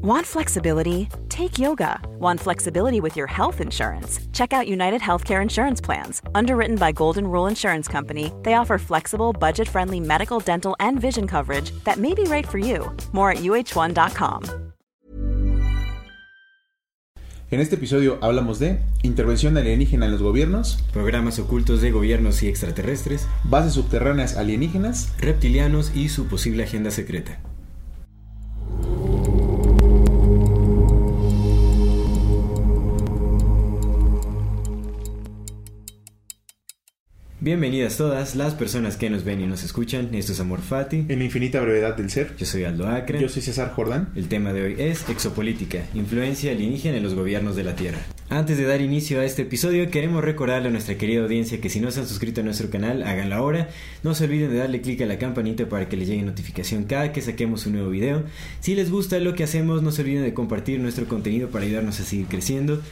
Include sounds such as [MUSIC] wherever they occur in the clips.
Want flexibility? Take yoga. Want flexibility with your health insurance? Check out United Healthcare Insurance Plans. Underwritten by Golden Rule Insurance Company, they offer flexible, budget friendly medical, dental, and vision coverage that may be right for you. More at uh1.com. En este episodio hablamos de intervención alienígena en los gobiernos, programas ocultos de gobiernos y extraterrestres, bases subterráneas alienígenas, reptilianos y su posible agenda secreta. Bienvenidas todas las personas que nos ven y nos escuchan. Esto es Amor Fati. En la infinita brevedad del ser. Yo soy Aldo Acre. Yo soy César Jordán. El tema de hoy es exopolítica, influencia alienígena en los gobiernos de la Tierra. Antes de dar inicio a este episodio, queremos recordarle a nuestra querida audiencia que si no se han suscrito a nuestro canal, háganlo ahora. No se olviden de darle clic a la campanita para que les llegue notificación cada que saquemos un nuevo video. Si les gusta lo que hacemos, no se olviden de compartir nuestro contenido para ayudarnos a seguir creciendo.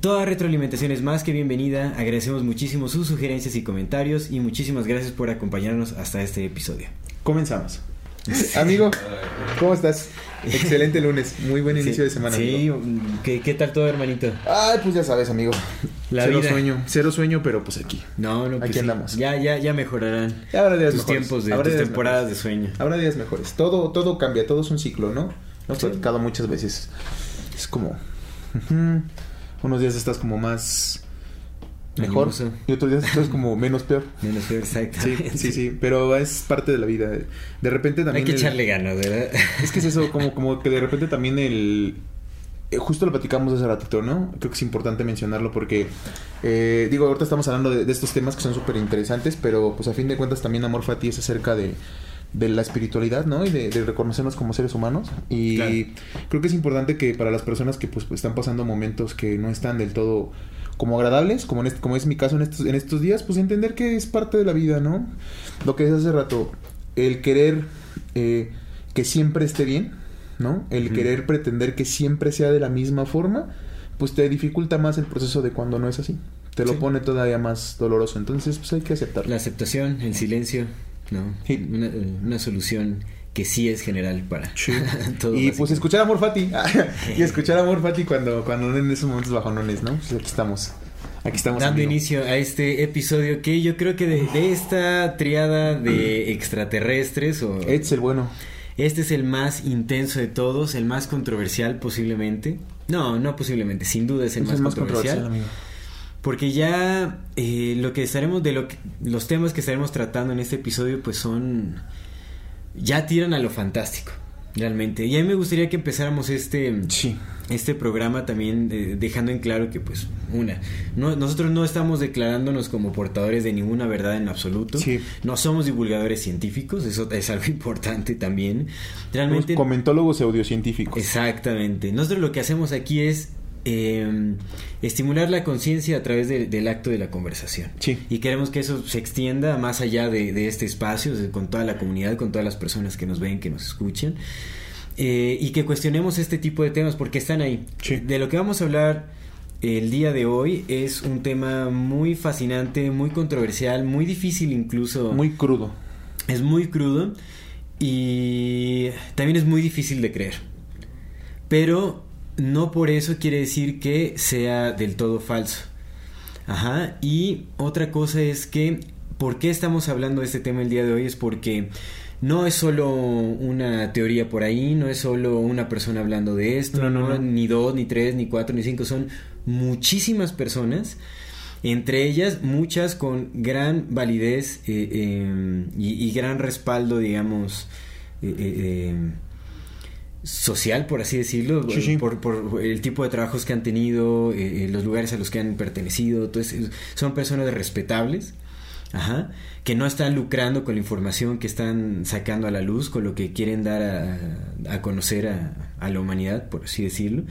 Toda retroalimentación es más que bienvenida. Agradecemos muchísimo sus sugerencias y comentarios y muchísimas gracias por acompañarnos hasta este episodio. Comenzamos. Amigo, ¿cómo estás? Excelente lunes, muy buen [LAUGHS] inicio de semana. Sí, ¿Qué, ¿Qué, tal todo, hermanito? Ay, pues ya sabes, amigo. cero sueño, cero sueño, pero pues aquí. No, no, pues aquí andamos. Ya, ya, ya mejorarán. Ya habrá días tus mejores. tiempos de habrá tus temporadas mejores. de sueño. Habrá días mejores. Todo, todo cambia, todo es un ciclo, ¿no? Lo he platicado muchas veces. Es como. Unos días estás como más mejor Animoso. y otros días estás como menos peor. [LAUGHS] Menos peor, Sí, exactamente. sí, sí, pero es parte de la vida. De repente Hay también que el- echarle ganas, ¿verdad? Es que es eso, como, como que de repente también el... eh, Justo lo platicamos hace ratito, ¿no? Creo que es importante mencionarlo porque, eh, digo, ahorita estamos hablando de, de estos temas que son súper interesantes, pero pues a fin de cuentas también Amor Fati es acerca de, de la espiritualidad, ¿no? Y de, de reconocernos como seres humanos. Y Claro. creo que es importante que para las personas que pues, pues, están pasando momentos que no están del todo como agradables, como, en este- como es mi caso en estos, en estos días, pues entender que es parte de la vida, ¿no? Lo que decía hace rato, el querer eh, que siempre esté bien, ¿no? El querer pretender que siempre sea de la misma forma, pues te dificulta más el proceso de cuando no es así. Te lo Sí. pone todavía más doloroso. Entonces, pues hay que aceptarlo. La aceptación, el silencio, ¿no? Sí. Una, una solución que sí es general para Sí. [LAUGHS] todo. y pues escuchar Amor Fati. [LAUGHS] y escuchar Amor Fati cuando, cuando en esos momentos bajonones, ¿no? Pues aquí estamos. Aquí estamos. Dando amigo. inicio a este episodio que yo creo que de, de esta triada de extraterrestres o Ed es el bueno. este es el más intenso de todos, el más controversial posiblemente. No, no posiblemente, sin duda es el Ese más, es controversial. amigo. Porque ya eh, lo que estaremos de lo que, los temas que estaremos tratando en este episodio pues son ya tiran a lo fantástico, realmente. Y a mí me gustaría que empezáramos este Sí. este programa también eh, dejando en claro que pues una no, nosotros no estamos declarándonos como portadores de ninguna verdad en absoluto Sí. no somos divulgadores científicos eso es algo [LAUGHS] importante también realmente Somos comentólogos pseudocientíficos. exactamente nosotros lo que hacemos aquí es eh, estimular la conciencia a través de- del acto de la conversación Sí. y queremos que eso se extienda más allá de, de este espacio, con toda la comunidad, con todas las personas que nos ven, que nos escuchan. eh, y que cuestionemos este tipo de temas porque están ahí. Sí. De lo que vamos a hablar el día de hoy es un tema muy fascinante, muy controversial, muy difícil incluso. Muy crudo. Es muy crudo y también es muy difícil de creer. Pero no por eso quiere decir que sea del todo falso. Ajá. Y otra cosa es que, ¿por qué estamos hablando de este tema el día de hoy? Es porque no es solo una teoría por ahí, no es solo una persona hablando de esto, No, no, no. ni dos, ni tres, ni cuatro, ni cinco, son muchísimas personas. Entre ellas, muchas con gran validez eh, eh, y, y gran respaldo, digamos, eh, eh, eh, social, por así decirlo, Sí, sí. Por, por el tipo de trabajos que han tenido, eh, eh, los lugares a los que han pertenecido, entonces son personas respetables, ajá, que no están lucrando con la información que están sacando a la luz, con lo que quieren dar a, a conocer a, a la humanidad, por así decirlo.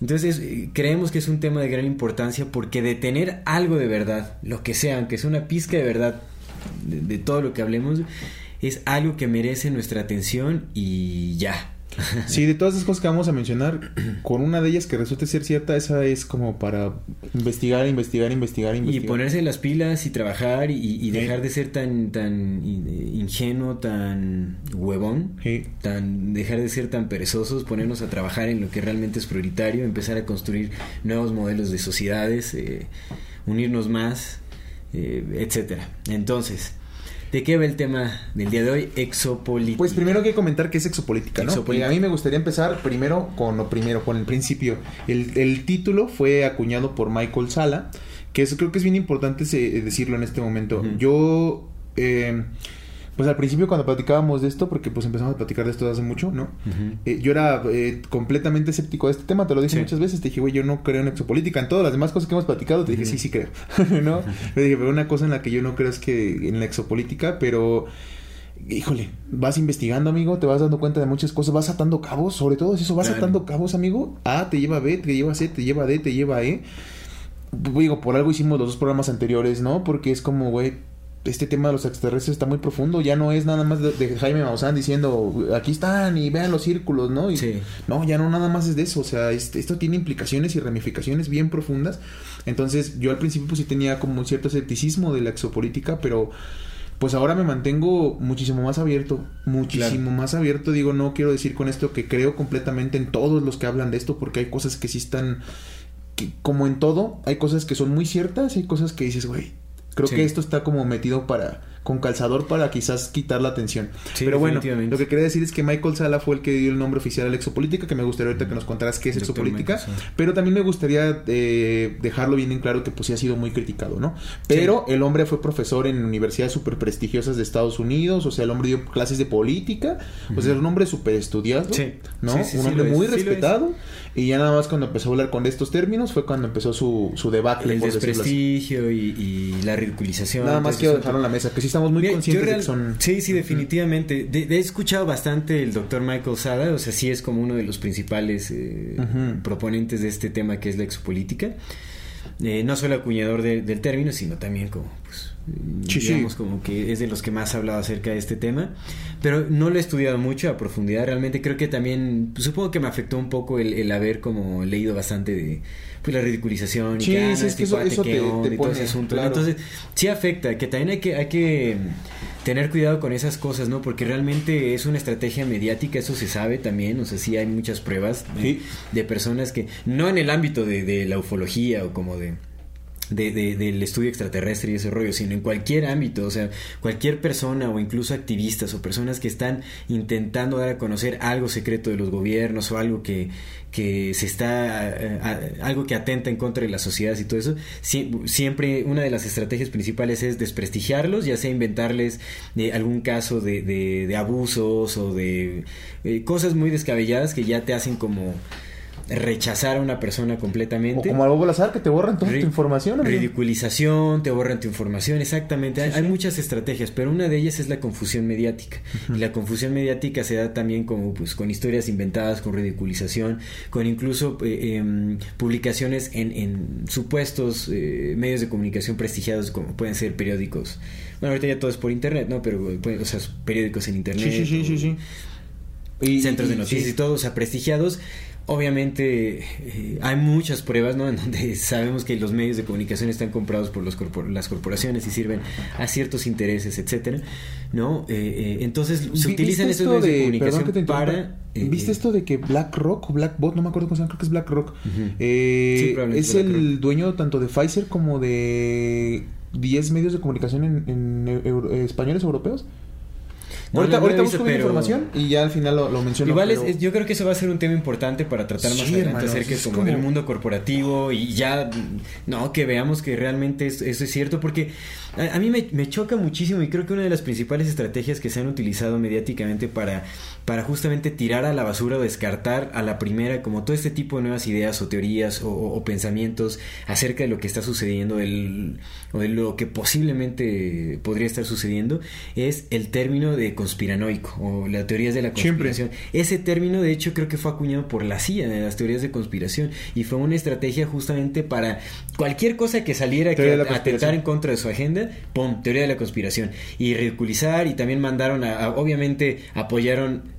Entonces eh, creemos que es un tema de gran importancia porque de tener algo de verdad, lo que sea, aunque sea una pizca de verdad de, de todo lo que hablemos, es algo que merece nuestra atención y ya. [LAUGHS] Sí, de todas esas cosas que vamos a mencionar, con una de ellas que resulte ser cierta, esa es como para investigar, investigar, investigar, investigar. Y ponerse las pilas y trabajar y, dejar de ser tan, tan ingenuo, tan huevón, tan dejar de ser tan perezosos, ponernos a trabajar en lo que realmente es prioritario, empezar a construir nuevos modelos de sociedades, eh, unirnos más, eh, etcétera. Entonces, ¿De qué va el tema del día de hoy? Exopolítica. Pues primero hay que comentar qué es exopolítica, ¿no? Exopolítica. A mí me gustaría empezar primero con lo primero, con el principio. El, título fue acuñado por Michael Sala, que eso creo que es bien importante decirlo en este momento. Yo... Eh, pues al principio cuando platicábamos de esto, porque pues empezamos a platicar de esto hace mucho, ¿no? Eh, yo era eh, completamente escéptico de este tema, te lo dije muchas veces, te dije, güey, yo no creo en exopolítica, en todas las demás cosas que hemos platicado, te dije, sí, sí creo, [LAUGHS] ¿no? Le dije, pero una cosa en la que yo no creo es que en la exopolítica, pero híjole, vas investigando, amigo, te vas dando cuenta de muchas cosas, vas atando cabos, sobre todo eso, vas atando cabos, amigo. A te lleva B, te lleva C, te lleva D, te lleva E. Digo, por algo hicimos los dos programas anteriores, ¿no? Porque es como, güey, este tema de los extraterrestres está muy profundo. Ya no es nada más de, Jaime Maussan diciendo, aquí están y vean los círculos, ¿no? Y, No, ya no nada más es de eso. O sea, esto tiene implicaciones y ramificaciones bien profundas. Entonces, yo al principio pues sí tenía como un cierto escepticismo de la exopolítica, pero pues ahora me mantengo muchísimo más abierto, muchísimo más abierto. Digo, no quiero decir con esto que creo completamente en todos los que hablan de esto, porque hay cosas que sí están, que, como en todo, hay cosas que son muy ciertas, hay cosas que dices, güey, Creo que esto está como metido para con calzador para quizás quitar la atención. Pero bueno, lo que quería decir es que Michael Sala fue el que dio el nombre oficial a la exopolítica, que me gustaría ahorita que nos contaras qué es exopolítica, pero también me gustaría eh, dejarlo bien en claro que pues sí ha sido muy criticado, ¿no? Pero el hombre fue profesor en universidades súper prestigiosas de Estados Unidos, o sea, el hombre dio clases de política, o sea, era un hombre súper estudiado, ¿no? un hombre muy respetado. Y ya nada más cuando empezó a hablar con estos términos fue cuando empezó su, su debate. El desprestigio y, y, la ridiculización. Nada más quiero dejar en la mesa, que sí estamos muy conscientes de que son... Sí, sí, definitivamente. he escuchado bastante el doctor Michael Sada, o sea, sí es como uno de los principales eh, proponentes de este tema que es la exopolítica. Eh, no solo acuñador del término, sino también como, pues, digamos, como que es de los que más ha hablado acerca de este tema. Pero no lo he estudiado mucho a profundidad, realmente creo que también, pues, supongo que me afectó un poco el, haber como leído bastante de pues, la ridiculización y que, sí, es que eso, te, todo ese asunto. Entonces, sí afecta, que también hay que, hay que tener cuidado con esas cosas, ¿no? Porque realmente es una estrategia mediática, eso se sabe también, o sea, sí hay muchas pruebas de personas que, no en el ámbito de, de la ufología o como de de, del estudio extraterrestre y ese rollo, sino en cualquier ámbito, o sea, cualquier persona o incluso activistas o personas que están intentando dar a conocer algo secreto de los gobiernos o algo que, que se está, algo que atenta en contra de las sociedades y todo eso, siempre una de las estrategias principales es desprestigiarlos, ya sea inventarles eh, algún caso de, de, abusos o de eh, cosas muy descabelladas que ya te hacen como rechazar a una persona completamente. O como algo azar que te borran toda tu información. Ridiculización, te borran tu información, exactamente. hay, muchas estrategias, pero una de ellas es la confusión mediática. Y la confusión mediática se da también como pues con historias inventadas, con ridiculización, con incluso eh, em, publicaciones en, en supuestos eh, medios de comunicación prestigiados como pueden ser periódicos. Bueno, ahorita ya todo es por internet, ¿no? Pero, o sea, periódicos en internet. Sí, sí, sí, sí. Y, centros de noticias y, y todo, o sea, prestigiados Obviamente eh, hay muchas pruebas, ¿no? [LAUGHS] En donde sabemos que los medios de comunicación están comprados por los las corporaciones y sirven a ciertos intereses, etcétera, ¿no? Eh, eh, entonces se utilizan estos medios de, comunicación para. ¿Viste esto de que BlackRock o BlackBot, no me acuerdo cómo se llama, creo que es BlackRock, es el dueño tanto de Pfizer como de 10 medios de comunicación en, en españoles europeos? Ahorita, ahorita busco información y ya al final lo, lo menciono. Igual es, yo creo que eso va a ser un tema importante para tratar más adelante acerca de como, el mundo corporativo y ya, no, que veamos que realmente eso es cierto, porque a, mí me, choca muchísimo y creo que una de las principales estrategias que se han utilizado mediáticamente para, para justamente tirar a la basura o descartar a la primera como todo este tipo de nuevas ideas o teorías o, pensamientos acerca de lo que está sucediendo el, o de lo que posiblemente podría estar sucediendo es el término de conspiranoico o las teorías de la conspiración. Ese término, de hecho, creo que fue acuñado por la CIA, de las teorías de conspiración, y fue una estrategia justamente para cualquier cosa que saliera que atentar en contra de su agenda, ¡pum! Teoría de la conspiración. Y ridiculizar, y también mandaron a obviamente, apoyaron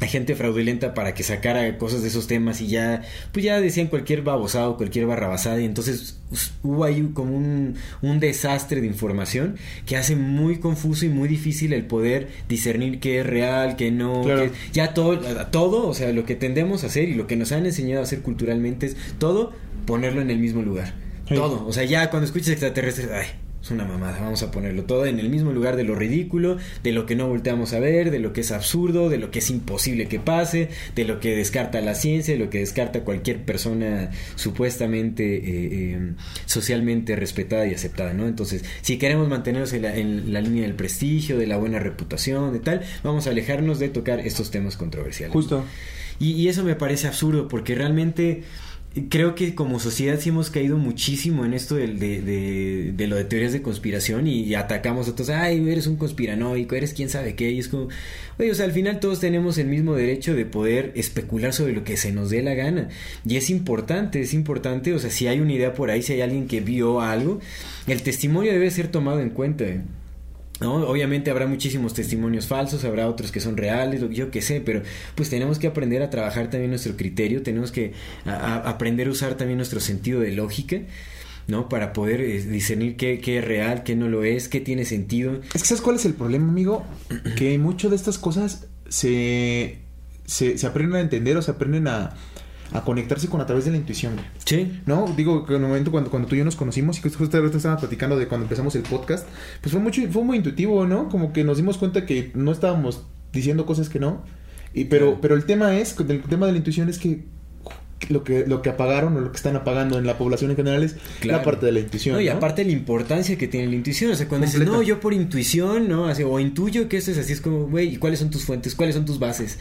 a gente fraudulenta para que sacara cosas de esos temas y ya, pues ya decían cualquier babosado, cualquier barrabasada y entonces hubo ahí como un, un, desastre de información que hace muy confuso y muy difícil el poder discernir qué es real, qué no, ya todo, todo, o sea, lo que tendemos a hacer y lo que nos han enseñado a hacer culturalmente es todo ponerlo en el mismo lugar. Todo, o sea, ya cuando escuchas extraterrestres, ay, es una mamada, vamos a ponerlo todo en el mismo lugar de lo ridículo, de lo que no volteamos a ver, de lo que es absurdo, de lo que es imposible que pase, de lo que descarta la ciencia, de lo que descarta cualquier persona supuestamente eh, eh, socialmente respetada y aceptada, ¿no? Entonces, si queremos mantenernos en la, en la, línea del prestigio, de la buena reputación, de tal, vamos a alejarnos de tocar estos temas controversiales. Justo. Y, y eso me parece absurdo porque realmente creo que como sociedad sí hemos caído muchísimo en esto de, de, de, lo de teorías de conspiración y atacamos a todos, ay, eres un conspiranoico, eres quién sabe qué, y es como, oye, o sea, al final todos tenemos el mismo derecho de poder especular sobre lo que se nos dé la gana. Y es importante, es importante, o sea, si hay una idea por ahí, si hay alguien que vio algo, el testimonio debe ser tomado en cuenta. ¿No? Obviamente habrá muchísimos testimonios falsos, habrá otros que son reales, yo qué sé, pero pues tenemos que aprender a trabajar también nuestro criterio, tenemos que aprender a usar también nuestro sentido de lógica, ¿no? Para poder eh, discernir qué, qué, es real, qué no lo es, qué tiene sentido. Es que ¿sabes cuál es el problema, amigo? [CLEARS THROAT] que muchas de estas cosas se, se, se aprenden a entender o se aprenden a, a conectarse con a través de la intuición, Sí. ¿No? Digo que en el momento cuando, cuando tú y yo nos conocimos y que justo ahorita estábamos platicando de cuando empezamos el podcast, pues fue mucho, fue muy intuitivo, ¿no? Como que nos dimos cuenta que no estábamos diciendo cosas que no. Y, pero, pero el tema es, el tema de la intuición es que lo que, lo que apagaron o lo que están apagando en la población en general es la parte de la intuición. No, y aparte la importancia que tiene la intuición. O sea, cuando dices, no, yo por intuición, ¿no? Así, o intuyo que esto es así, es como, güey, ¿y cuáles son tus fuentes? ¿Cuáles son tus bases?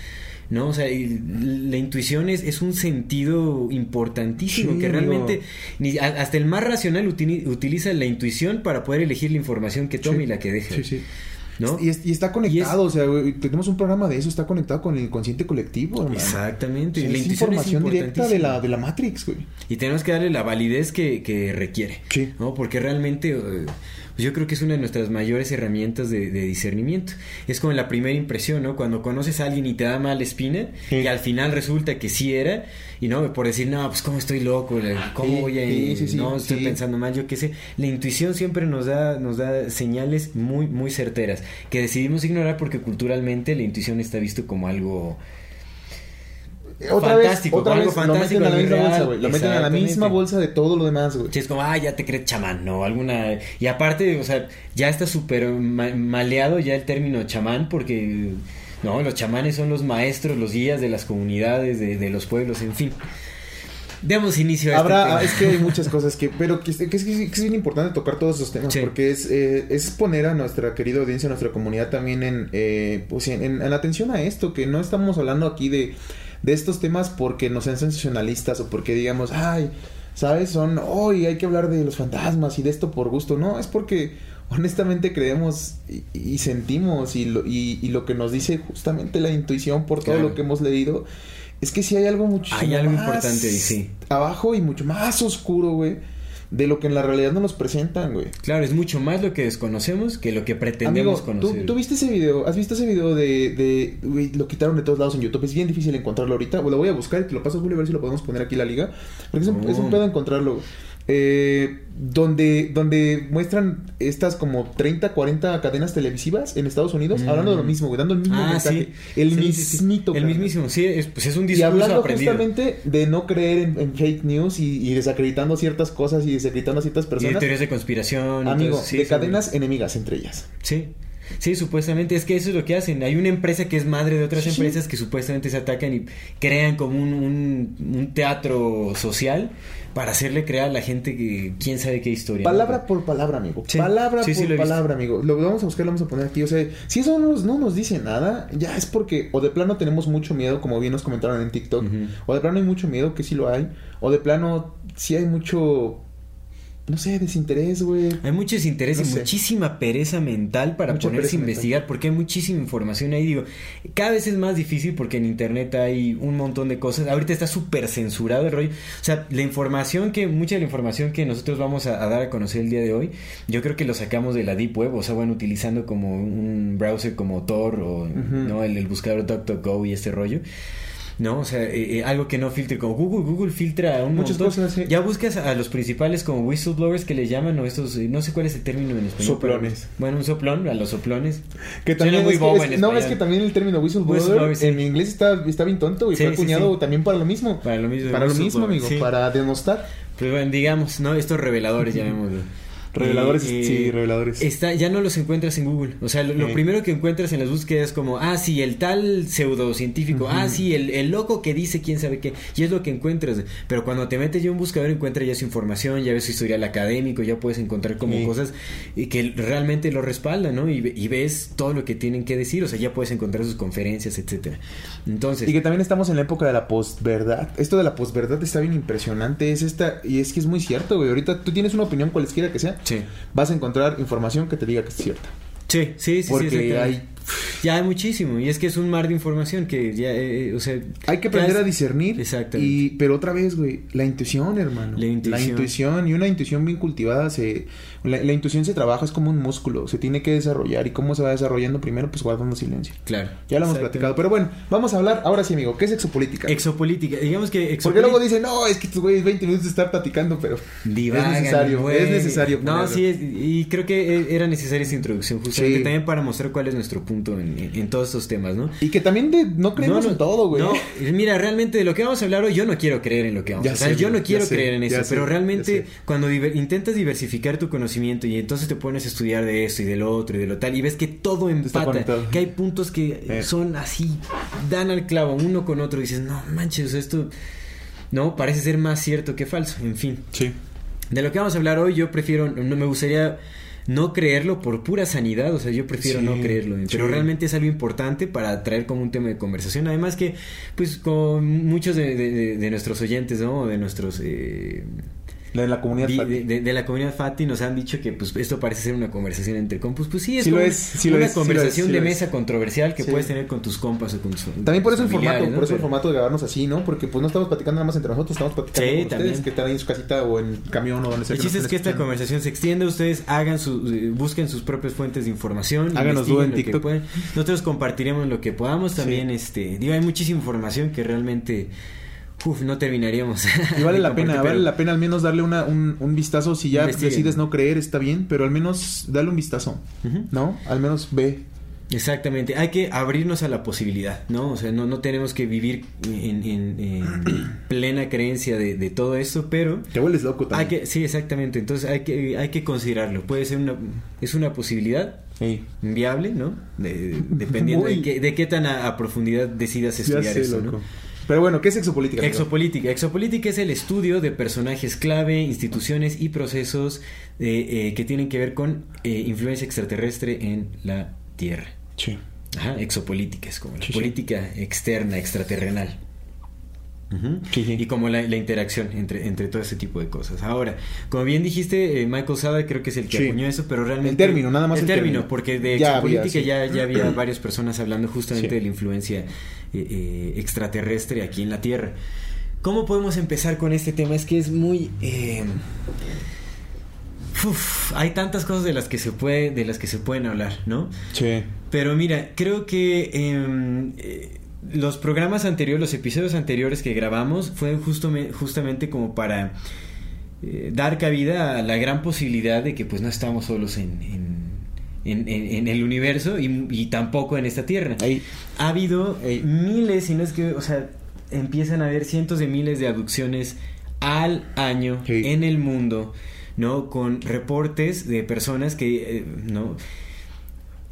¿No? O sea, la intuición es, es un sentido importantísimo que realmente ni, hasta el más racional utiliza la intuición para poder elegir la información que tome y la que deje. Sí, sí. ¿No? Y, está conectado, o sea, tenemos un programa de eso, está conectado con el inconsciente colectivo. Exactamente. la es información directa de la, de la Matrix, güey. Y tenemos que darle la validez que, que requiere. Sí. ¿no? Porque realmente... Pues yo creo que es una de nuestras mayores herramientas de, discernimiento. Es como la primera impresión, ¿no? Cuando conoces a alguien y te da mala espina y al final resulta que sí era, y no, por decir, no, pues cómo estoy loco, cómo voy a... no, estoy pensando mal, yo qué sé. La intuición siempre nos da, nos da señales muy, muy certeras que decidimos ignorar porque culturalmente la intuición está visto como algo otra fantástico, vez, otra algo vez fantástico. Lo meten a la misma bolsa, güey. Lo meten a la misma bolsa de todo lo demás, güey. Sí, es como, ah, ya te crees chamán, ¿no? Alguna. Y aparte, o sea, ya está súper maleado ya el término chamán porque. No, los chamanes son los maestros, los guías de las comunidades, de, de los pueblos, en fin. Demos inicio a este Habrá, es que hay muchas cosas que, pero que, que, es, que es bien importante tocar todos esos temas porque es, eh, es poner a nuestra querida audiencia, a nuestra comunidad también en, eh, pues en, en, atención a esto, que no estamos hablando aquí de de estos temas porque nos sean sensacionalistas o porque digamos, ay, ¿sabes? Son, hoy hay que hablar de los fantasmas y de esto por gusto. No, es porque honestamente creemos y, sentimos y lo, y, lo que nos dice justamente la intuición por todo lo que hemos leído. Es que si hay algo mucho hay algo importante, sí. abajo y mucho más oscuro, güey de lo que en la realidad no nos presentan, güey. Claro, es mucho más lo que desconocemos que lo que pretendemos conocer. ¿tú, ¿tú, viste ese video? ¿Has visto ese video de, de güey, lo quitaron de todos lados en YouTube? Es bien difícil encontrarlo ahorita. lo voy a buscar y te lo paso, Julio, a ver si lo podemos poner aquí en la liga. Porque es un, es un oh. pedo encontrarlo. Eh, donde, donde muestran estas como 30, 40 cadenas televisivas en Estados Unidos hablando de lo mm. mismo, dando el mismo ah, mensaje. El mismito. El mismísimo, sí, es, pues es un discurso Y hablando justamente de no creer en, fake news y, desacreditando ciertas cosas y desacreditando a ciertas personas. Y de teorías de conspiración. Amigo, de cadenas enemigas entre ellas. Sí. Sí, supuestamente es que eso es lo que hacen. Hay una empresa que es madre de otras empresas que supuestamente se atacan y crean como un, un, teatro social para hacerle crear a la gente que quién sabe qué historia. Palabra por palabra, amigo. Palabra por palabra, amigo. Lo vamos a buscar, lo vamos a poner aquí. O sea, si eso no nos, no nos dice nada, ya es porque o de plano tenemos mucho miedo, como bien nos comentaron en TikTok, o de plano hay mucho miedo, que sí lo hay, o de plano sí hay mucho no sé, desinterés, güey. Hay mucho desinterés No y sé. muchísima pereza mental para Mucha ponerse a mental. investigar porque hay muchísima información ahí. Digo, cada vez es más difícil porque en internet hay un montón de cosas. Ahorita está súper censurado el rollo. O sea, la información que, mucha de la información que nosotros vamos a, a dar a conocer el día de hoy, yo creo que lo sacamos de la Deep Web. O sea, bueno, utilizando como un browser como Tor o ¿no? el, el buscador DuckDuckGo y este rollo. ¿No? O sea, eh, eh, algo que no filtre como Google. Google filtra un Muchas montón. cosas, sí. Ya buscas a los principales como whistleblowers que les llaman o estos, eh, no sé cuál es el término en español. Soplones. pero- bueno, un soplón, a los soplones. Que también muy es bobo es- en no, es que también el término whistleblower, Whistleblower, sí. en inglés está, está bien tonto y Sí, fue acuñado también para lo mismo. Para lo mismo. Para lo mismo, amigo, para denostar. Pues bueno, digamos, ¿no? Estos reveladores, llamémoslo. [LAUGHS] Reveladores, Eh, sí, reveladores. Está, ya no los encuentras en Google. O sea, lo, primero que encuentras en las búsquedas es como, ah, sí, el tal pseudocientífico, ah, sí, el, el loco que dice quién sabe qué. Y es lo que encuentras. Pero cuando te metes ya a un buscador, encuentras ya su información, ya ves su historial académico, ya puedes encontrar como cosas que realmente lo respaldan, ¿no? Y, ve- y ves todo lo que tienen que decir. O sea, ya puedes encontrar sus conferencias, etcétera. Entonces, Y que también estamos en la época de la postverdad. Esto de la postverdad está bien impresionante. Es esta, y es que es muy cierto, güey. Ahorita tú tienes una opinión cualesquiera que sea. Sí. Vas a encontrar información que te diga que es cierta. Sí, sí, sí. Porque sí, hay- [LAUGHS] Ya hay muchísimo. Y es que es un mar de información que ya, eh, eh, o sea... Hay que aprender a discernir. Exactamente. Y, pero otra vez, güey, la intuición, hermano. La intuición. intuición, y una intuición bien cultivada se... La, la intuición se trabaja, es como un músculo, se tiene que desarrollar. ¿Y cómo se va desarrollando? Primero, pues guardando silencio. Claro. Ya lo hemos platicado. Pero bueno, vamos a hablar ahora sí, amigo. ¿Qué es exopolítica? Exopolítica. Digamos que Porque exopolítica... luego dicen, no, es que estos güeyes 20 minutos de estar platicando, pero Divagan, es necesario, güey. es necesario. No, sí, es- y creo que eh, era necesaria esa introducción, justamente Sí. también para mostrar cuál es nuestro punto en, en- en todos estos temas, ¿no? Y que también de- no creemos No, no, en todo, güey. No, mira, realmente de lo que vamos a hablar hoy, yo no quiero creer en lo que vamos Ya a hablar. sé, yo no quiero sé, creer en eso, pero realmente cuando diver- intentas diversificar tu conocimiento y entonces te pones a estudiar de esto y de lo otro y de lo tal y ves que todo empata, que hay puntos que Eh. son así, dan al clavo uno con otro y dices, no manches, esto no parece ser más cierto que falso, en fin. Sí. De lo que vamos a hablar hoy, yo prefiero, no me gustaría no creerlo por pura sanidad, o sea, yo prefiero Sí, no creerlo, pero sí. realmente es algo importante para traer como un tema de conversación. Además que, pues, con muchos de, de- de- nuestros oyentes, ¿no? De nuestros... eh, de la comunidad. de, de- la comunidad Fati nos han dicho que pues esto parece ser una conversación entre compas. Pues sí, es Sí como es, sí una es, conversación sí de mesa controversial que puedes tener con tus compas o con tus También por eso el formato, ¿no? por eso el formato de grabarnos así, ¿no? Porque pues no estamos platicando nada más entre nosotros, estamos platicando con ustedes también. que están ahí en su casita o en camión o donde sea. El chiste es que esta conversación se extienda, ustedes hagan su, eh, busquen sus propias fuentes de información, Háganos dúo en TikTok. Nosotros compartiremos lo que podamos también, este, digo, hay muchísima información que realmente uf, no terminaríamos. Y vale [LAUGHS] la pena, vale la pena al menos darle una, un, un vistazo. Si ya Investiguen. decides no creer, está bien, pero al menos dale un vistazo. ¿no? Al menos ve. Exactamente, hay que abrirnos a la posibilidad, ¿no? O sea, no, no tenemos que vivir en, en- en [CLEARS THROAT] plena creencia de, de todo esto, pero Te vuelves loco hay también. que, sí, exactamente, entonces hay que, hay que considerarlo, puede ser una, es una posibilidad Sí. viable, ¿no? De- dependiendo [LAUGHS] de, qué, de qué tan a, a profundidad decidas estudiar sé, eso, loco. ¿no? Pero bueno, ¿qué es exopolítica? Exopolítica. Exopolítica es el estudio de personajes clave, instituciones y procesos eh, eh, que tienen que ver con eh, influencia extraterrestre en la Tierra. Sí. Ajá, exopolítica es como la Sí, sí. política externa, extraterrenal. Ujú. Sí, sí. Y como la, la interacción entre, entre todo ese tipo de cosas. Ahora, como bien dijiste, eh, Michael Sada creo que es el que Sí. acuñó eso, pero realmente... El término, nada más El, el término, término. porque de Ya sí. ya, ya había [CLEARS THROAT] varias personas hablando justamente de la influencia eh, eh, extraterrestre aquí en la Tierra. ¿Cómo podemos empezar con este tema? Es que es muy... uf, hay tantas cosas de las que se puede, de las que se pueden hablar, ¿no? Sí. Pero mira, creo que em, los programas anteriores, los episodios anteriores que grabamos, fue justame- justamente como para eh, dar cabida a la gran posibilidad de que pues no estamos solos en, en- en- en- en el universo y, y tampoco en esta tierra. Ahí. Ha habido eh, miles, si no es que, o sea, empiezan a haber cientos de miles de abducciones al año Sí. en el mundo, ¿no? Con reportes de personas que, eh, ¿no?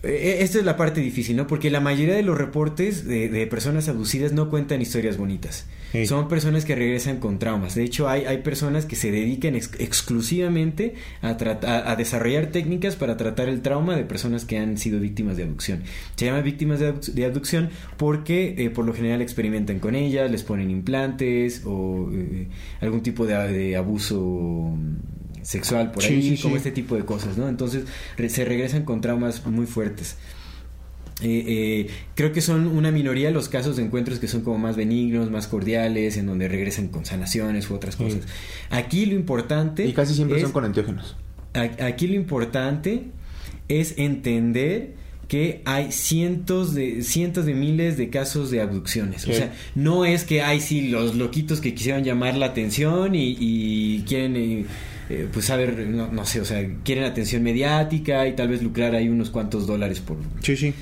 Eh, Esta es la parte difícil, ¿no? Porque la mayoría de los reportes de, de personas abducidas no cuentan historias bonitas. Sí. Son personas que regresan con traumas. De hecho, hay, hay personas que se dedican ex- exclusivamente a, trata- a desarrollar técnicas para tratar el trauma de personas que han sido víctimas de abducción. Se llama víctimas de, abduc- de abducción porque eh, por lo general experimentan con ellas, les ponen implantes o eh, algún tipo de, de abuso sexual por ahí, sí, como sí. este tipo de cosas, ¿no? Entonces re- se regresan con traumas muy fuertes. Eh, eh, creo que son una minoría los casos de encuentros que son como más benignos, más cordiales, en donde regresan con sanaciones u otras cosas. Aquí lo importante... Y casi siempre es- son con enteógenos. Aquí lo importante es entender que hay cientos de cientos de miles de casos de abducciones. O sea, no es que hay sí los loquitos que quisieran llamar la atención y, y quieren eh, eh, pues saber, no, no sé, o sea, quieren atención mediática y tal vez lucrar ahí unos cuantos dólares por Sí, sí.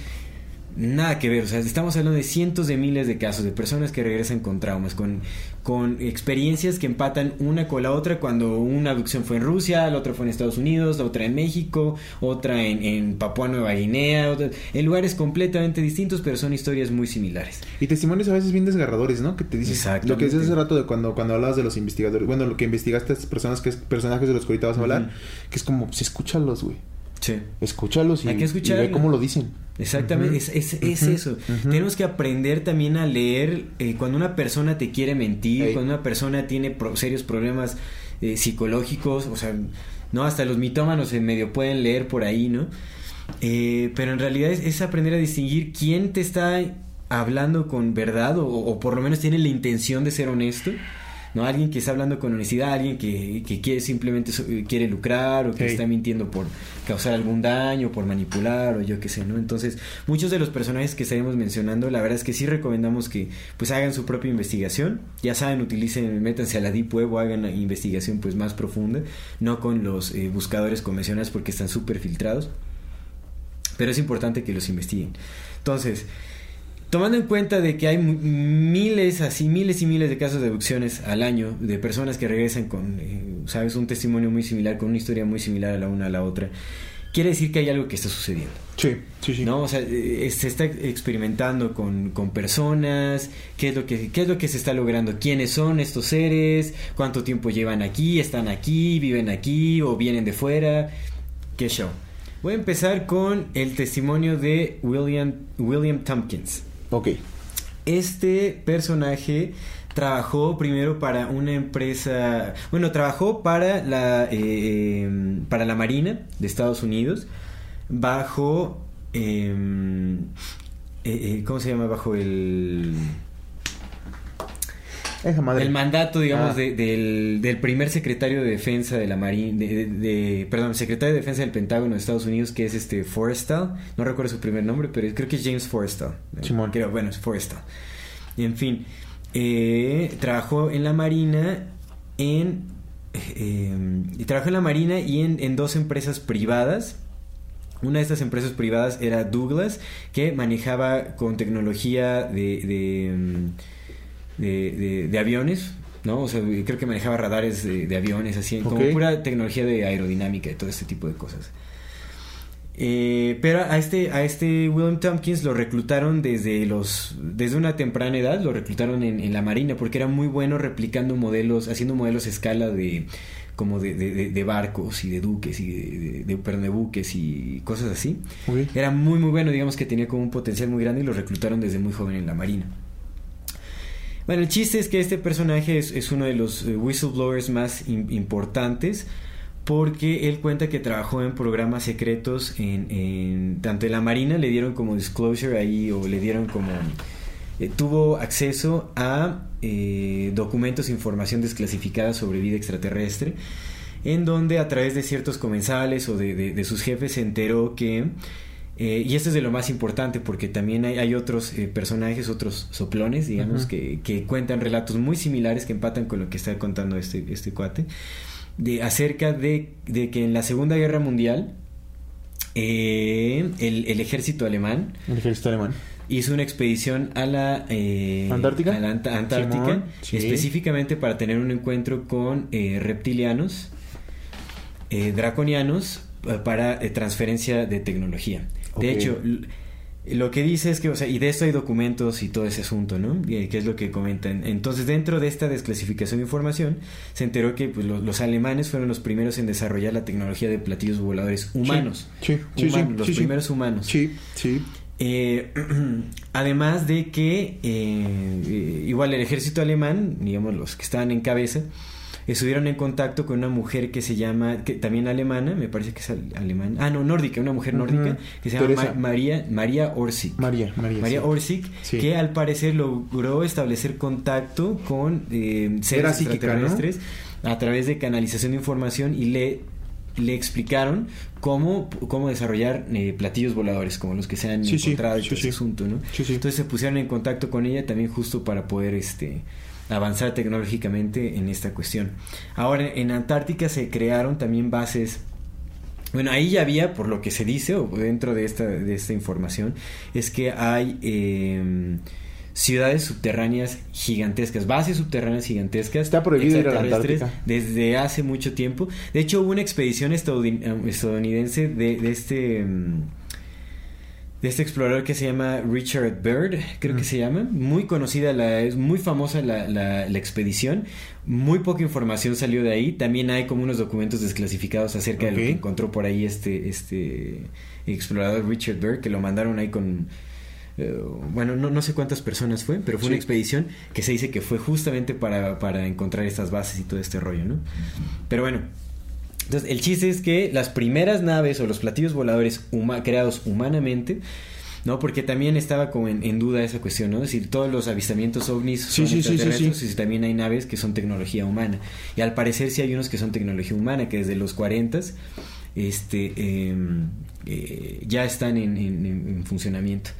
Nada que ver, o sea, estamos hablando de cientos de miles de casos de personas que regresan con traumas, con, con experiencias que empatan una con la otra cuando una abducción fue en Rusia, la otra fue en Estados Unidos, la otra en México, otra en, en Papua Nueva Guinea, otra- en lugares completamente distintos, pero son historias muy similares. Y testimonios a veces bien desgarradores, ¿no? Que te dices lo que decías hace rato de cuando, cuando hablabas de los investigadores, bueno, lo que investigaste a estas personas que es personajes de los que ahorita vas a hablar, que es como, pues escúchalos, güey. Sí. Escúchalos y, Hay que y escucharlo. ve cómo lo dicen. Exactamente, es, es, es Ujú. eso. Tenemos que aprender también a leer eh, cuando una persona te quiere mentir, Ey. cuando una persona tiene pro- serios problemas eh, psicológicos, o sea, no hasta los mitómanos en medio pueden leer por ahí, ¿no? Eh, pero en realidad es, es aprender a distinguir quién te está hablando con verdad o, o por lo menos tiene la intención de ser honesto. ¿No? Alguien que está hablando con honestidad, alguien que, que quiere simplemente eh, quiere lucrar o que está mintiendo por causar algún daño, por manipular o yo qué sé, ¿no? Entonces, muchos de los personajes que estaremos mencionando, la verdad es que sí recomendamos que pues hagan su propia investigación. Ya saben, utilicen, métanse a la Deep Web o hagan investigación pues más profunda, no con los eh, buscadores convencionales porque están súper filtrados. Pero es importante que los investiguen. Entonces, Tomando en cuenta de que hay miles, así miles y miles de casos de abducciones al año de personas que regresan con, eh, sabes, un testimonio muy similar, con una historia muy similar a la una a la otra, quiere decir que hay algo que está sucediendo. Sí, sí, sí. ¿no? O sea, eh, se está experimentando con, con personas, qué es, lo que, qué es lo que se está logrando, quiénes son estos seres, cuánto tiempo llevan aquí, están aquí, viven aquí o vienen de fuera, qué show. Voy a empezar con el testimonio de William, William Tompkins. Ok. Este personaje trabajó primero para una empresa, bueno, trabajó para la eh, para la Marina de Estados Unidos bajo eh, eh, eh, ¿cómo se llama? Bajo el Esa madre. el mandato, digamos, Ah. de- del, del primer secretario de defensa de la Marina, de, de- de- perdón, secretario de defensa del Pentágono de Estados Unidos, que es este Forrestal, no recuerdo su primer nombre, pero creo que es James Forrestal. Simón. Creo, bueno, es Forrestal. Y en fin, eh, trabajó en la Marina en... eh, y trabajó en la Marina y en, en dos empresas privadas. Una de estas empresas privadas era Douglas, que manejaba con tecnología de, de, mm, de, de- de aviones, ¿no? O sea, creo que manejaba radares de, de aviones, así, como pura tecnología de aerodinámica y todo este tipo de cosas. Eh, pero a este, a este William Tompkins lo reclutaron desde los desde una temprana edad, lo reclutaron en, en la marina porque era muy bueno replicando modelos, haciendo modelos a escala de como de, de- de- barcos y de duques y de, de- de- perdón, de buques y cosas así. Era muy muy bueno, digamos que tenía como un potencial muy grande y lo reclutaron desde muy joven en la marina. Bueno, el chiste es que este personaje es, uno de los eh, whistleblowers más im- importantes porque él cuenta que trabajó en programas secretos en, tanto en la marina le dieron como disclosure ahí o le dieron como eh, tuvo acceso a eh, documentos e información desclasificada sobre vida extraterrestre en donde a través de ciertos comensales o de sus jefes se enteró que eh, y esto es de lo más importante porque también hay, hay otros eh, personajes, otros soplones, digamos, que, que cuentan relatos muy similares que empatan con lo que está contando este, este cuate, de, acerca de, de que en la Segunda Guerra Mundial eh, el, el ejército alemán El ejército alemán. hizo una expedición a la ¿Antártica? a la Ant- Antártica Simón, sí. específicamente para tener un encuentro con reptilianos draconianos para transferencia de tecnología De hecho lo que dice es que, o sea, y de esto hay documentos y todo ese asunto, ¿no? Y, que es lo que comentan. Entonces, dentro de esta desclasificación de información, se enteró que pues, los, los alemanes fueron los primeros en desarrollar la tecnología de platillos voladores humanos. Sí, sí, sí, Humanos, sí, los sí, primeros humanos. Sí, sí. Eh, [CLEARS THROAT] además de que eh, eh, igual el ejército alemán, digamos los que estaban en cabeza, estuvieron en contacto con una mujer que se llama, que también alemana, me parece que es alemana, ah, no, nórdica, una mujer nórdica, que se llama María, María Orsic. María, María. María Orsic, que al parecer logró establecer contacto con eh, seres extraterrestres a través de canalización de información y le le explicaron cómo, cómo desarrollar eh, platillos voladores, como los que se han encontrado en este asunto, ¿no? Entonces se pusieron en contacto con ella también justo para poder este avanzar tecnológicamente en esta cuestión. Ahora, en Antártica se crearon también bases bueno, ahí ya había, por lo que se dice, o dentro de esta, de esta información, es que hay eh, ciudades subterráneas gigantescas, bases subterráneas gigantescas. Está prohibido ir a la Antártica. Desde hace mucho tiempo. De hecho, hubo una expedición estadounidense de, de este... Mm, de este explorador que se llama Richard Byrd, creo que se llama. Muy conocida, la, es muy famosa la, la, expedición. Muy poca información salió de ahí. También hay como unos documentos desclasificados acerca de lo que encontró por ahí este, este explorador Richard Byrd, que lo mandaron ahí con eh, bueno, no, no, sé cuántas personas fue, pero fue una expedición que se dice que fue justamente para, para, encontrar estas bases y todo este rollo, ¿no? Pero bueno, entonces el chiste es que las primeras naves o los platillos voladores creados humanamente, ¿no? Porque también estaba como en, duda esa cuestión, ¿no? Es decir, todos los avistamientos ovnis son extraterrestres y también hay naves que son tecnología humana. Y al parecer sí hay unos que son tecnología humana, que desde los 40 este, em, eh, ya están en funcionamiento.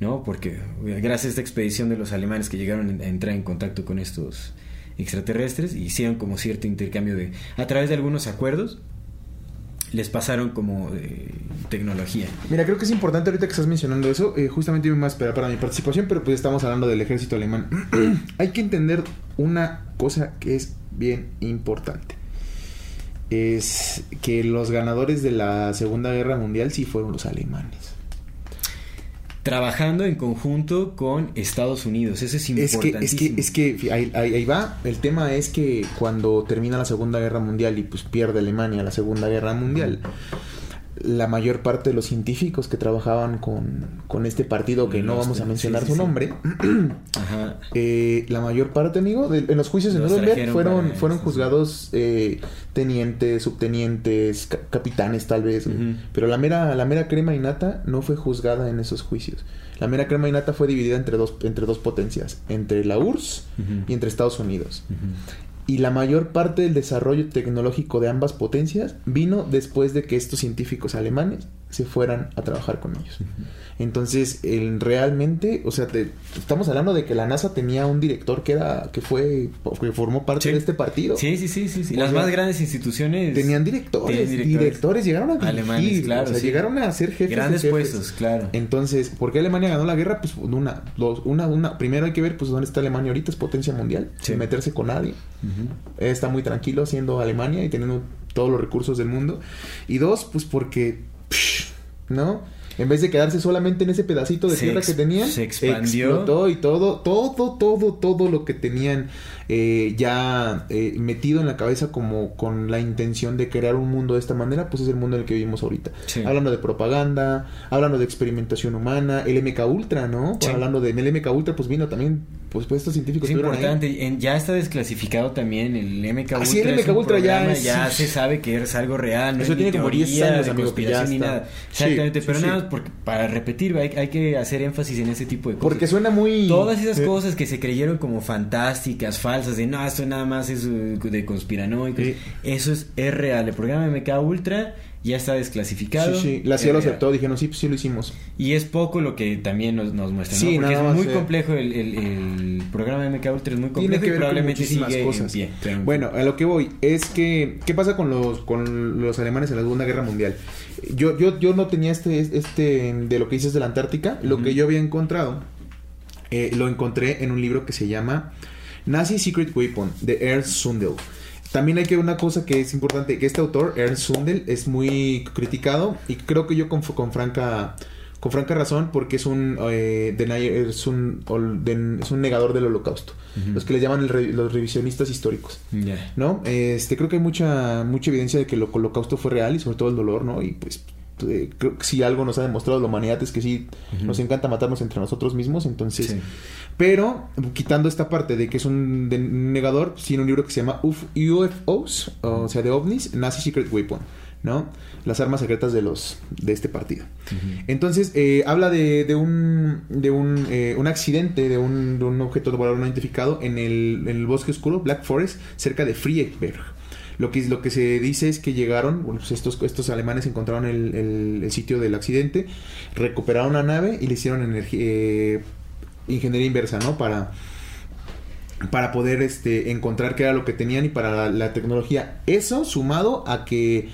¿no? Porque gracias a esta expedición de los alemanes que llegaron a entrar en contacto con estos extraterrestres, hicieron como cierto intercambio de, a través de algunos acuerdos, les pasaron como eh, tecnología. Mira, creo que es importante ahorita que estás mencionando eso, eh, justamente iba más para, para mi participación, pero pues estamos hablando del ejército alemán. [CLEARS THROAT] Hay que entender una cosa que es bien importante. Es que los ganadores de la Segunda Guerra Mundial sí fueron los alemanes trabajando en conjunto con Estados Unidos. Eso es importantísimo. Es que, es que, es que ahí, ahí, va. El tema es que cuando termina la Segunda Guerra Mundial y pues pierde Alemania la Segunda Guerra Mundial, la mayor parte de los científicos que trabajaban con, este partido, que no vamos a mencionar su nombre, [CLEARS THROAT] eh, la mayor parte, amigo, en los juicios de Nuremberg fueron, fueron juzgados eh, tenientes, subtenientes, capitanes tal vez, pero la mera, la mera crema innata no fue juzgada en esos juicios. La mera crema innata fue dividida entre dos, entre dos potencias, entre la URSS y entre Estados Unidos y la mayor parte del desarrollo tecnológico de ambas potencias vino después de que estos científicos alemanes se fueran a trabajar con ellos. Entonces, el, realmente, o sea, te, estamos hablando de que la NASA tenía un director que era que fue que formó parte de este partido. Sí, sí, sí, sí, Las más grandes instituciones tenían directores, directores, llegaron a dirigir, Alemanes, claro, o sea, llegaron a ser jefes grandes puestos, claro. Entonces, ¿por qué Alemania ganó la guerra? Pues una, dos, una, una, primero hay que ver pues dónde está Alemania ahorita, es potencia mundial, sin meterse con nadie. Está muy tranquilo siendo Alemania y teniendo todos los recursos del mundo. Y dos, pues porque ¿no? En vez de quedarse solamente en ese pedacito de tierra que tenían, se expandió. explotó y todo, todo, todo, todo lo que tenían eh, ya eh, metido en la cabeza como con la intención de crear un mundo de esta manera, pues es el mundo en el que vivimos ahorita. Hablando de propaganda, hablando de experimentación humana, el MK Ultra, ¿no? Hablando de el MK Ultra, pues vino también, pues, pues estos científicos. Es importante, ya está desclasificado también el MK Ultra. Así el MK Ultra ya Ya se sabe que es algo real, no Eso tiene como 10 años, de conspiración ni nada. Exactamente, pero nada más porque, para repetir, hay, hay, que hacer énfasis en ese tipo de cosas. Porque suena muy... Todas esas cosas que se creyeron como fantásticas, falsas, de no, esto nada más es uh, de conspiranoicos. Eso es, es real. El programa MK Ultra ya está desclasificado. Sí, sí. La CIA lo aceptó, dijeron, sí, pues sí lo hicimos. Y es poco lo que también nos, nos muestra, sí, Porque es muy complejo, el, el, programa MK Ultra es muy complejo Tiene que ver probablemente con muchísimas cosas. Bueno, a lo que voy es que, ¿qué pasa con los, con los alemanes en la Segunda Guerra Mundial? Yo, yo, yo no tenía este, este, de lo que dices de la Antártica, lo que yo había encontrado, eh, lo encontré en un libro que se llama Nazi Secret Weapon de Ernst Sundel. También hay que una cosa que es importante, que este autor, Ernst Sundel, es muy criticado y creo que yo con, con franca con franca razón porque es un, eh, es, un es un negador del holocausto. Los que le llaman los revisionistas históricos. ¿No? Este, creo que hay mucha, mucha evidencia de que el holocausto fue real y sobre todo el dolor, ¿no? Y pues eh, creo que si algo nos ha demostrado la humanidad es que sí nos encanta matarnos entre nosotros mismos, entonces... Sí. Pero, quitando esta parte de que es un negador, tiene un libro que se llama Uf- UFOs, o sea, de ovnis, Nazi Secret Weapon, ¿no? Las armas secretas de los de este partido. Entonces, eh, habla de, de un de un, eh, un accidente de un, de un objeto volador no identificado en el, en el bosque oscuro, Black Forest, cerca de Friedberg. Lo que, lo que se dice es que llegaron, bueno, pues estos, estos alemanes encontraron el, el- sitio del accidente, recuperaron la nave y le hicieron eh, ingeniería inversa, ¿no? Para, para poder este, encontrar qué era lo que tenían y para la tecnología. Eso sumado a que,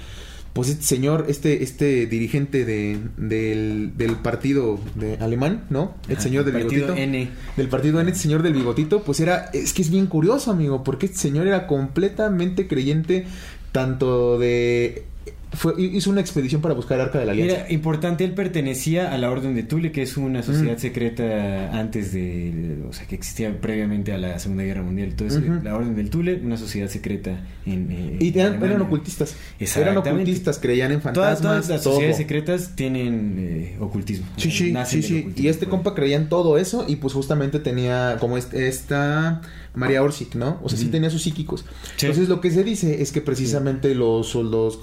pues este señor, este, este dirigente de, del, del partido de alemán, ¿no? El Ajá, señor del partido bigotito. N. Del partido N, este señor del bigotito, pues era, es que es bien curioso, amigo, porque este señor era completamente creyente tanto de... Fue, hizo una expedición para buscar el Arca de la Alianza. Era importante, él pertenecía a la Orden de Thule, que es una sociedad secreta antes de, o sea, que existía previamente a la Segunda Guerra Mundial. Entonces, la Orden del Thule, una sociedad secreta en... eh, Y eran, Alemania. eran ocultistas. Eran ocultistas, creían en fantasmas. todas las todo. sociedades secretas tienen eh, ocultismo. Sí, sí, sí, sí. ocultismo, Y este compa creía en todo eso y pues justamente tenía como est- esta María Orsic, ¿no? O sea, sí tenía sus psíquicos. Sí. Entonces lo que se dice es que precisamente los soldados,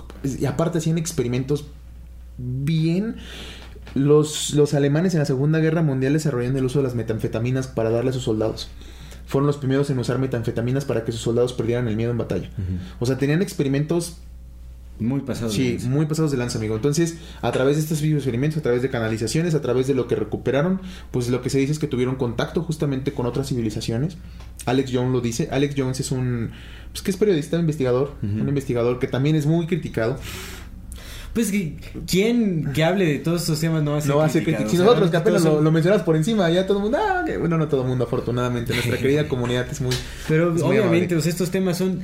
aparte hacían experimentos bien... Los, los alemanes en la Segunda Guerra Mundial desarrollaron el uso de las metanfetaminas para darle a sus soldados. Fueron los primeros en usar metanfetaminas para que sus soldados perdieran el miedo en batalla. O sea, tenían experimentos Muy pasado. de Sí, lanza. muy pasados de lanza, amigo. Entonces, a través de estos experimentos, a través de canalizaciones, a través de lo que recuperaron, pues lo que se dice es que tuvieron contacto justamente con otras civilizaciones. Alex Jones lo dice. Alex Jones es un, pues que es periodista, investigador, un investigador que también es muy criticado. Pues, que- ¿quién que hable de todos estos temas no va a ser No criticado? Si nosotros que apenas lo, lo mencionas por encima, ya todo el mundo, ah, que- bueno, no todo el mundo, afortunadamente. Nuestra [LAUGHS] querida comunidad es muy. Pero es muy obviamente, sea, estos temas son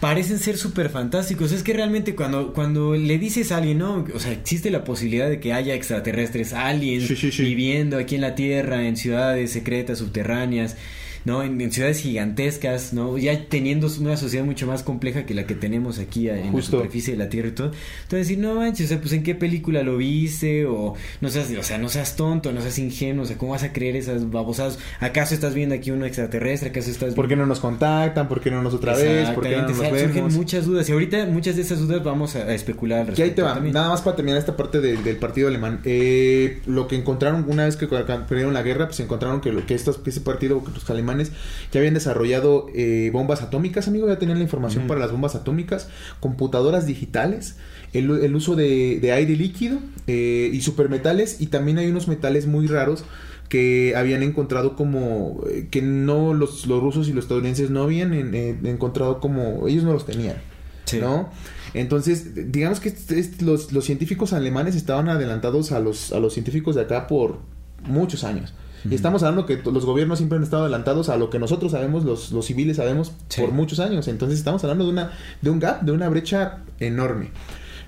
parecen ser súper fantásticos. Es que realmente cuando, cuando le dices a alguien, no, o sea, existe la posibilidad de que haya extraterrestres, aliens Sí, sí, sí. viviendo aquí en la Tierra, en ciudades secretas, subterráneas, ¿no? En, en ciudades gigantescas, ¿no? Ya teniendo una sociedad mucho más compleja que la que tenemos aquí en Justo. la superficie de la Tierra y todo. Entonces decir, no manches, o sea, pues en qué película lo viste, o no seas, o sea, no seas tonto, no seas ingenuo, o sea, ¿cómo vas a creer esas babosadas? ¿Acaso estás viendo aquí uno extraterrestre? ¿Acaso estás ¿Por qué no nos contactan? ¿Por qué no nos otra vez? ¿Por qué no nos o sea, surgen vemos? muchas dudas y ahorita muchas de esas dudas vamos a, a especular al Que ahí te respecto va, también. nada más para terminar esta parte del- del partido alemán. Eh, lo que encontraron una vez que perdieron la guerra, pues encontraron que, lo, que, estos, que ese partido, que los alemanes ya habían desarrollado eh, bombas atómicas, amigo, ya tenían la información para las bombas atómicas, computadoras digitales, el, el uso de, de aire líquido eh, y supermetales, y también hay unos metales muy raros que habían encontrado como eh, que no los, los rusos y los estadounidenses no habían en- en- encontrado como ellos no los tenían. Sí. ¿no? Entonces, digamos que los, los científicos alemanes estaban adelantados a los, a los científicos de acá por muchos años. Y estamos hablando que los gobiernos siempre han estado adelantados a lo que nosotros sabemos, los, los civiles sabemos, Sí. por muchos años. Entonces estamos hablando de una, de un gap, de una brecha enorme,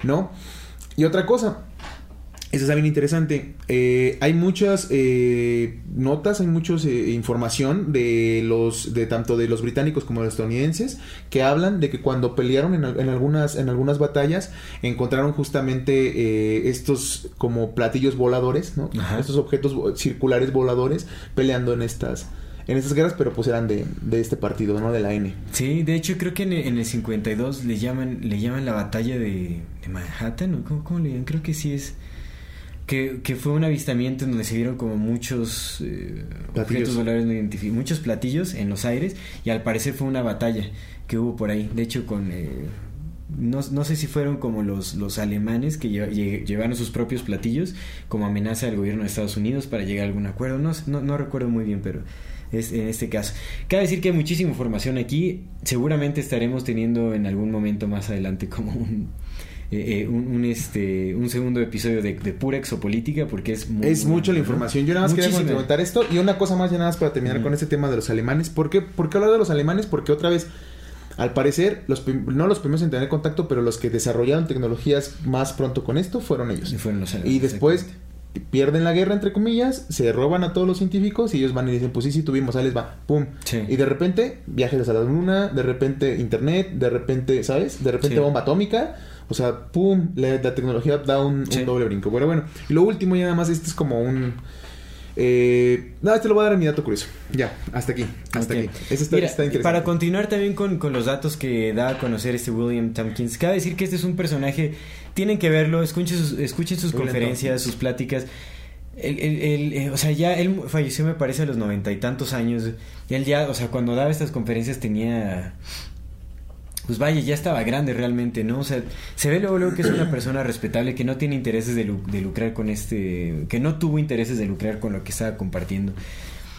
¿no? Y otra cosa, eso está bien interesante. Eh, hay muchas eh, notas, hay mucha información de los, de tanto de los británicos como de los estadounidenses que hablan de que cuando pelearon en, al- en algunas, en algunas batallas encontraron justamente eh, estos como platillos voladores, ¿no? Ajá. Estos objetos circulares voladores peleando en estas, en estas guerras, pero pues eran de, de este partido, ¿no? De la N. Sí, de hecho creo que en el, en el 52 le llaman le llaman la batalla de, de Manhattan, ¿o cómo, cómo le llaman? Creo que sí es que, que fue un avistamiento en donde se vieron como muchos eh, objetos voladores no identificados, muchos platillos en los aires y al parecer fue una batalla que hubo por ahí. De hecho con eh, no, no sé si fueron como los, los alemanes que lle- lle- llevaron sus propios platillos como amenaza al gobierno de Estados Unidos para llegar a algún acuerdo. No, no, no recuerdo muy bien, pero es en este caso. Cabe decir que hay muchísima información aquí. Seguramente estaremos teniendo en algún momento más adelante como un, eh, eh, un, un, este, un segundo episodio de, de pura exopolítica porque es muy, es muy mucha la información. Yo nada más quería comentar esto. Y una cosa más, ya nada más para terminar con este tema de los alemanes. ¿Por qué, ¿Por qué hablar de los alemanes? Porque otra vez, al parecer, los no los primeros en tener contacto, pero los que desarrollaron tecnologías más pronto con esto fueron ellos. Y fueron los Y después, pierden la guerra, entre comillas, se roban a todos los científicos y ellos van y dicen, pues sí, sí, tuvimos, ahí les va, pum. Sí. Y de repente, viajes a la luna, de repente internet, de repente, ¿sabes? De repente Sí. bomba atómica. O sea, pum, la, la tecnología da un, doble brinco. Pero bueno, y lo último, ya nada más, este es como un... Eh, no, este lo voy a dar a mi dato curioso. Ya, hasta aquí, hasta aquí. Ese está, Mira, está interesante. Para continuar también con, con los datos que da a conocer este William Tompkins, cabe decir que este es un personaje, tienen que verlo, escuchen sus, escuchen sus William conferencias, Tompkins. sus pláticas. El, el- el, eh, o sea, ya él falleció, me parece, a los noventa y tantos años. Él ya, o sea, cuando daba estas conferencias tenía. Pues vaya, ya estaba grande realmente, ¿no? O sea, se ve luego, luego que es una [CLEARS THROAT] persona respetable que no tiene intereses de, lu- de lucrar con este. que no tuvo intereses de lucrar con lo que estaba compartiendo.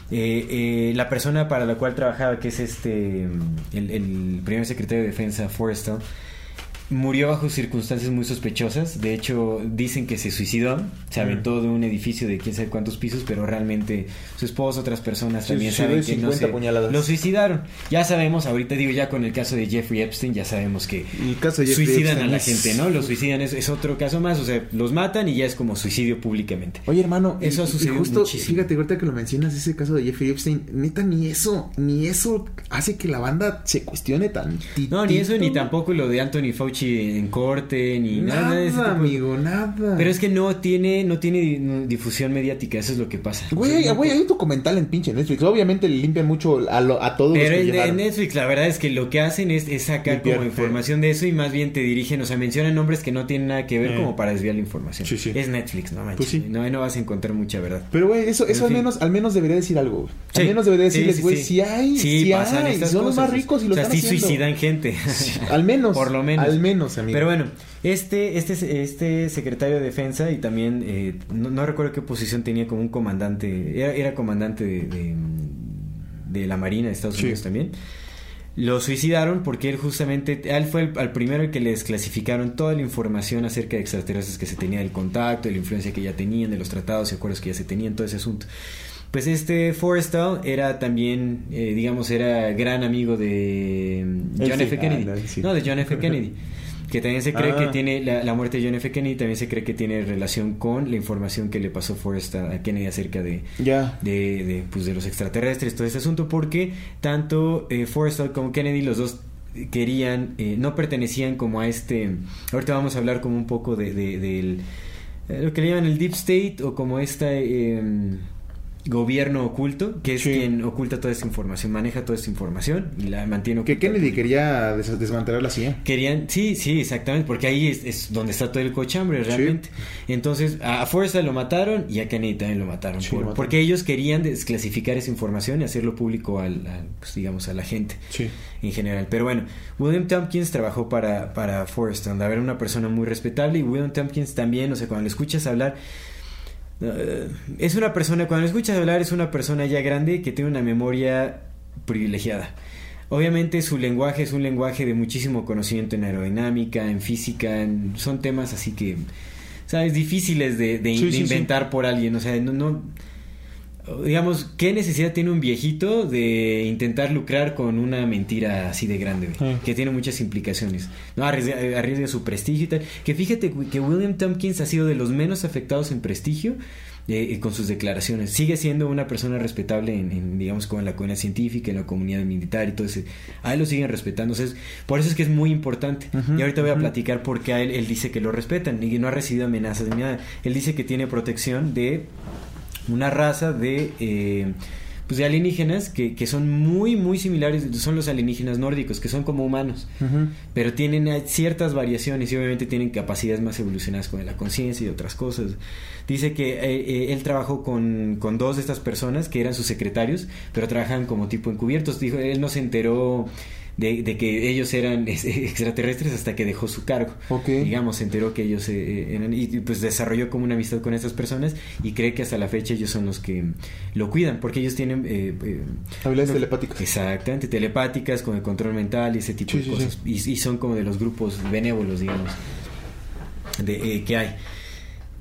Eh, eh, la persona para la cual trabajaba, que es este. el, el primer secretario de defensa, Forrestal, murió bajo circunstancias muy sospechosas. De hecho, dicen que se suicidó. Se Mm. aventó de un edificio de quién sabe cuántos pisos, pero realmente su esposa, otras personas también saben que no 50 se lo suicidaron. Ya sabemos, ahorita digo ya con el caso de Jeffrey Epstein, ya sabemos que El caso de Jeffrey suicidan Epstein a la es- gente, ¿no? Los suicidan es, es otro caso más, o sea, los matan y ya es como suicidio públicamente. Oye, hermano, Eso y- ha y sucedido justo, muchísimo. Fíjate, ahorita que lo mencionas, ese caso de Jeffrey Epstein, neta, ni eso, ni eso hace que la banda se cuestione tan No, ni eso, ni tampoco lo de Anthony Fauci en corte, ni nada, Nada, de ese tipo. amigo, nada. Pero es que no tiene, no tiene di- difusión mediática, eso es lo que pasa. Güey, sea, hay- no- güey, hay un documental en pinche Netflix. Obviamente le limpian mucho a, lo- a todos Pero los que. Netflix la verdad es que lo que hacen es, es sacar Limpiar, como información de eso y más bien te dirigen, o sea, mencionan nombres que no tienen nada que ver Eh. como para desviar la información. Sí, sí. Es Netflix, no manches. Pues sí. No, ahí no vas a encontrar mucha verdad. Pero, güey, eso, eso En al fin. menos, al menos debería decir algo, güey. Al menos debería decirles, sí, güey, sí. si hay, Sí, si pasan hay. estas Son los más ricos y lo o sea, están sí haciendo. suicidan gente. [LAUGHS] Al menos. Por lo menos. Al menos, amigo. Pero bueno, este, este, este secretario de defensa y también, eh, no, no recuerdo qué posición tenía como un comandante, era, era comandante de, de, de la Marina de Estados Sí. Unidos también. Lo suicidaron porque él justamente, a él fue el, al primero el que le desclasificaron toda la información acerca de extraterrestres que se tenía del contacto, de la influencia que ya tenían, de los tratados y acuerdos que ya se tenían, todo ese asunto. Pues este Forrestal era también, eh, digamos, era gran amigo de John sí. F. Kennedy. Ah, no, sí. No, de John F. Kennedy. [LAUGHS] Que también se cree Ah. que tiene la, la muerte de John F. Kennedy, también se cree que tiene relación con la información que le pasó Forrestal a Kennedy acerca de, Ya. de, de, pues, de los extraterrestres, todo ese asunto, porque tanto eh, Forrestal como Kennedy, los dos querían, eh, no pertenecían como a este, ahorita vamos a hablar como un poco de, de- del, eh, lo que le llaman el Deep State o como este gobierno oculto, que es Sí. quien oculta toda esta información, maneja toda esta información y la mantiene Que oculta. Kennedy quería des- desmantelar la CIA. Querían, sí, sí, exactamente, porque ahí es, es donde está todo el cochambre realmente. Entonces, a, a Forrestal lo mataron y a Kennedy también lo mataron, Sí, por- lo mataron. porque ellos querían desclasificar esa información y hacerlo público al, al, pues, digamos, a la gente Sí. en general. Pero bueno, William Tompkins trabajó para, para Forrestal, a ver, una persona muy respetable y William Tompkins también, o sea, cuando le escuchas hablar, es una persona, cuando le escuchas hablar, es una persona ya grande que tiene una memoria privilegiada. Obviamente su lenguaje es un lenguaje de muchísimo conocimiento en aerodinámica, en física, en- son temas así que, ¿sabes? Difíciles de, de- Sí, de sí, sí. inventar por alguien, o sea, no, no, digamos, ¿qué necesidad tiene un viejito de intentar lucrar con una mentira así de grande, que tiene muchas implicaciones? No, arriesga, arriesga su prestigio y tal. Que fíjate que William Tompkins ha sido de los menos afectados en prestigio eh, con sus declaraciones. Sigue siendo una persona respetable en, en, digamos, como en la comunidad científica, en la comunidad militar y todo ese. A él lo siguen respetando. O sea, es- por eso es que es muy importante. Y ahorita voy a platicar por qué a él, él dice que lo respetan y que no ha recibido amenazas ni nada. Él dice que tiene protección de una raza de eh, pues de alienígenas que, que son muy muy similares son los alienígenas nórdicos que son como humanos pero tienen ciertas variaciones y obviamente tienen capacidades más evolucionadas con la conciencia y otras cosas. Dice que eh, eh, él trabajó con, con dos de estas personas que eran sus secretarios pero trabajan como tipo encubiertos. Dijo él no se enteró de, de que ellos eran eh, [LAUGHS] extraterrestres hasta que dejó su cargo Ok. digamos se enteró que ellos eh, eran y pues desarrolló como una amistad con estas personas y cree que hasta la fecha ellos son los que lo cuidan porque ellos tienen eh, eh, Habilidades no- telepáticas. exactamente telepáticas con el control mental y ese tipo Sí, de sí, cosas y, y son como de los grupos benévolos digamos de, eh, que hay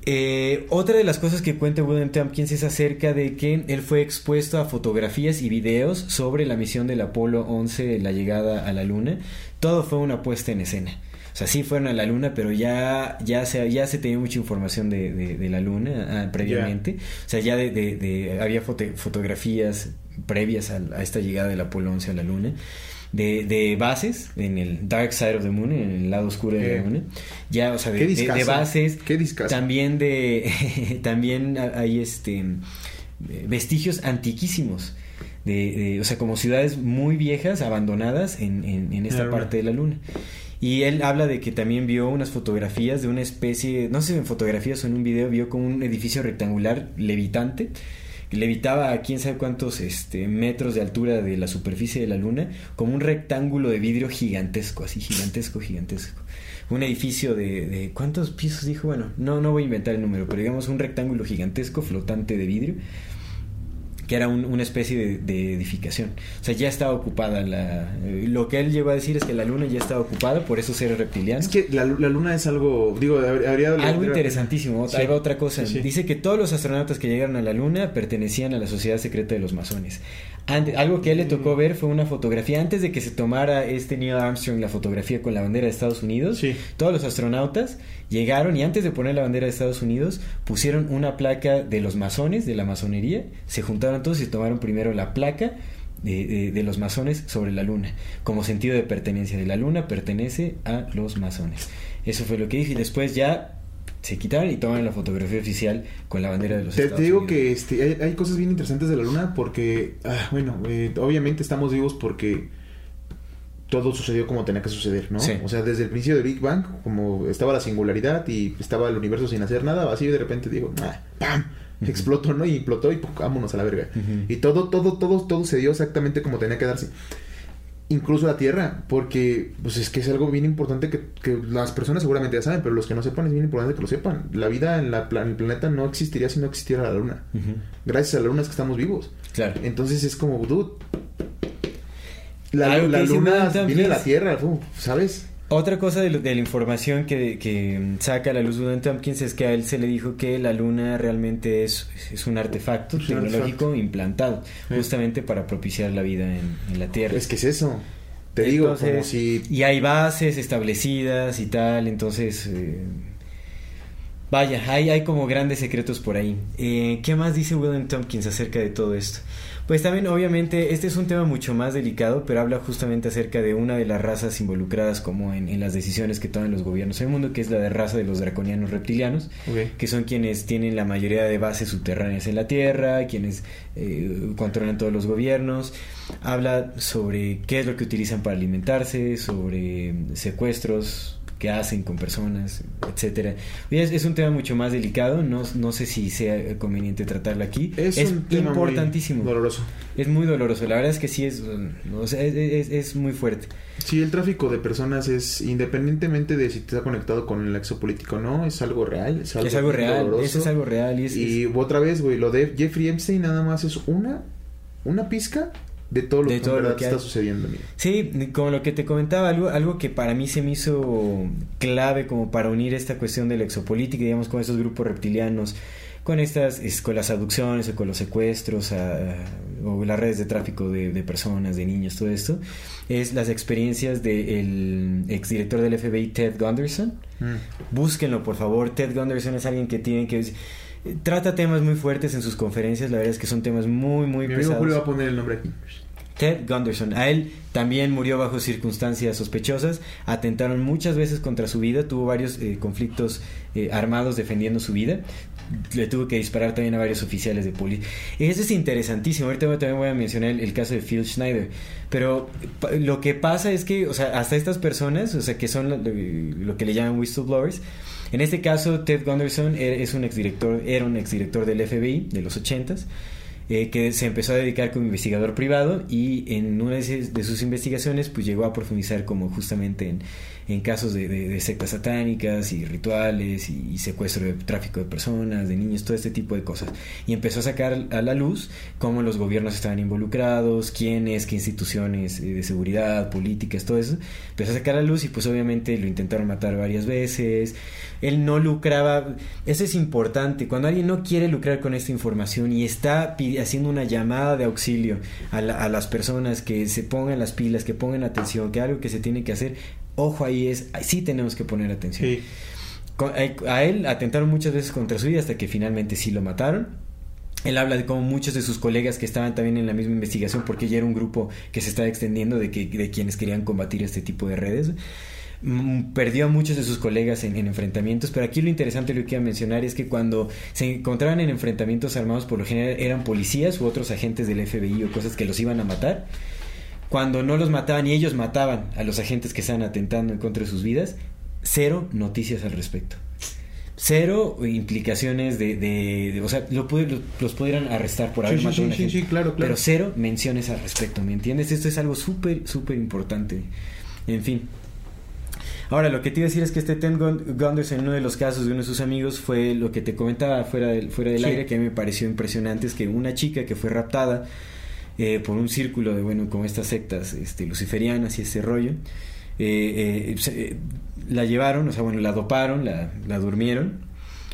Eh, otra de las cosas que cuenta William Tompkins es acerca de que él fue expuesto a fotografías y videos sobre la misión del Apolo 11, la llegada a la Luna. Todo fue una puesta en escena. O sea, sí fueron a la luna, pero ya, ya, se, ya se tenía mucha información de, de, la luna ah, previamente. O sea, ya de, de había fotografías previas a, a, esta llegada del Apolo 11 a la luna de, de bases en el Dark Side of the Moon, en el lado oscuro de la luna. Ya, o sea, de, de, bases. Qué también de. [LAUGHS] también hay este vestigios antiquísimos. De, o sea, como ciudades muy viejas, abandonadas en, en, esta parte de la luna. Y él habla de que también vio unas fotografías de una especie, no sé si en fotografías o en un video, vio como un edificio rectangular levitante levitaba a quién sabe cuántos este, metros de altura de la superficie de la luna, como un rectángulo de vidrio gigantesco, así gigantesco, gigantesco. Un edificio de, de ¿cuántos pisos dijo? Bueno, no, no voy a inventar el número, pero digamos un rectángulo gigantesco flotante de vidrio que era una especie de, edificación. O sea, ya estaba ocupada la... Eh, lo que él llegó a decir es que la luna ya estaba ocupada, por eso ser reptiliano. Es que la, luna es algo, digo, habría... Algo interesantísimo, ahí va otra cosa. Dice que todos los astronautas que llegaron a la luna pertenecían a la sociedad secreta de los masones algo que a él le tocó ver fue una fotografía antes de que se tomara este Neil Armstrong la fotografía con la bandera de Estados Unidos. Todos los astronautas llegaron y antes de poner la bandera de Estados Unidos pusieron una placa de los masones, de la masonería. Se juntaron todos y tomaron primero la placa de, de, los masones sobre la luna, como sentido de pertenencia. De la luna pertenece a los masones. Eso fue lo que dije y después ya se quitaron y toman la fotografía oficial con la bandera de los te, Estados Te digo que este, hay, cosas bien interesantes de la luna porque, ah, bueno, eh, obviamente estamos vivos porque todo sucedió como tenía que suceder, ¿no? O sea, desde el principio del Big Bang, como estaba la singularidad y estaba el universo sin hacer nada, así de repente digo, ah, ¡pam! Explotó, ¿no? Y implotó y vámonos a la verga. Y todo, todo, todo, todo se dio exactamente como tenía que darse incluso la Tierra, porque pues es que es algo bien importante que, que, las personas seguramente ya saben, pero los que no sepan es bien importante que lo sepan. La vida en, la, el planeta no existiría si no existiera la Luna. Gracias a la Luna es que estamos vivos. Claro. Entonces es como, dude, la, la Luna viene de la Tierra, ¿sabes? Otra cosa de, la información que, saca a la luz William Tompkins es que a él se le dijo que la luna realmente es, es un artefacto tecnológico implantado, justamente para propiciar la vida en, la Tierra. Es que es eso. Te digo, como si... Y hay bases establecidas y tal, entonces... Eh, vaya, hay, hay como grandes secretos por ahí. Eh, ¿Qué más dice William Tompkins acerca de todo esto? Pues también, obviamente, este es un tema mucho más delicado, pero habla justamente acerca de una de las razas involucradas como en, las decisiones que toman los gobiernos en el mundo, que es la de raza de los draconianos reptilianos, que son quienes tienen la mayoría de bases subterráneas en la Tierra, quienes eh, controlan todos los gobiernos. Habla sobre qué es lo que utilizan para alimentarse, sobre secuestros, que hacen con personas, etcétera. Es, es, un tema mucho más delicado, no, no sé si sea conveniente tratarlo aquí. Es, un importantísimo. doloroso. Es muy doloroso, la verdad es que sí es, es, es, muy fuerte. Sí, el tráfico de personas es, independientemente de si te está conectado con el exopolítico o no, es algo real. Es algo, real, eso es algo real. Y, y otra vez, güey, lo de Jeffrey Epstein nada más es una, una pizca de todo lo que, está sucediendo. Sí, como lo que te comentaba, algo, algo que para mí se me hizo clave como para unir esta cuestión de la exopolítica, digamos, con esos grupos reptilianos, con estas, con las aducciones o con los secuestros o las redes de tráfico de, personas, de niños, todo esto, es las experiencias del exdirector del FBI, Ted Gunderson. Mm. Búsquenlo, por favor. Ted Gunderson es alguien que tiene que trata temas muy fuertes en sus conferencias, la verdad es que son temas muy, muy Mi pesados. Julio va a poner el nombre aquí. Ted Gunderson. A él también murió bajo circunstancias sospechosas. Atentaron muchas veces contra su vida. Tuvo varios eh, conflictos eh, armados defendiendo su vida. Le tuvo que disparar también a varios oficiales de policía. Eso es interesantísimo. Ahorita también voy a mencionar el, caso de Phil Schneider. Pero lo que pasa es que, o sea, hasta estas personas, o sea, que son lo, que le llaman whistleblowers, en este caso, Ted Gunderson e, es un era un exdirector del FBI de los ochentas eh, que se empezó a dedicar como investigador privado y en una de sus investigaciones pues llegó a profundizar como justamente en, en casos de, de, sectas satánicas y rituales y, secuestro de tráfico de personas, de niños, todo este tipo de cosas. Y empezó a sacar a la luz cómo los gobiernos estaban involucrados, quiénes, qué instituciones eh, de seguridad, políticas, todo eso. Empezó a sacar a la luz y pues obviamente lo intentaron matar varias veces. Él no lucraba, eso es importante, cuando alguien no quiere lucrar con esta información y está haciendo una llamada de auxilio a, a las personas que se pongan las pilas, que pongan atención, que algo que se tiene que hacer, ojo ahí es, sí tenemos que poner atención. A él atentaron muchas veces contra su vida hasta que finalmente sí lo mataron. Él habla de cómo muchos de sus colegas que estaban también en la misma investigación, porque ya era un grupo que se estaba extendiendo de, que, de quienes querían combatir este tipo de redes, mm, perdió a muchos de sus colegas en, enfrentamientos, pero aquí lo interesante lo que quiero mencionar es que cuando se encontraban en enfrentamientos armados, por lo general eran policías u otros agentes del FBI o cosas que los iban a matar cuando no los mataban y ellos mataban a los agentes que estaban atentando en contra de sus vidas, cero noticias al respecto. Cero implicaciones de, de, o sea, lo, los pudieran arrestar por haber matado a una gente. claro, claro. Pero cero menciones al respecto, ¿me entiendes? Esto es algo súper, súper importante. En fin. Ahora, lo que te iba a decir es que este Ted Gunderson, en uno de los casos de uno de sus amigos, fue lo que te comentaba fuera del, fuera del aire, que a mí me pareció impresionante, es que una chica que fue raptada eh, por un círculo de, bueno, como estas sectas este, luciferianas y ese rollo. Eh, eh, la llevaron, o sea, bueno, la doparon, la, durmieron.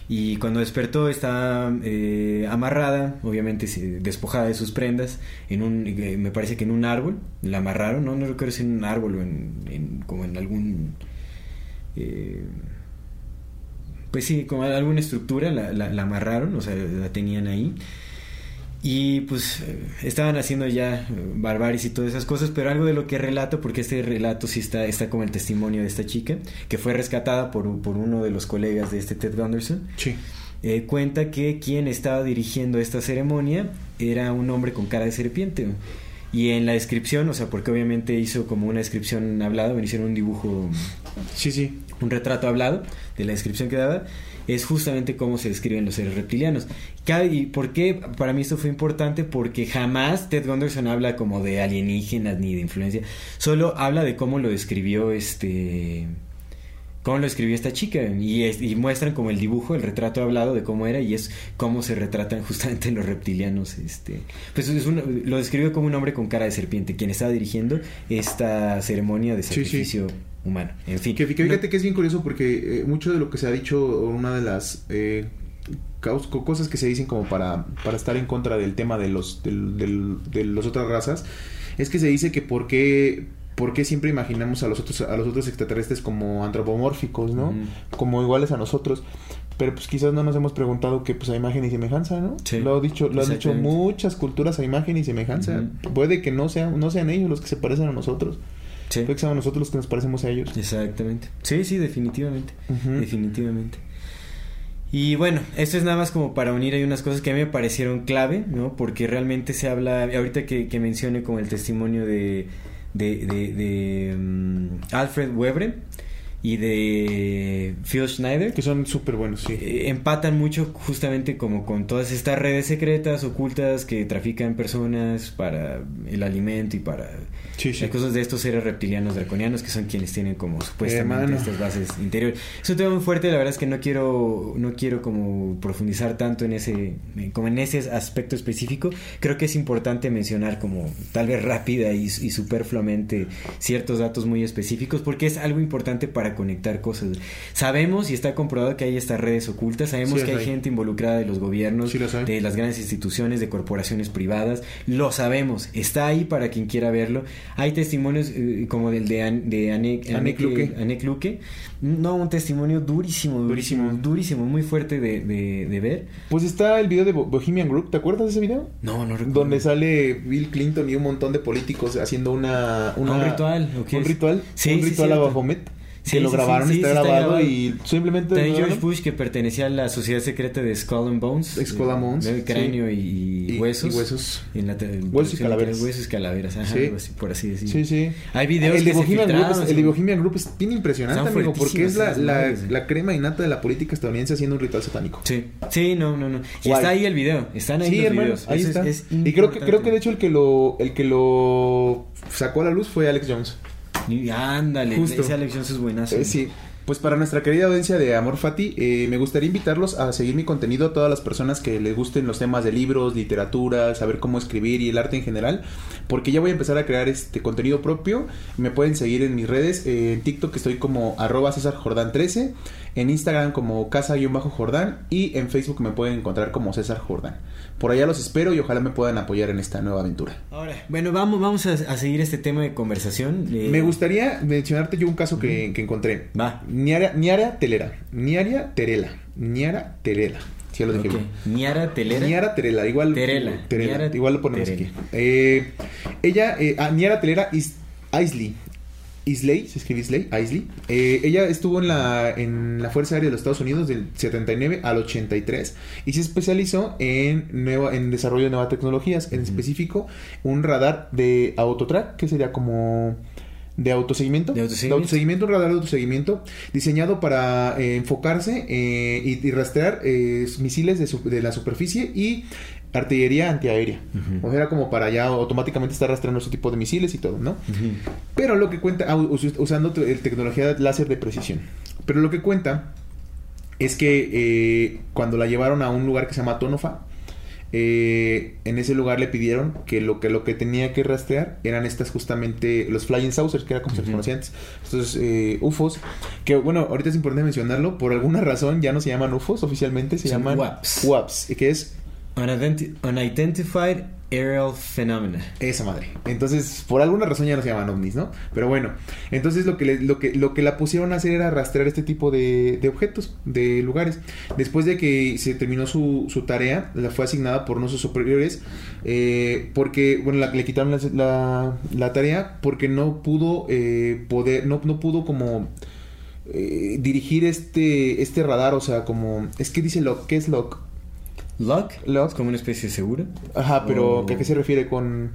Y cuando despertó estaba amarrada, obviamente despojada de sus prendas, en un, me parece que en un árbol, la amarraron, no, no recuerdo si en un árbol o en, como en algún, pues sí, como alguna estructura, la, la, la, amarraron, o sea, la tenían ahí. Y pues estaban haciendo ya barbaries y todas esas cosas, pero algo de lo que relato, porque este relato sí está, está como el testimonio de esta chica, que fue rescatada por, por uno de los colegas de este Ted Gunderson. Sí. Eh, cuenta que quien estaba dirigiendo esta ceremonia era un hombre con cara de serpiente. Y en la descripción, o sea, porque obviamente hizo como una descripción hablada, me hicieron un dibujo. Sí, sí. Un retrato hablado de la descripción que daba es justamente cómo se describen los seres reptilianos. ¿Y por qué para mí esto fue importante? Porque jamás Ted Gunderson habla como de alienígenas ni de influencia, solo habla de cómo lo describió este cómo lo escribió esta chica y, muestran como el dibujo, el retrato hablado de cómo era y es cómo se retratan justamente los reptilianos. Este, pues es lo describió como un hombre con cara de serpiente, quien estaba dirigiendo esta ceremonia de sacrificio humano. En fin. Que, fíjate que es bien curioso porque eh, mucho de lo que se ha dicho, una de las eh, cosas que se dicen como para, para estar en contra del tema de los, de las otras razas, es que se dice que por qué, por qué siempre imaginamos a los otros, a los otros extraterrestres como antropomórficos, ¿no? Como iguales a nosotros. Pero pues quizás no nos hemos preguntado que pues a imagen y semejanza, ¿no? Lo ha dicho, lo han dicho muchas culturas a imagen y semejanza. Puede que no sean, no sean ellos los que se parecen a nosotros. Sí. Puede que seamos nosotros los que nos parecemos a ellos. Exactamente. Sí, sí, definitivamente. Definitivamente. Y bueno, esto es nada más como para unir hay unas cosas que a mí me parecieron clave, ¿no? Porque realmente se habla, ahorita que, que mencione como el testimonio de, de, de, mm, Alfred Webre, y de Phil Schneider. Que son súper buenos, sí. Eh, empatan mucho justamente como con todas estas redes secretas, ocultas, que trafican personas para el alimento y para Sí, Hay cosas de estos seres reptilianos draconianos que son quienes tienen como supuestamente estas bases interiores. Es un tema muy fuerte, la verdad es que no quiero, no quiero como profundizar tanto en ese, como en ese aspecto específico. Creo que es importante mencionar como tal vez rápida y, y superfluamente ciertos datos muy específicos porque es algo importante para conectar cosas. Sabemos y está comprobado que hay estas redes ocultas, sabemos que hay, gente involucrada de los gobiernos, de las grandes instituciones, de corporaciones privadas, lo sabemos, está ahí para quien quiera verlo. Hay testimonios eh, como del de, de Anek, Luque. No, un testimonio durísimo, durísimo, durísimo, muy fuerte de, de, ver. Pues está el video de Bohemian Group, ¿te acuerdas de ese video? No, no recuerdo. Donde sale Bill Clinton y un montón de políticos haciendo una... un ritual, Un ritual, sí, un ritual a Bafomet. Sí, que lo grabaron, sí, sí, está, sí, está grabado, grabado. y simplemente... También George. Bush, que pertenecía a la sociedad secreta de Skull and Bones. Skull and Bones, de- de cráneo y, Y- huesos. y huesos. En la Huesos y calaveras. Huesos y calaveras, ajá, así, por así decirlo. Sí, sí. Hay videos el que de se Bohemian Group, es- el de. Bohemian Group es bien impresionante, amigo, porque es la, la, ¿eh? la crema innata de la política estadounidense haciendo un ritual satánico. Sí, sí, no, no, no. Y Guay. está ahí el video, están ahí los hermano, videos. ahí Eso está. es y creo que creo que de hecho el que lo el que lo sacó a la luz fue Alex Jones. Y ándale, Justo. Alex Jones es. Eh, sí. Pues para nuestra querida audiencia de Amor Fati, eh, me gustaría invitarlos a seguir mi contenido a todas las personas que les gusten los temas de libros, literatura, saber cómo escribir y el arte en general, porque ya voy a empezar a crear este contenido propio. Me pueden seguir en mis redes, eh, en TikTok estoy como arroba César Jordán 13, en Instagram como casa-jordán y en Facebook me pueden encontrar como César Jordán. Por allá los espero y ojalá me puedan apoyar en esta nueva aventura. Ahora, bueno, vamos, vamos a, a seguir este tema de conversación. Eh, Me gustaría mencionarte yo un caso que, que encontré. Va. Niara, Niara Telera. Niara Terela. Niara Terela. Sí, lo dije ok. bien. Niara Telera. Niara Terela, igual. Terela. Terela, Niara igual lo ponemos Terela. aquí. Eh, ella, eh, ah, Niara Telera is, Isley. Isley, se escribe Isley, Isley. Eh, ella estuvo en la, en la Fuerza Aérea de los Estados Unidos del 79 al 83 y se especializó en, nueva, en desarrollo de nuevas tecnologías, en específico un radar de autotrack, que sería como de autoseguimiento. De autoseguimiento. un radar de autoseguimiento diseñado para eh, enfocarse eh, y, y rastrear eh, misiles de, su- de la superficie y artillería antiaérea. O sea, era como para ya automáticamente estar rastreando ese tipo de misiles y todo, ¿no? Pero lo que cuenta, ah, us- usando te- tecnología láser de precisión. Pero lo que cuenta es que eh, cuando la llevaron a un lugar que se llama Tonofa, eh, en ese lugar le pidieron que lo que lo que tenía que rastrear eran estas justamente los flying saucers que era como se les conocía antes estos eh, UFOs que bueno ahorita es importante mencionarlo por alguna razón ya no se llaman UFOs oficialmente se Son llaman WAPs. WAPs que es Unidenti- Unidentified Aerial Phenomena. Esa madre. Entonces, por alguna razón ya no se llaman ovnis, ¿no? Pero bueno, entonces lo que, lo que, lo que la pusieron a hacer era rastrear este tipo de, de objetos, de lugares. Después de que se terminó su, su tarea, la fue asignada por nuestros superiores, eh, porque, bueno, la- le quitaron la, la- tarea porque no pudo eh, poder, no, no pudo como eh, dirigir este, este radar, o sea, como, es que dice lock, ¿qué es lock? Es como una especie de seguro. Ajá, pero. ¿a qué se refiere con...?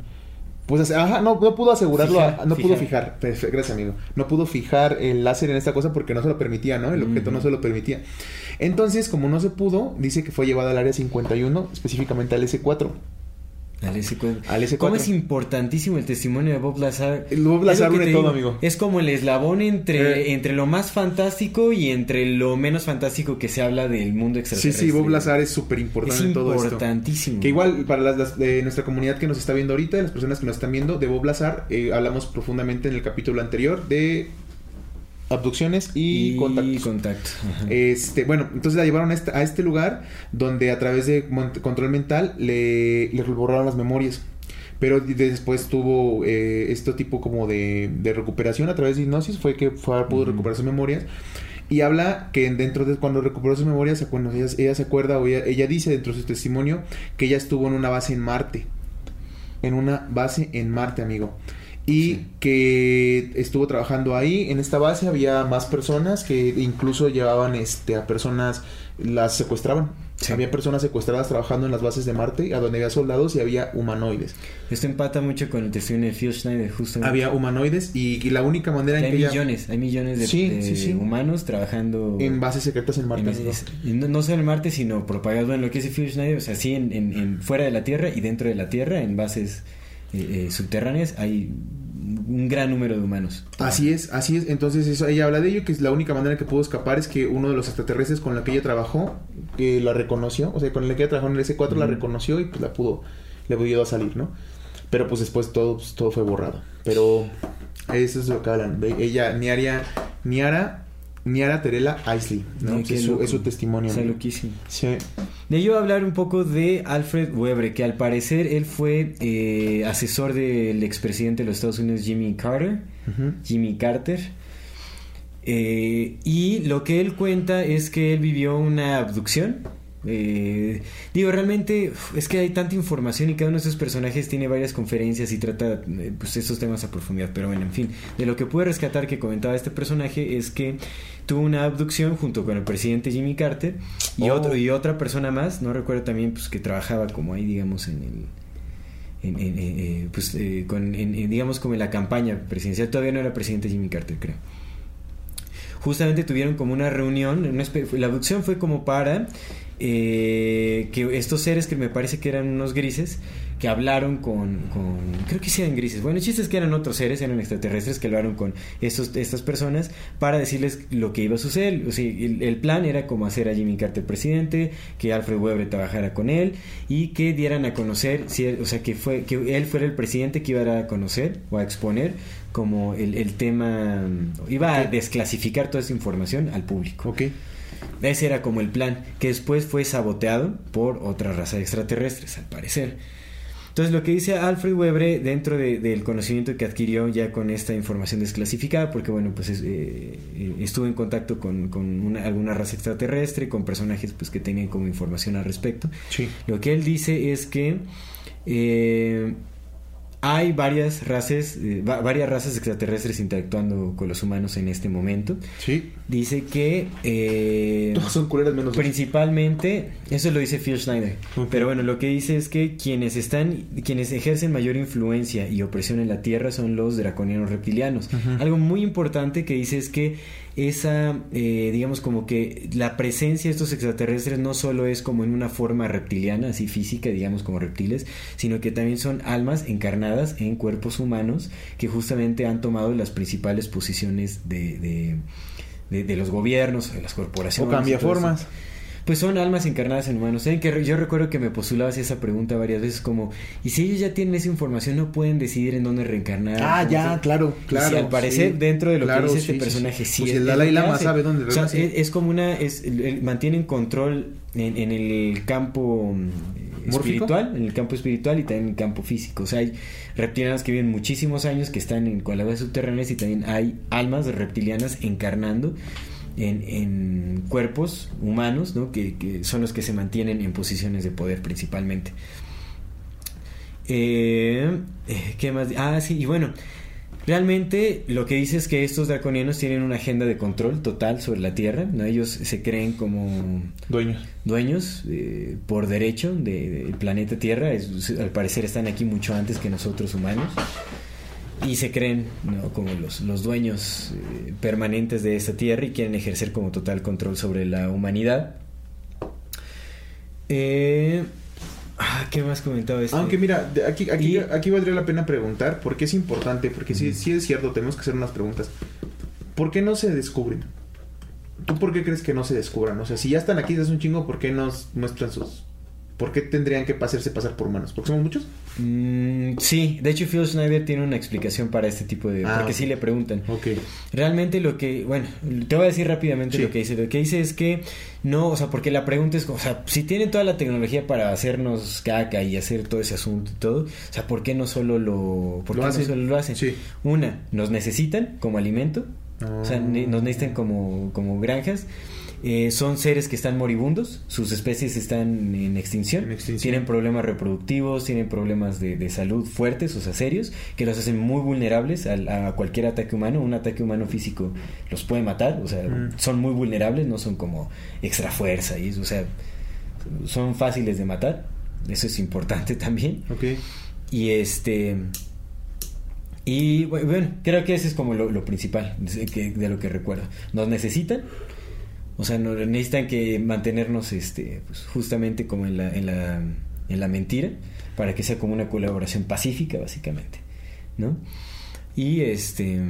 Pues, ajá, no, no pudo asegurarlo, Fijar, a- no pudo fijar. gracias amigo, no pudo fijar el láser en esta cosa porque no se lo permitía, ¿no? El objeto no se lo permitía. Entonces, como no se pudo, dice que fue llevada al área 51, específicamente al S4. Al S4. Al S4. ¿Cómo es importantísimo el testimonio de Bob Lazar? El Bob Lazar une todo, digo, amigo. Es como el eslabón entre, Eh. entre lo más fantástico y entre lo menos fantástico que se habla del mundo Sí, extraterrestre. sí, Bob Lazar es súper importante en todo esto. importantísimo. Que igual para las, las- de nuestra comunidad que nos está viendo ahorita, las personas que nos están viendo, de Bob Lazar, eh, hablamos profundamente en el capítulo anterior de abducciones y, contactos. contacto. ajá. Este, bueno, entonces la llevaron a este, a este lugar donde a través de control mental le, le borraron las memorias. Pero de- después tuvo eh, este tipo como de, de recuperación a través de hipnosis, fue que fue, pudo recuperar sus memorias. Y habla que dentro de cuando recuperó sus memorias, ella se acuerda o ella, ella dice dentro de su testimonio que ella estuvo en una base en Marte. En una base en Marte, amigo. Y Sí. que estuvo trabajando ahí. En esta base había más personas que incluso llevaban este, a personas, las secuestraban. Sí. Había personas secuestradas trabajando en las bases de Marte, a donde había soldados y había humanoides. Esto empata mucho con el testimonio de Phil Schneider, justamente. Había humanoides y, y la única manera Que en hay que ella... millones, hay millones de, Sí, de humanos trabajando En bases secretas en Marte. en no, no solo en Marte, sino propagado en lo que es Phil Schneider, o sea, sí en, en- en fuera de la Tierra y dentro de la Tierra, en bases eh, eh, subterráneas, hay un gran número de humanos. Así es, así es. Entonces eso, ella habla de ello, que es la única manera que pudo escapar es que uno de los extraterrestres con la que ella trabajó, que la reconoció, o sea, con la que ella trabajó en el S4 la reconoció y pues la pudo, le ayudó a salir, ¿no? Pero pues después todo, pues, todo fue borrado. Pero eso es lo que hablan. ella, Niaria, Niara, Niara Terela Isley, ¿no? Ay, es, su, es su testimonio. Está loquísimo. Sí. De ello hablar un poco de Alfred Webre, que al parecer él fue eh, asesor del expresidente de los Estados Unidos, Jimmy Carter. Jimmy Carter. Eh, y lo que él cuenta es que él vivió una abducción Eh, digo, realmente es que hay tanta información y cada uno de esos personajes tiene varias conferencias y trata pues estos temas a profundidad. Pero bueno, en fin, de lo que pude rescatar que comentaba este personaje es que tuvo una abducción junto con el presidente Jimmy Carter y Oh. otro y otra persona más, no recuerdo también pues que trabajaba como ahí digamos en el en, en- en- eh, pues eh, con digamos como en la campaña presidencial todavía no era presidente Jimmy Carter creo justamente tuvieron como una reunión una la abducción fue como para eh, que estos seres que me parece que eran unos grises que hablaron con, con creo que sí eran grises. Bueno el chiste es que eran otros seres eran extraterrestres que hablaron con estos, estas personas para decirles lo que iba a suceder. O sea, el, el plan era como hacer a Jimmy Carter presidente que Alfred Weber trabajara con él y que dieran a conocer si él- o sea que fue que él fuera el presidente que iba a dar a conocer o a exponer como el, el tema iba a desclasificar toda esa información al público. Ese era como el plan, que después fue saboteado por otra raza de extraterrestres, al parecer. Entonces lo que dice Alfred Webre dentro de- del conocimiento que adquirió ya con esta información desclasificada, porque bueno, pues es, eh, estuvo en contacto con, con una- alguna raza extraterrestre, con personajes pues que tenían como información al respecto. Sí. Lo que él dice es que eh, hay varias razas, eh, va- varias razas extraterrestres interactuando con los humanos en este momento. Sí. Dice que eh, Todos son culeras menos principalmente, eso lo dice Phil Schneider, pero bueno, lo que dice es que quienes están, quienes ejercen mayor influencia y opresión en la Tierra son los draconianos reptilianos. Algo muy importante que dice es que esa, eh, digamos como que la presencia de estos extraterrestres no solo es como en una forma reptiliana, así física, digamos como reptiles, sino que también son almas encarnadas en cuerpos humanos que justamente han tomado las principales posiciones de, de, de- de los gobiernos, de las corporaciones. O cambia eso. Pues son almas encarnadas en humanos. ¿Saben que yo recuerdo que me postulabas esa pregunta varias veces como, ¿y si ellos ya tienen esa información no pueden decidir en dónde reencarnar? Ah, ¿Cómo ya, claro, y claro. si al parecer sí. dentro de lo Claro, que dice sí, este personaje sí. Pues es- el Dalai Lama sabe dónde O sea, es, es como una es mantienen control en, en el campo mm, ¿Mórfico? espiritual, en el campo espiritual y también en el campo físico. O sea, hay reptilianos que viven muchísimos años que están en cualidades subterráneas y también hay almas reptilianas encarnando en, en cuerpos humanos, ¿no? Que, que son los que se mantienen en posiciones de poder principalmente. Eh, eh, ¿Qué más? Ah, sí, y bueno, realmente lo que dice es que estos draconianos tienen una agenda de control total sobre la Tierra, ¿no? Ellos se creen como Dueños. dueños eh, por derecho de- del planeta Tierra, es- al parecer están aquí mucho antes que nosotros humanos. Y se creen ¿no? como los, los dueños eh, permanentes de esta tierra y quieren ejercer como total control sobre la humanidad. Eh, ah, ¿Qué más comentaba este? Aunque mira, aquí, aquí, Y- aquí valdría la pena preguntar, porque es importante, porque sí, sí es cierto, tenemos que hacer unas preguntas. ¿Por qué no se descubren? ¿Tú por qué crees que no se descubran? O sea, si ya están aquí desde un chingo, ¿por qué no muestran sus... ¿Por qué tendrían que hacerse pasar por humanos? ¿Porque somos muchos? Mm, sí, de hecho Phil Schneider tiene una explicación para este tipo de... Ah, porque ok. sí le preguntan. Ok. Realmente lo que, bueno, te voy a decir rápidamente Sí. lo que dice. Lo que dice es que no, o sea, porque la pregunta es, o sea, si tienen toda la tecnología para hacernos caca y hacer todo ese asunto y todo, o sea, ¿por qué no solo lo, por Lo qué no solo lo hacen? Sí. Una, nos necesitan como alimento, o sea, Ah. ne- nos necesitan como, como granjas. Eh, son seres que están moribundos, sus especies están en extinción, En extinción. tienen problemas reproductivos, tienen problemas de, de salud fuertes, o sea, serios, que los hacen muy vulnerables al- a, cualquier ataque humano. Un ataque humano físico los puede matar, o sea, Mm. son muy vulnerables, no son como extra fuerza, y, eso, o sea, son fáciles de matar, eso es importante [LAUGHS] también. Ok. Y este. Y bu- bueno, creo que ese es como lo, lo principal de lo que recuerdo. Nos necesitan. O sea, nos necesitan que mantenernos este, pues, justamente como en la, en, la, en la mentira. Para que sea como una colaboración pacífica, básicamente. ¿No? Y este.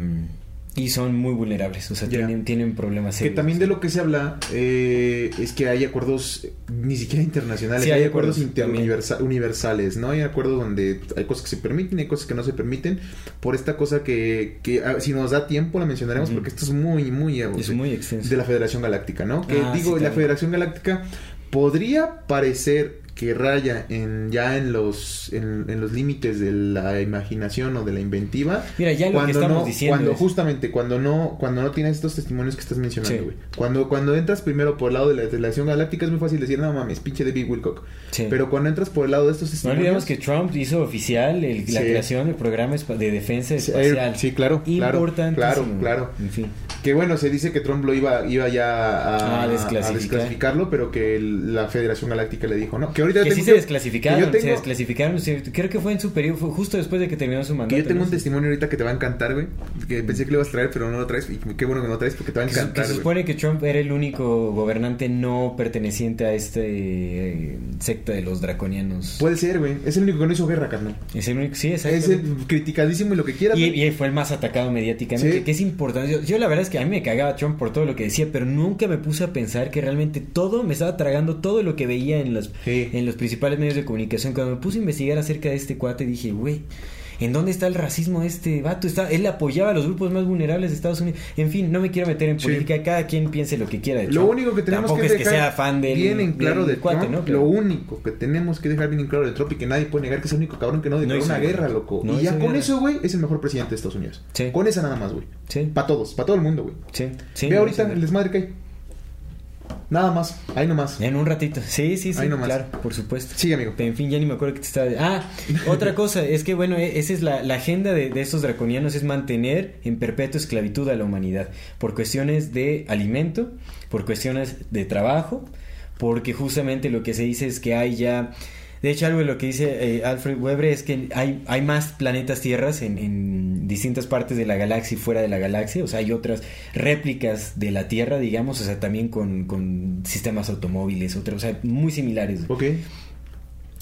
Y son muy vulnerables. O sea, tienen, tienen problemas Que serios. también de lo que se habla eh, es que hay acuerdos, ni siquiera internacionales, Sí, hay, hay acuerdos acuerdos universales, ¿no? Hay acuerdos donde hay cosas que se permiten, hay cosas que no se permiten, por esta cosa que, que ah, si nos da tiempo la mencionaremos, porque esto es muy, muy... eh, Es muy extenso. de la Federación Galáctica, ¿no? Que Ah, digo, sí, la. Federación Galáctica podría parecer que raya en ya en los en, en los límites de la imaginación o de la inventiva. Mira, ya lo que estamos no, diciendo cuando es- justamente cuando no cuando no tienes estos testimonios que estás mencionando, Sí. güey. Cuando cuando entras primero por el lado de la relación galáctica es muy fácil decir, "No mames, pinche David Wilcock." Sí. Pero cuando entras por el lado de estos No testimonios olvidemos que Trump hizo oficial el- la Sí. creación del programa de defensa Sí, espacial. sí, claro, claro, Importantísimo. claro, claro. En fin. Que bueno, se dice que Trump lo iba, iba ya a, A desclasificar. desclasificarlo, pero que el- la Federación Galáctica le dijo no. Que ahorita Que sí se desclasificaron, que yo tengo, se desclasificaron, creo que fue en su periodo, fue justo después de que terminó su mandato. que yo tengo ¿no? un testimonio ahorita que te va a encantar, güey. Que pensé que lo ibas a traer, pero no lo traes. Y qué bueno que no lo traes porque te va a Que se, que encantar, se supone que Trump era el único gobernante no perteneciente a este eh, secta de los draconianos. Puede ser, güey. Es el único que no hizo guerra, carnal. es el único, sí, exacto. Es el criticadísimo y lo que quieras. Y, fue el más atacado mediáticamente, Sí. que es importante. Yo, yo la verdad es que a mí me cagaba Trump por todo lo que decía, pero nunca me puse a pensar que realmente todo, me estaba tragando todo lo que veía en los, Sí. En los principales medios de comunicación. Cuando me puse a investigar acerca de este cuate, dije, güey, ¿en dónde está el racismo de este vato? Está, él apoyaba a los grupos más vulnerables de Estados Unidos. En fin, no me quiero meter en Sí. política, cada quien piense lo que quiera de Lo Trump. único que tenemos que es que dejar sea fan del, bien en claro de cuate, Trump, ¿no? Lo único que tenemos que dejar bien en claro de Trump y que nadie puede negar que es el único cabrón que no declaró hizo una guerra. guerra, loco. No y ya con guerra. eso, güey, es el mejor presidente de Estados Unidos. Sí. Con esa nada más, güey. Sí, Para todos, para todo el mundo, güey. sí. Ve no, ahorita el desmadre que hay. Nada más, ahí nomás. En un ratito. Sí, sí, sí. Ahí nomás. Claro, por supuesto. Sigue, amigo. En fin, ya ni me acuerdo que te estaba... Ah, otra [LAUGHS] cosa, es que bueno, e- esa es la, la agenda de, de estos draconianos, es mantener en perpetua esclavitud a la humanidad, por cuestiones de alimento, por cuestiones de trabajo, porque justamente lo que se dice es que hay ya... De hecho, algo de lo que dice eh, Alfred Weber es que hay, hay más planetas tierras en, en distintas partes de la galaxia y fuera de la galaxia. O sea, hay otras réplicas de la Tierra, digamos, o sea, también con, con sistemas automóviles, otros, o sea, muy similares. Ok.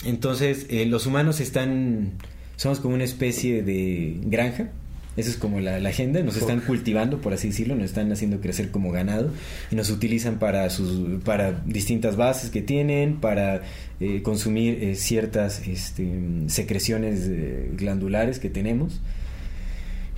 Entonces, eh, los humanos están. Somos como una especie de granja. Esa es como la, la agenda. Nos están cultivando, por así decirlo. Nos están haciendo crecer como ganado. Y nos utilizan para, sus, para distintas bases que tienen, para eh, consumir eh, ciertas este, secreciones eh, glandulares que tenemos.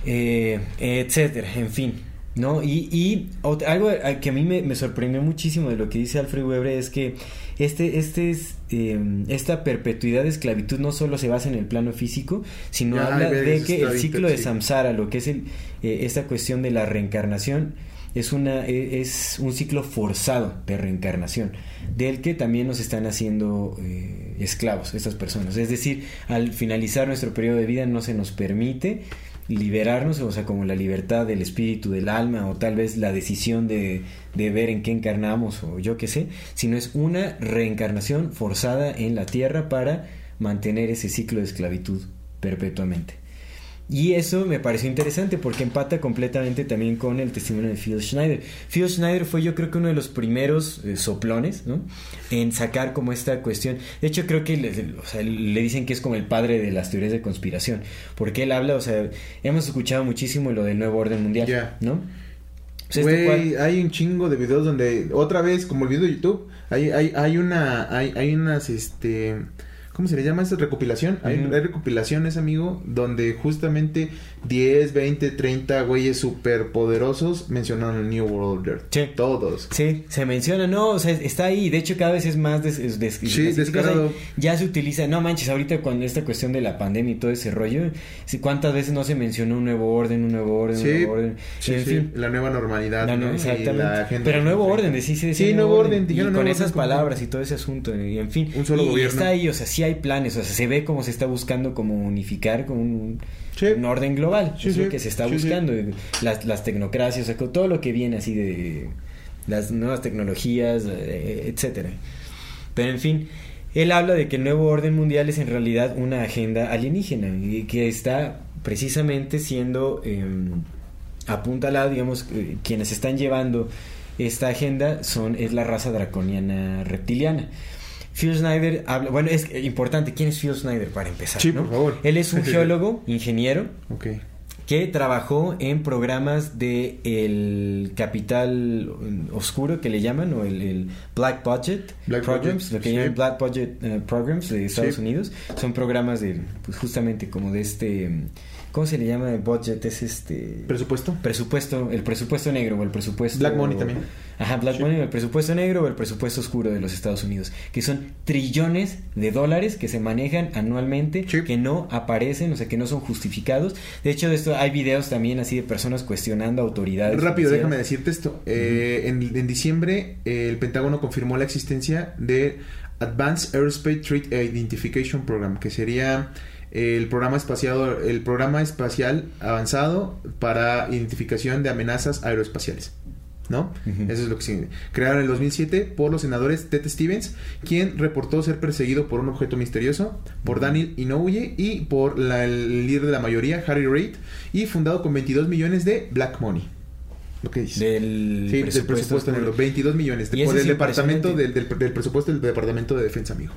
Eh, etcétera, en fin. ¿No? Y, y algo que a mí me, me sorprendió muchísimo de lo que dice Alfred Weber es que este, este es, eh, esta perpetuidad de esclavitud no solo se basa en el plano físico, sino Ya, habla de que el ciclo de samsara, lo que es el, eh, esta cuestión de la reencarnación, es, una, e- es un ciclo forzado de reencarnación, del que también nos están haciendo eh, esclavos estas personas. Es decir, al finalizar nuestro periodo de vida no se nos permite liberarnos, o sea, como la libertad del espíritu, del alma, o tal vez la decisión de, de ver en qué encarnamos, o yo qué sé, sino es una reencarnación forzada en la tierra para mantener ese ciclo de esclavitud perpetuamente. Y eso me pareció interesante porque empata completamente también con el testimonio de Phil Schneider. Phil Schneider fue yo creo que uno de los primeros eh, soplones, ¿no? En sacar como esta cuestión. De hecho creo que le, o sea, le dicen que es como el padre de las teorías de conspiración. Porque él habla, o sea, hemos escuchado muchísimo lo del nuevo orden mundial, Ya. ¿no? Este Güey, hay un chingo de videos donde, otra vez, como el video de YouTube, hay, hay, hay una, hay, hay unas, este, ¿cómo se le llama esta recopilación? Hay, hay recopilaciones, amigo, donde justamente 10, 20, 30 güeyes súper poderosos mencionaron el New World Order. Sí. Todos. Sí, se menciona, no, o sea, está ahí, de hecho cada vez es más des, des- des- Sí, des- descarado. Ya se utiliza, no manches, ahorita con esta cuestión de la pandemia y todo ese rollo, sí, ¿cuántas veces no se mencionó un nuevo orden, un nuevo orden, un Sí, nuevo orden? sí, en sí, fin. la nueva normalidad, La ¿no? Y exactamente. la agenda Pero nuevo 2030. orden, de sí decía Sí, nuevo orden, y dijeron con nuevo esas orden como- palabras y todo ese asunto, y en fin. Un solo y, y gobierno. está ahí, o sea, sí hay planes, o sea, se ve como se está buscando como unificar con un, Sí. un orden global, Sí, es lo que se está buscando, las, las tecnocracias, o sea, con todo lo que viene así de las nuevas tecnologías, eh, etcétera. Pero en fin, él habla de que el nuevo orden mundial es en realidad una agenda alienígena y que está precisamente siendo eh, apuntalada, digamos, eh, quienes están llevando esta agenda son es la raza draconiana reptiliana. Phil Schneider habla, bueno, es importante, ¿quién es Phil Schneider para empezar? Sí, no? por favor. Él es un [LAUGHS] geólogo, ingeniero, Ok. que trabajó en programas de el capital oscuro que le llaman o el, el Black Budget Black Programs, Budget, lo que sí. llaman Black Budget eh, Programs de Estados Sí. Unidos, son programas de pues justamente como de este ¿Cómo se le llama el budget? Es este... ¿Presupuesto? Presupuesto, el presupuesto negro o el presupuesto... Black Money también. Ajá, Black Money, el presupuesto negro o el presupuesto oscuro de los Estados Unidos, que son trillones de dólares que se manejan anualmente, que no aparecen, o sea, que no son justificados. De hecho, de esto hay videos también así de personas cuestionando autoridades. Rápido, déjame decirte esto. Eh, en, en, diciembre, eh, el Pentágono confirmó la existencia de Advanced Aerospace Threat Identification Program, que sería el programa espacial, el programa espacial avanzado para identificación de amenazas aeroespaciales. ¿No? Eso es lo que se crearon en el 2007 por los senadores Ted Stevens, quien reportó ser perseguido por un objeto misterioso, por Daniel Inouye y por el líder de la mayoría, Harry Reid, y fundado con 22 millones de Black Money. Lo que dice. Del, sí, presupuesto, del presupuesto negro, 22 millones por el departamento del, del, presupuesto del departamento de defensa, amigo.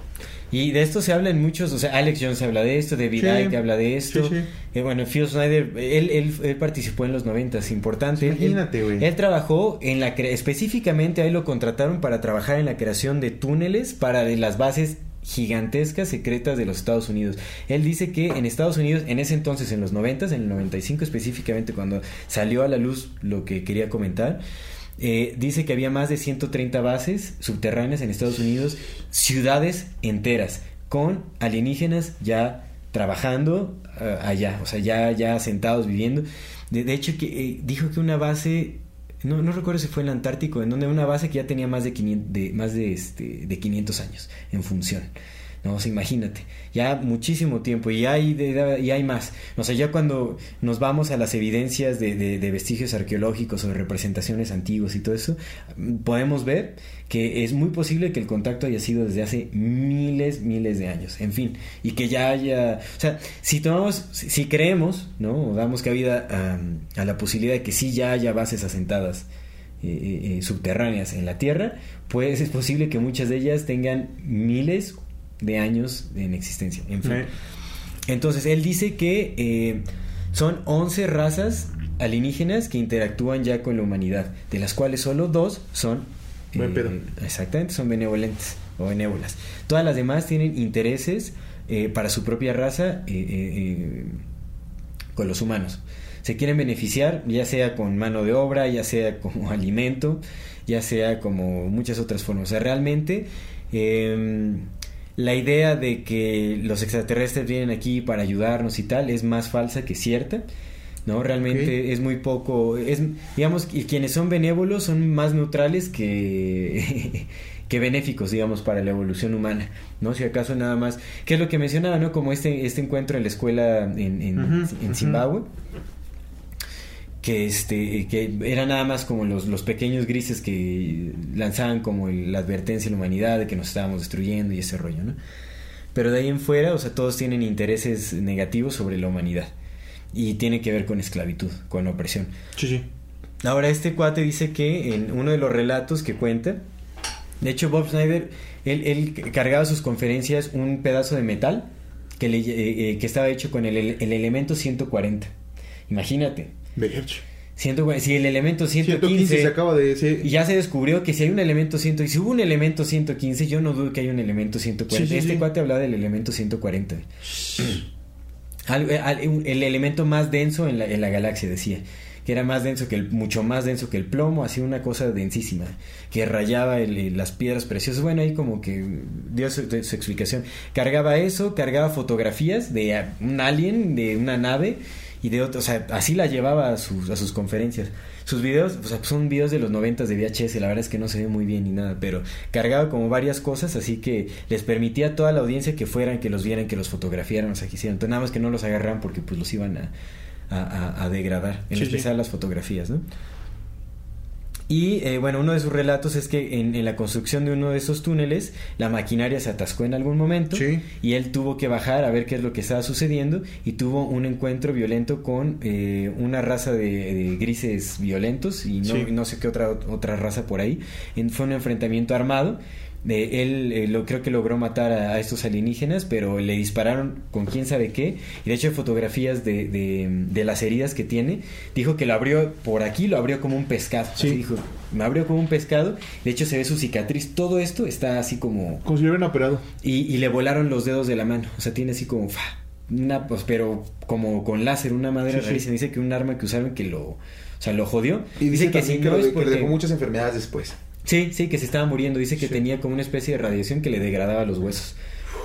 Y de esto se habla en muchos, o sea, Alex Jones habla de esto, David sí. Icke habla de esto. Sí, sí. Eh, bueno, Phil Snyder, él, él, él, participó en los noventas, importante. Imagínate, güey. Él, él, trabajó en la específicamente ahí lo contrataron para trabajar en la creación de túneles para las bases gigantescas secretas de los Estados Unidos. Él dice que en Estados Unidos, en ese entonces, en los 90, en el 95 específicamente, cuando salió a la luz lo que quería comentar, eh, dice que había más de 130 bases subterráneas en Estados Unidos, ciudades enteras, con alienígenas ya trabajando uh, allá, o sea, ya, ya sentados viviendo. De, de hecho, que eh, dijo que una base no, no recuerdo si fue en el Antártico, en donde una base que ya tenía más de 500, de, más de, este, de 500 años en función. No, o sea, imagínate, ya muchísimo tiempo y hay, de, y hay más. O sea, ya cuando nos vamos a las evidencias de, de, de, vestigios arqueológicos o de representaciones antiguas y todo eso, podemos ver que es muy posible que el contacto haya sido desde hace miles, miles de años. En fin, y que ya haya... O sea, si tomamos, si creemos, ¿no? O damos cabida a, a la posibilidad de que sí ya haya bases asentadas. Eh, eh, subterráneas en la Tierra, pues es posible que muchas de ellas tengan miles de años en existencia. En fin. Entonces, él dice que eh, son 11 razas alienígenas que interactúan ya con la humanidad, de las cuales solo dos son... Eh, exactamente, son benevolentes o benévolas. Todas las demás tienen intereses eh, para su propia raza eh, con los humanos. Se quieren beneficiar, ya sea con mano de obra, ya sea como [LAUGHS] alimento, ya sea como muchas otras formas. O sea, realmente la idea de que los extraterrestres vienen aquí para ayudarnos y tal es más falsa que cierta. ¿No? Realmente okay. es muy poco, es, digamos, quienes son benévolos son más neutrales que, [LAUGHS] que benéficos, digamos, para la evolución humana, ¿no? Si acaso nada más, que es lo que mencionaba, ¿no? Como este, este encuentro en la escuela en, en, uh -huh, en Zimbabue. Uh -huh que este que era nada más como los, los pequeños grises que lanzaban como el, la advertencia a la humanidad de que nos estábamos destruyendo y ese rollo, ¿no? Pero de ahí en fuera, o sea, todos tienen intereses negativos sobre la humanidad y tiene que ver con esclavitud, con opresión. Sí, sí. Ahora este cuate dice que en uno de los relatos que cuenta, de hecho Bob Snyder, él, él cargaba sus conferencias un pedazo de metal que, le, eh, que estaba hecho con el, el elemento 140. Imagínate, Siento, si el elemento 115, 115 se acaba de sí. y ya se descubrió que si hay un elemento 100 y si hubo un elemento 115 yo no dudo que hay un elemento 140 sí, sí, este cuate hablaba del elemento 140 [CLEARS THROAT] el elemento más denso en la, en la, galaxia decía que era más denso que el mucho más denso que el plomo hacía una cosa densísima que rayaba el, las piedras preciosas bueno ahí como que dio su, su explicación cargaba eso cargaba fotografías de un alien de una nave y de otro, o sea, así la llevaba a sus, a sus conferencias. Sus videos, o sea, son videos de los noventas de VHS, la verdad es que no se ve muy bien ni nada, pero cargaba como varias cosas, así que les permitía a toda la audiencia que fueran, que los vieran, que los fotografiaran, o sea, que hicieran. Entonces, nada más que no los agarraran porque pues los iban a, a, a degradar, en sí, especial sí. las fotografías, ¿no? Y eh, bueno, uno de sus relatos es que en, en, la construcción de uno de esos túneles, la maquinaria se atascó en algún momento sí. y él tuvo que bajar a ver qué es lo que estaba sucediendo y tuvo un encuentro violento con eh, una raza de, de, grises violentos y no, sí. no sé qué otra, otra raza por ahí. En, fue un enfrentamiento armado de él eh, lo creo que logró matar a, a, estos alienígenas, pero le dispararon con quién sabe qué. Y de hecho hay fotografías de, de, de, las heridas que tiene. Dijo que lo abrió por aquí, lo abrió como un pescado. Sí. Así dijo, me abrió como un pescado. De hecho se ve su cicatriz. Todo esto está así como... Como si lo hubieran operado. Y, y le volaron los dedos de la mano. O sea, tiene así como... una, pues, pero como con láser, una madera Sí, sí. Dice que un arma que usaron que lo, o sea, lo jodió. Y dice, que si que, no lo- es que porque... le dejó muchas enfermedades después. Sí, sí, que se estaba muriendo. Dice que Sí. tenía como una especie de radiación que le degradaba los huesos.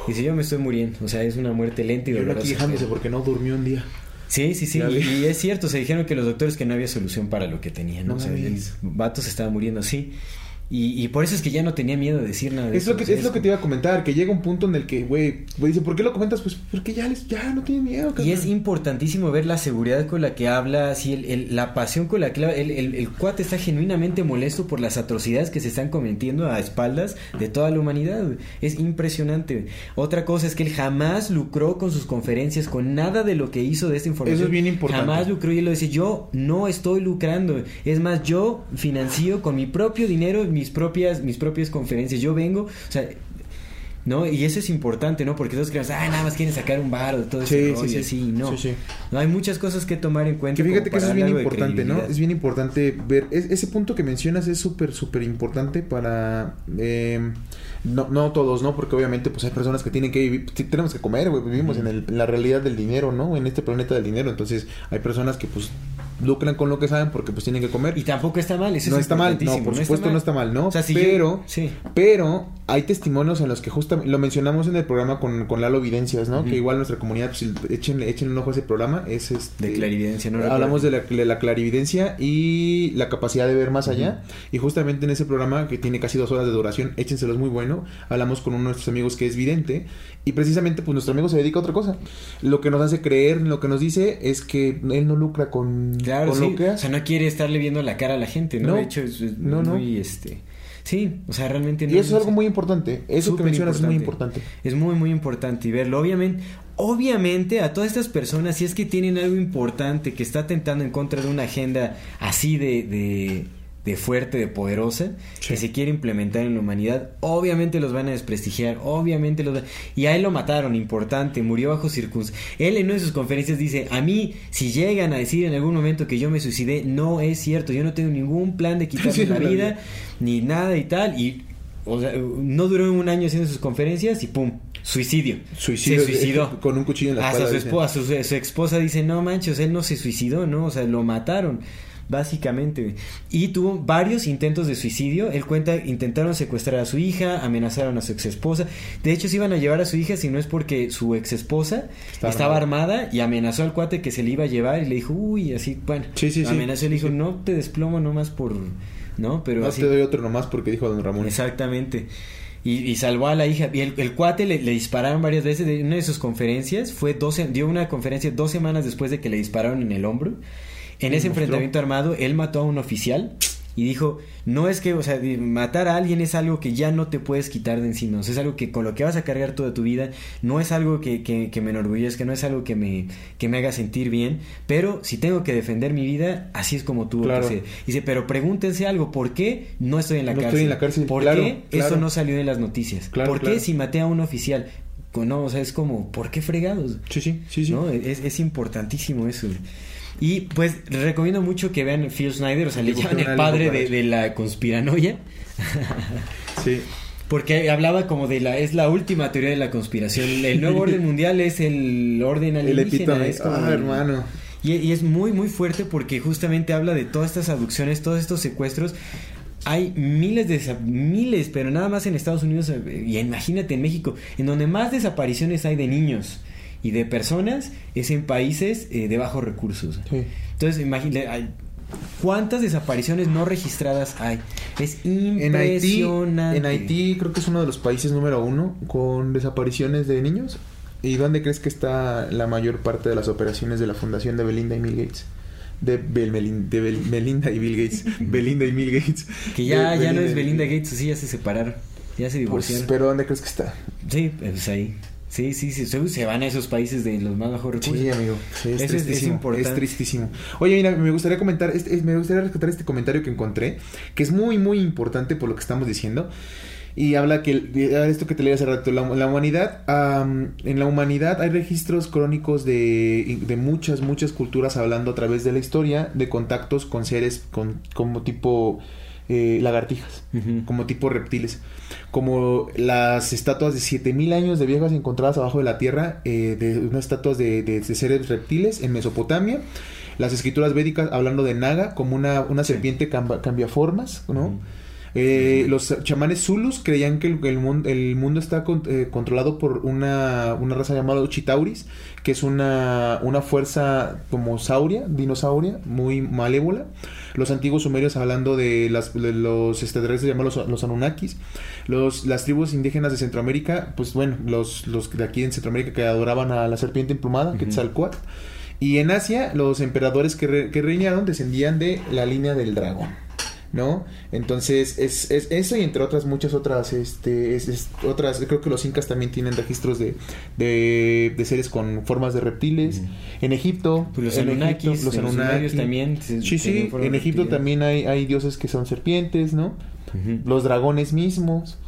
Dice, yo me estoy muriendo. O sea, es una muerte lenta y Y dolorosa. aquí quejándose porque no durmió un día. Sí, sí, sí. Y es cierto, se dijeron que los doctores que no había solución para lo que tenían. ¿no? No o sea, el mames. vato se estaba muriendo así. Y, y por eso es que ya no tenía miedo de decir nada de Es eso. lo, que, es lo que te iba a comentar, que llega un punto en el que, güey, dice, ¿por qué lo comentas? Pues porque ya, les, ya no tiene miedo. Y es importantísimo ver la seguridad con la que habla, así el, el- la pasión con la que. El, el, el cuate está genuinamente molesto por las atrocidades que se están cometiendo a espaldas de toda la humanidad. Es impresionante. Otra cosa es que él jamás lucró con sus conferencias, con nada de lo que hizo de esta información. Eso es bien importante. Jamás lucró y él lo dice, yo no estoy lucrando. Es más, yo financio con mi propio dinero mis propias, mis propias conferencias. Yo vengo, o sea... ¿No? Y eso es importante, ¿no? Porque todos creemos, ah, nada más quieren sacar un bar de todo Sí, ese sí, rollo, sí. así, no. Sí, sí. No, hay muchas cosas que tomar en cuenta. Que fíjate que eso es bien importante, ¿no? Es bien importante ver. es- ese punto que mencionas es súper, súper importante para. eh, no, no todos, ¿no? Porque obviamente, pues hay personas que tienen que vivir. sí, Tenemos que comer, güey. Vivimos en, el- en la realidad del dinero, ¿no? En este planeta del dinero. Entonces, hay personas que, pues, lucran con lo que saben porque, pues, tienen que comer. Y tampoco está mal, eso no es está mal, no, por supuesto no está mal, ¿no? O sea, si yo- pero, sí. pero hay testimonios en los que justamente, lo mencionamos en el programa con, con Lalo Videncias, ¿no? Que igual nuestra comunidad, pues échenle, échenle un ojo a ese programa, es este... De clarividencia, ¿no? Hablamos de la, de la clarividencia y la capacidad de ver más allá. Y justamente en ese programa, que tiene casi dos horas de duración, échenselo, es muy bueno. Hablamos con uno de nuestros amigos que es vidente. Y precisamente, pues nuestro amigo se dedica a otra cosa. Lo que nos hace creer, lo que nos dice, es que él no lucra con, Claro, con sí. lo que O hace. sea, no quiere estarle viendo la cara a la gente, ¿no? No. de hecho, es, es No, no. muy, este... Sí, o sea, realmente... Y no- eso es algo muy importante. Eso que mencionas es muy importante. Es muy, muy importante y verlo. Obviamente, obviamente a todas estas personas, si es que tienen algo importante que está atentando en contra de una agenda así de, de, de fuerte, de poderosa, Sí. que se quiere implementar en la humanidad, obviamente los van a desprestigiar, obviamente los van- Y a él lo mataron, importante, murió bajo circunstancias. Él en una de sus conferencias dice, a mí, si llegan a decir en algún momento que yo me suicidé, no es cierto, yo no tengo ningún plan de quitarme [LAUGHS] Sí, la vida, vi. ni nada y tal, y... O sea, no duró un año haciendo sus conferencias y pum, suicidio. Suicidio, se suicidó. [LAUGHS] con un cuchillo en la Hasta espalda, su, dicen. esposa, su, su esposa dice, no manches, él no se suicidó, ¿no? O sea, lo mataron, básicamente. Y tuvo varios intentos de suicidio. Él cuenta, intentaron secuestrar a su hija, amenazaron a su ex esposa. De hecho, se iban a llevar a su hija si no es porque su ex esposa Está estaba armada. y amenazó al cuate que se le iba a llevar y le dijo, uy, así, bueno. Sí, sí, sí. amenazó y le dijo, Sí. no te desplomo nomás por... ¿No? Pero No así. te doy otro nomás porque dijo don Ramón. Exactamente. Y, y salvó a la hija. Y el, el cuate le, le dispararon varias veces. En una de sus conferencias fue 12, dio una conferencia dos semanas después de que le dispararon en el hombro. En ese enfrentamiento armado, él mató a un oficial y dijo, no es que, o sea, matar a alguien es algo que ya no te puedes quitar de encima, o sea, es algo que con lo que vas a cargar toda tu vida, no es algo que, que, que me enorgullezca, no es algo que me, que me haga sentir bien, pero si tengo que defender mi vida, así es como tuvo Claro. que ser. Dice, pero pregúntense algo, ¿por qué no estoy en la No cárcel? estoy en la cárcel, ¿Por claro, qué claro. eso no salió en las noticias? Claro, ¿Por qué si maté a un oficial? No, o sea, es como, ¿por qué fregados? Sí, sí, sí, sí. ¿no? Es, es importantísimo eso. Y pues recomiendo mucho que vean Phil Snyder, o sea, le llaman el padre de, la conspiranoia, Sí. porque hablaba como de la, es la última teoría de la conspiración. El nuevo orden [LAUGHS] mundial es el orden El alienígena. epítome. es como Ah, el- hermano. Y, y es muy, muy fuerte porque justamente habla de todas estas abducciones, todos estos secuestros. Hay miles de miles, pero nada más en Estados Unidos eh, y imagínate en México, en donde más desapariciones hay de niños y de personas es en países eh, de bajos recursos. Sí. Entonces, imagínate, ¿cuántas desapariciones no registradas hay? Es En Haití, impresionante. en Haití creo que es uno de los países número uno con desapariciones de niños. ¿Y dónde crees que está la mayor parte de las operaciones de la fundación de Belinda y Bill Gates? De, Bel- Melin- de Bel- Melinda y Bill Gates. [LAUGHS] Belinda y Bill Gates. Que ya, De ya no es Belinda Gates, sí, ya se separaron. Ya se Pues, divorciaron. pero ¿dónde crees que está? Sí, pues ahí. Sí, sí, sí. Se se van a esos países de los más bajos recursos. Sí, amigo. Sí, es, Eso es- es tristísimo. Es, tristísimo. Oye, mira, me gustaría comentar, este- me gustaría rescatar este comentario que encontré, que es muy, muy importante por lo que estamos diciendo. Y habla que esto que te leí hace rato, la, la humanidad, am, en la humanidad hay registros crónicos de, de muchas, muchas culturas hablando a través de la historia de contactos con seres con, como tipo eh, lagartijas, como tipo reptiles. Como las estatuas de 7000 años de viejas encontradas abajo de la tierra, eh, de unas estatuas de, de- de seres reptiles en Mesopotamia. Las escrituras védicas hablando de Naga como una, una serpiente camba- cambia formas, ¿no? Eh, los chamanes Zulus creían que el, el mun- el mundo está con- eh, controlado por una, una raza llamada Chitauris, que es una, una fuerza como sauria, dinosauria, muy malévola. Los antiguos sumerios hablando de, las, de los extraterrestres llamados los, los Anunnakis. Los, las tribus indígenas de Centroamérica, pues bueno, los, los de aquí en Centroamérica que adoraban a la serpiente emplumada, Ujú. Quetzalcóatl. Y en Asia, los emperadores que, re- que reinaron descendían de la línea del dragón. ¿No? Entonces, es, es eso y entre otras muchas otras, este, es- es- otras, creo que los incas también tienen registros de, de, de seres con formas de reptiles. En Egipto, Pues los en Anunnakis, Egipto, los en los Anunnaki. sumerios también se- Sí, sí, en Egipto también hay, hay dioses que son serpientes, ¿no? Los dragones mismos.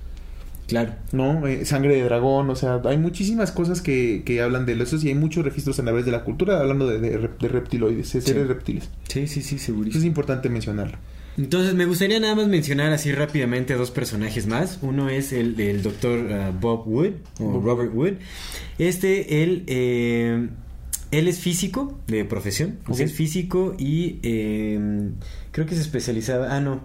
Claro. ¿no? Eh, sangre de dragón, o sea, hay muchísimas cosas que, que hablan de eso y hay muchos registros a través de la cultura hablando de, de, de reptiloides, de seres reptiles. Sí, sí, sí, Eso segurísimo. es importante mencionarlo. Entonces, me gustaría nada más mencionar así rápidamente dos personajes más. Uno es el, el doctor ah, Bob Wood, o Robert Wood. Este, él, eh, él es físico de profesión. O sea, Ok. es físico y eh, creo que se especializaba. Ah, no.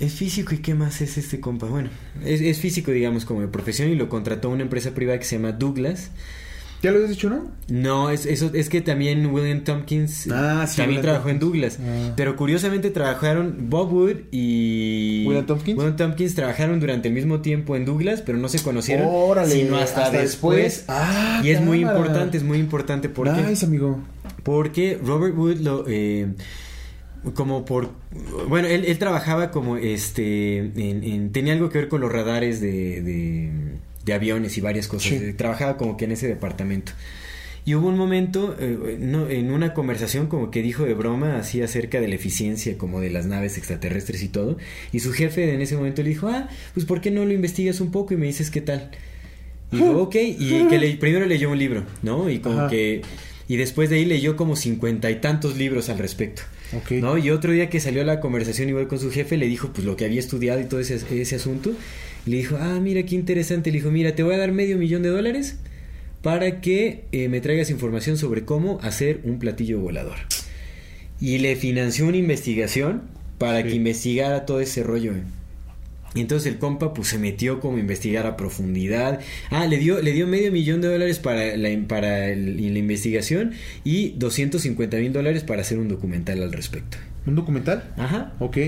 Es físico y qué más es este compa. Bueno, es, es físico, digamos, como de profesión y lo contrató una empresa privada que se llama Douglas. ¿Ya lo habías dicho, no? No, es, eso, es que también William Tompkins Ah, sí, también William trabajó en. Douglas. Ah. Pero curiosamente trabajaron Bob Wood y ¿William Tompkins? William Tompkins trabajaron durante el mismo tiempo en Douglas, pero no se conocieron Órale, sino hasta, hasta después. después. Ah, y es muy importante, es muy importante porque Nice, amigo. porque Robert Wood lo eh, como por bueno él, él trabajaba como este en, en- tenía algo que ver con los radares de, de, de aviones y varias cosas Sí. Eh, trabajaba como que en ese departamento y hubo un momento eh, no, en una conversación como que dijo de broma así acerca de la eficiencia como de las naves extraterrestres y todo y su jefe en ese momento le dijo ah pues por qué no lo investigas un poco y me dices qué tal y dijo, ok, y que le- primero leyó un libro, ¿no? Y como Ajá. que... Y después de ahí leyó como cincuenta y tantos libros al respecto. Ok. ¿No? Y otro día que salió a la conversación igual con su jefe, le dijo pues lo que había estudiado y todo ese, ese asunto. Le dijo, ah, mira, qué interesante. Le dijo, mira, te voy a dar medio millón de dólares para que eh, me traigas información sobre cómo hacer un platillo volador. Y le financió una investigación para Sí. que investigara todo ese rollo. eh. Y entonces el compa pues se metió como a investigar a profundidad. Ah, le dio, le dio medio millón de dólares para la, para el- la investigación y 250 mil dólares para hacer un documental al respecto. ¿Un documental? Ajá. Ok.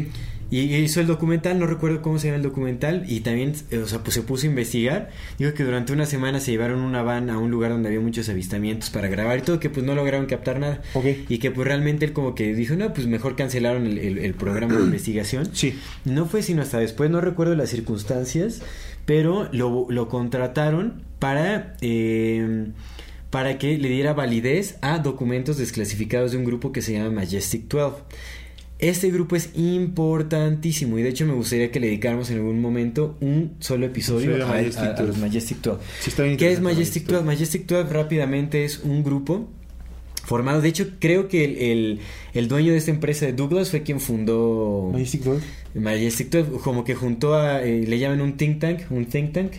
Y hizo el documental, no recuerdo cómo se llama el documental, y también, eh, o sea, pues se puso a investigar. Digo que durante una semana se llevaron una van a un lugar donde había muchos avistamientos para grabar y todo, que pues no lograron captar nada. Ok. Y que pues realmente él como que dijo, no, pues mejor cancelaron el, el- el programa de [CLEARS THROAT] investigación. Sí. No fue sino hasta después, no recuerdo las circunstancias, pero lo, lo contrataron para, eh, para que le diera validez a documentos desclasificados de un grupo que se llama Majestic 12. Este grupo es importantísimo y de hecho me gustaría que le dedicáramos en algún momento un solo episodio a, a Majestic a- a 12. los Majestic 12. Sí, ¿Qué es Majestic la 12? Majestic 12 rápidamente es un grupo formado. De hecho, creo que el, el- el dueño de esta empresa de Douglas fue quien fundó Majestic Dog. Majestic 12, como que juntó a, eh, le llaman un think tank, un think tank.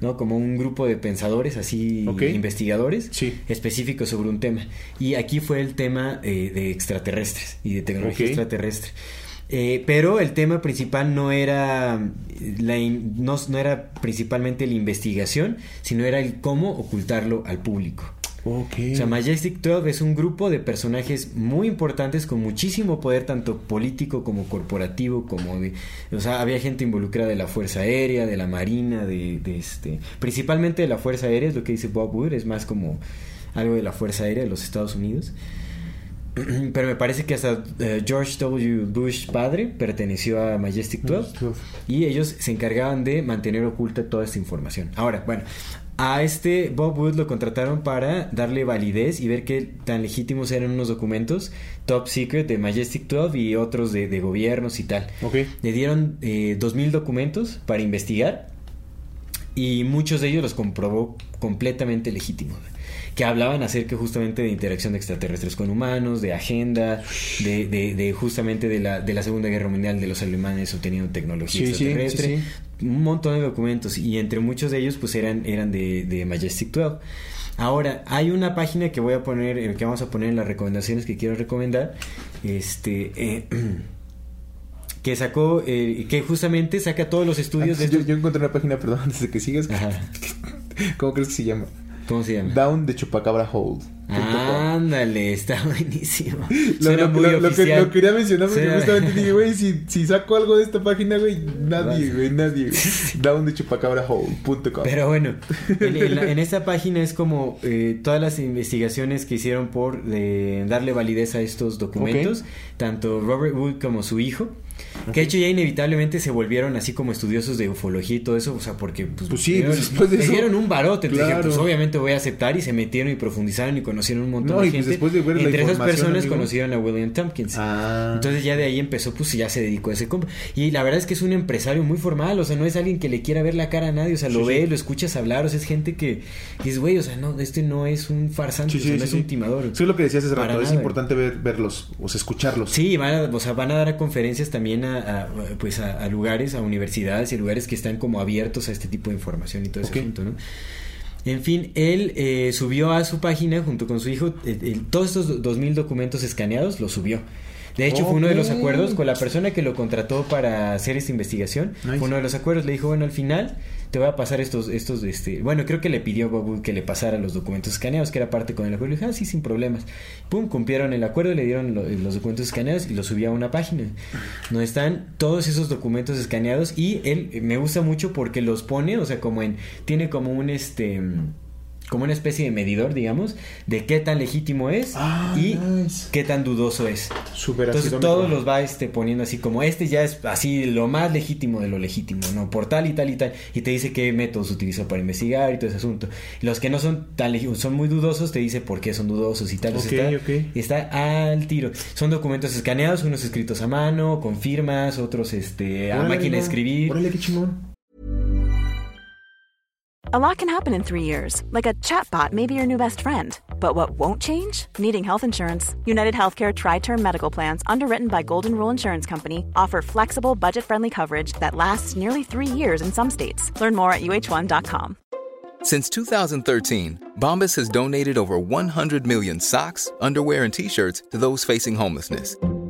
¿no? Como un grupo de pensadores, así, investigadores, Sí. específicos sobre un tema. Y aquí fue el tema eh, de extraterrestres y de tecnología extraterrestre. Eh, pero el tema principal no era la in- no, no era principalmente la investigación, sino era el cómo ocultarlo al público. Ok. O sea, Majestic 12 es un grupo de personajes muy importantes con muchísimo poder, tanto político como corporativo, como de... O sea, había gente involucrada de la Fuerza Aérea, de la Marina, de, de este... Principalmente de la Fuerza Aérea, es lo que dice Bob Wood, es más como algo de la Fuerza Aérea de los Estados Unidos. [CLEARS THROAT] Pero me parece que hasta eh, George W. Bush padre perteneció a Majestic 12 Majestic 12. y ellos se encargaban de mantener oculta toda esta información. Ahora, bueno, a este Bob Wood lo contrataron para darle validez y ver qué tan legítimos eran unos documentos top secret de Majestic 12 y otros de, de gobiernos y tal. Ok. Le dieron eh, 2.000 documentos para investigar y muchos de ellos los comprobó completamente legítimos. Que hablaban acerca justamente de interacción de extraterrestres con humanos, de agenda, de, de, de justamente de la, de la Segunda Guerra Mundial, de los alemanes obteniendo tecnología Sí, extraterrestre. sí, Un montón de documentos y entre muchos de ellos pues eran, eran de, de Majestic 12. Ahora, hay una página que voy a poner, eh, que vamos a poner en las recomendaciones que quiero recomendar, este, eh, que sacó, eh, que justamente saca todos los estudios de yo, estos- yo encontré una página, perdón, antes de que sigas. Ajá. [LAUGHS] ¿Cómo crees que se llama? Down de Chupacabra Hold. Ándale, está [LAUGHS] buenísimo. Lo, Suena lo- muy lo- que, lo quería mencionar porque Suena- justamente dije, güey, si, si saco algo de esta página, güey, nadie, güey, nadie. [LAUGHS] Down de chupacabrahold.com. Pero bueno, [LAUGHS] en, en la- en esta página es como eh, todas las investigaciones que hicieron por eh, darle validez a estos documentos, tanto Robert Wood como su hijo, que de hecho ya inevitablemente se volvieron así como estudiosos de ufología y todo eso, o sea, porque pues, Pues sí, dieron- pues después de le eso- dieron un barote, entonces dije, Claro. pues obviamente voy a aceptar y se metieron y profundizaron y conocieron un montón No, de y pues gente. después de ver la Entre esas información, personas amigo. conocieron a William Tompkins. Ah. Entonces ya de ahí empezó, pues ya se dedicó a ese compa. Y la verdad es que es un empresario muy formal, o sea, no es alguien que le quiera ver la cara a nadie, o sea, lo Sí, ve, sí. lo escuchas hablar, o sea, es gente que dices, güey, o sea, no, este no es un farsante, Sí, o sea, sí, no sí, es sí. un timador. Es lo que decías Para rato, es importante ver, verlos, o sea, escucharlos. Sí, van a, o sea, van a dar conferencias también a, a, pues a, a lugares, a universidades y lugares que están como abiertos a este tipo de información y todo ese Ok. asunto, ¿no? En fin, él eh, subió a su página junto con su hijo todos estos dos mil documentos escaneados, los subió. De hecho, fue uno de los acuerdos con la persona que lo contrató para hacer esta investigación. Nice. Fue uno de los acuerdos. Le dijo, bueno, al final te voy a pasar estos, estos, este, bueno, creo que le pidió a Bob que le pasara los documentos escaneados, que era parte con el acuerdo. Le dijo, ah, sí, sin problemas. Pum, cumplieron el acuerdo, le dieron lo- los documentos escaneados y los subió a una página. Donde están todos esos documentos escaneados y él eh, me gusta mucho porque los pone, o sea, como en, tiene como un, este, como una especie de medidor, digamos, de qué tan legítimo es Ah, y nice. qué tan dudoso es. Súper Entonces todos los va este, poniendo así como este ya es así lo más legítimo de lo legítimo, ¿no? Por tal y tal y tal. Y te dice qué métodos utilizó para investigar y todo ese asunto. Los que no son tan legítimos, son muy dudosos, te dice por qué son dudosos y tal. O sea, Ok, está, ok. está al tiro. Son documentos escaneados, unos escritos a mano, con firmas, otros este, a máquina de escribir. Órale, qué chingón. A lot can happen in three years, like a chatbot may be your new best friend. But what won't change? Needing health insurance. United Healthcare Tri Term Medical Plans, underwritten by Golden Rule Insurance Company, offer flexible, budget friendly coverage that lasts nearly three years in some states. Learn more at uh1.com. Since 2013, Bombas has donated over 100 million socks, underwear, and t shirts to those facing homelessness.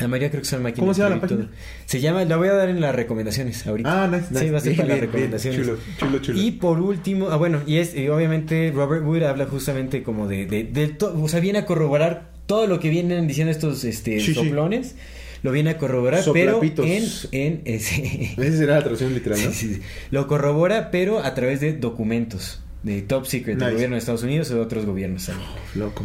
La mayoría creo que son máquinas. ¿Cómo se llama la página? todo. Se llama, la voy a dar en las recomendaciones ahorita. Ah, nice, nice. Sí, va a ser para las bien, bien. recomendaciones. Chulo, chulo, chulo. Y por último, ah, bueno, y es, y obviamente Robert Wood habla justamente como de, de, de to- o sea, viene a corroborar todo lo que vienen diciendo estos este, Sí, sí. soplones. Lo viene a corroborar, pero en, en [LAUGHS] ese, Esa será la traducción literal, ¿no? Sí, sí. Lo corrobora, pero a través de documentos de top secret Nice. del gobierno de Estados Unidos o de otros gobiernos también. Loco.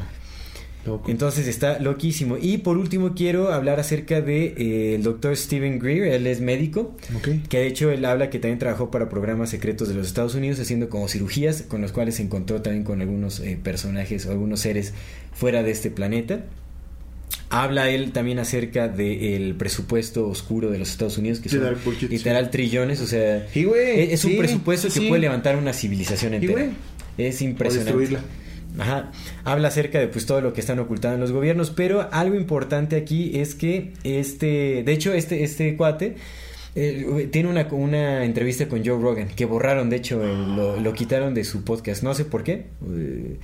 Loco. Entonces está loquísimo. Y por último quiero hablar acerca de eh, el doctor Stephen Greer, él es médico, Ok. que de hecho él habla que también trabajó para programas secretos de los Estados Unidos haciendo como cirugías con los cuales se encontró también con algunos eh, personajes o algunos seres fuera de este planeta. Habla él también acerca del presupuesto oscuro de los Estados Unidos, que son budget, literal trillones, o sea, güey, es, es un presupuesto que sí. puede levantar una civilización entera. Es O impresionante. destruirla. Ajá. Habla acerca de pues todo lo que están ocultando los gobiernos, pero algo importante aquí es que este, de hecho este este cuate eh, tiene una, una entrevista con Joe Rogan que borraron, de hecho eh, lo, lo quitaron de su podcast, no sé por qué. Eh,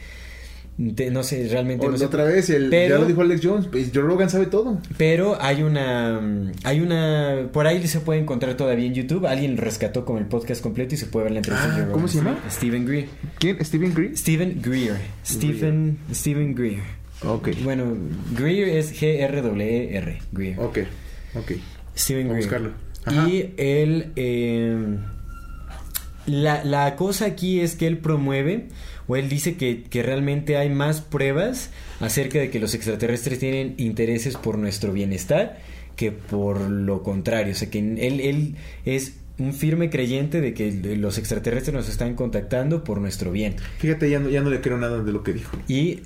no sé, realmente O- no sé. otra vez, el, Pero- ya lo dijo Alex Jones, pues Joe Rogan sabe todo. Pero hay una. Hay una. Por ahí se puede encontrar todavía en YouTube. Alguien lo rescató con el podcast completo y se puede ver la entrevista Ah, de Joe ¿cómo Rogan. se llama? Stephen Greer. ¿Quién? ¿Steven Green? Stephen Greer. Stephen, Stephen Greer. Ok. Bueno, Greer es G-R-W-E-R. E Greer. Ok. Ok. Voy a Greer. buscarlo. Ajá. Y él. eh, la, la cosa aquí es que él promueve o él dice que, que realmente hay más pruebas acerca de que los extraterrestres tienen intereses por nuestro bienestar que por lo contrario. O sea, que él, él es un firme creyente de que los extraterrestres nos están contactando por nuestro bien. Fíjate, ya no, ya no le creo nada de lo que dijo. Y...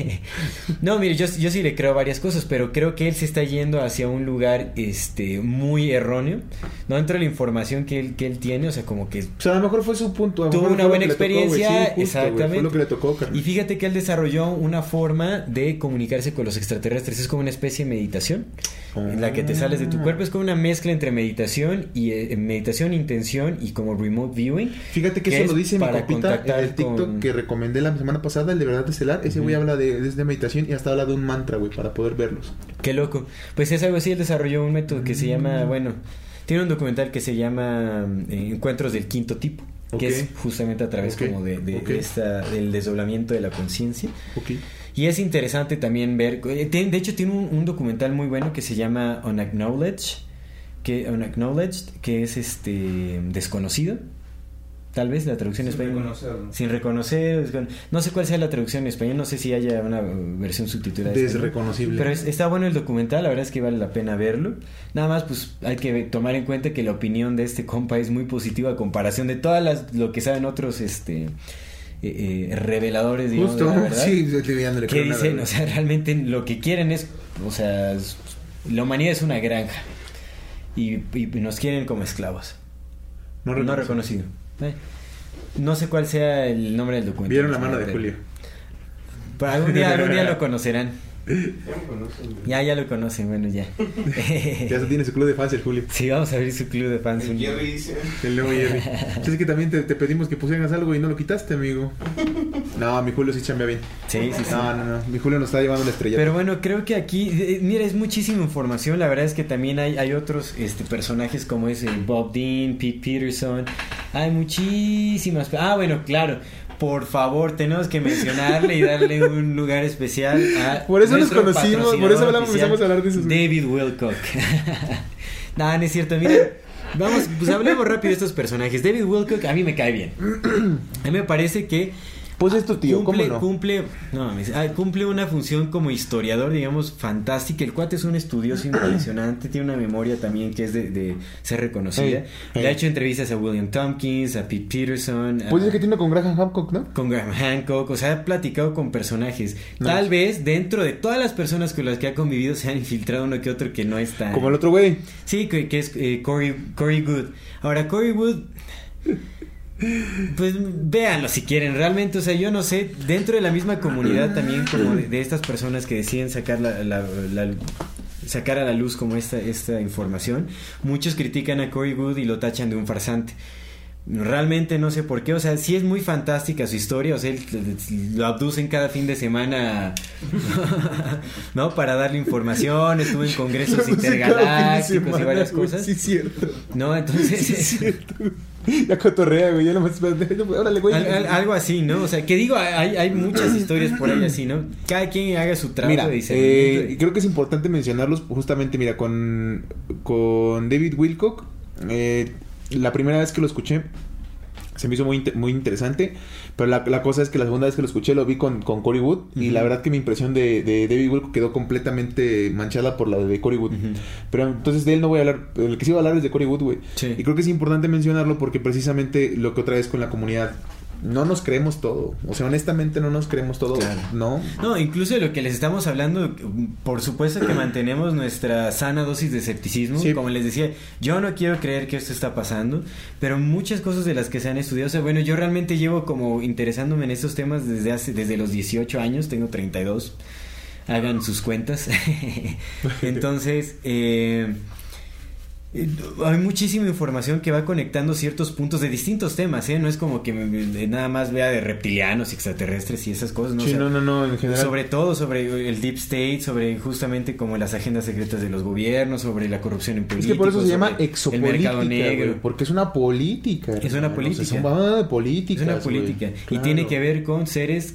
[LAUGHS] no, mire, yo, yo sí le creo varias cosas, pero creo que él se está yendo hacia un lugar este, muy erróneo. No dentro de la información que él, que él tiene, o sea, como que... O sea, a lo mejor fue su punto. a Tuvo una buena tocó, experiencia, Sí, justo, güey, exactamente. Fue lo que le tocó. Y fíjate que él desarrolló una forma de comunicarse con los extraterrestres. Es como una especie de meditación en la que te sales de tu cuerpo. Es como una mezcla entre meditación y eh, meditación, intención y como remote viewing. Fíjate que que eso es lo dice mi para compita en el TikTok con- que recomendé la semana pasada, el de verdad estelar. Ese güey habla de, de meditación y hasta habla de un mantra, güey, para poder verlos. Qué loco. Pues es algo así, él desarrolló un método que se llama, Mm. bueno, tiene un documental que se llama eh, Encuentros del Quinto Tipo, Ok. que es justamente a través como de, esta, del desdoblamiento de la conciencia. Y es interesante también ver, eh, de hecho tiene un, un documental muy bueno que se llama Unacknowledged, que, Unacknowledged, que es este desconocido. Tal vez la traducción en Sin español. reconocerlo. Sin reconocer. No sé cuál sea la traducción en español. No sé si haya una uh, versión subtitulada. en español. Desreconocible. Pero es- está bueno el documental. La verdad es que vale la pena verlo. Nada más, pues hay que tomar en cuenta que la opinión de este compa es muy positiva a comparación de todas las lo que saben otros este eh, eh, reveladores, digamos, Justo, de la verdad [LAUGHS] sí, que dicen, o sea, realmente lo que quieren es, o sea, la humanidad es una granja y, y nos quieren como esclavos. No No, reconocido. reconocido. Eh, No sé cuál sea el nombre del documental. Vieron la mano de Julio. Pero algún día, algún día lo [LAUGHS] conocerán. Ya. Ya, lo conocen, bueno, ya. Ya se tiene su club de fans el Julio. Sí, vamos a abrir su club de fans. El un- Jerry dice. El nuevo Jerry. [LAUGHS] Pues es que también te, te pedimos que pusieras algo y no lo quitaste, amigo. No, mi Julio sí chambea bien. Sí, sí, sí. No, no, no. Mi Julio nos está llevando la estrella. Pero bueno, creo que aquí, eh, mira, es muchísima información. La verdad es que también hay, hay otros este, personajes como es el Bob Dean, Pete Peterson. Hay muchísimas. Ah, bueno, claro. Por favor, tenemos que mencionarle y darle un lugar especial a. Por eso nos conocimos, por eso hablamos- empezamos a hablar de esos, güey. David Wilcock. [LAUGHS] no, no es cierto. Mira, vamos, pues hablemos rápido de estos personajes. David Wilcock a mí me cae bien. [CLEARS THROAT] A mí me parece que Pues es tu tío, cumple, ¿cómo no? Cumple, no, cumple una función como historiador, digamos, fantástica. El cuate es un estudioso [CLEARS THROAT] impresionante, tiene una memoria también que es de, de ser reconocida. Le ha hecho entrevistas a William Tompkins, a Pete Peterson, a- Pues es que tiene con Graham Hancock, ¿no? con Graham Hancock, o sea, ha platicado con personajes. Tal vez dentro de todas las personas con las que ha convivido se han infiltrado uno que otro que no está. Como el otro güey. Sí, que, que es eh, Corey, Corey Good. Ahora, Corey Wood. Pues véanlo si quieren, realmente, o sea, yo no sé, dentro de la misma comunidad también como de, de estas personas que deciden sacar la, la- la- sacar a la luz como esta, esta información, muchos critican a Corey Good y lo tachan de un farsante. Realmente no sé por qué, o sea, sí es muy fantástica su historia, o sea, él lo abducen cada fin de semana, [LAUGHS] ¿no? Para darle información, estuvo en congresos [LAUGHS] intergalácticos y semana, varias güey, cosas. Sí, cierto. No, entonces... Sí, cierto. [LAUGHS] Ya cotorrea, güey. Ya nomás. Órale, güey. Al- al- algo así, ¿no? O sea, que digo, hay, hay muchas historias por ahí así, ¿no? Cada quien haga su trabajo Mira, de eh, creo que es importante mencionarlos justamente, mira, con, con David Wilcock. eh, la primera vez que lo escuché se me hizo muy, muy interesante, pero la, la cosa es que la segunda vez que lo escuché lo vi con, con Cory Wood y la verdad que mi impresión de, de David Wilcock quedó completamente manchada por la de Cory Wood. Pero entonces de él no voy a hablar, el que sí voy a hablar es de Cory Wood, güey. Sí. Y creo que es importante mencionarlo porque precisamente lo que otra vez con la comunidad, no nos creemos todo. O sea, honestamente no nos creemos todo, Claro. ¿no? No, incluso de lo que les estamos hablando, por supuesto que mantenemos nuestra sana dosis de escepticismo. Sí. Como les decía, yo no quiero creer que esto está pasando, pero muchas cosas de las que se han estudiado, o sea, bueno, yo realmente llevo como interesándome en estos temas desde hace, desde los 18 años, tengo 32. Hagan sus cuentas. [LAUGHS] Entonces, eh, eh, Hay muchísima información que va conectando ciertos puntos de distintos temas, ¿eh? No es como que nada más vea de reptilianos, extraterrestres y esas cosas, ¿no? O Sí, sea, no, no, no, en general. sobre todo sobre el deep state, sobre justamente como las agendas secretas de los gobiernos, sobre la corrupción en Es política. que por eso se llama el exopolítica, mercado negro. güey, porque es una política. Es una política. o sea, son ah, políticas, Es una política. Y claro. tiene que ver con seres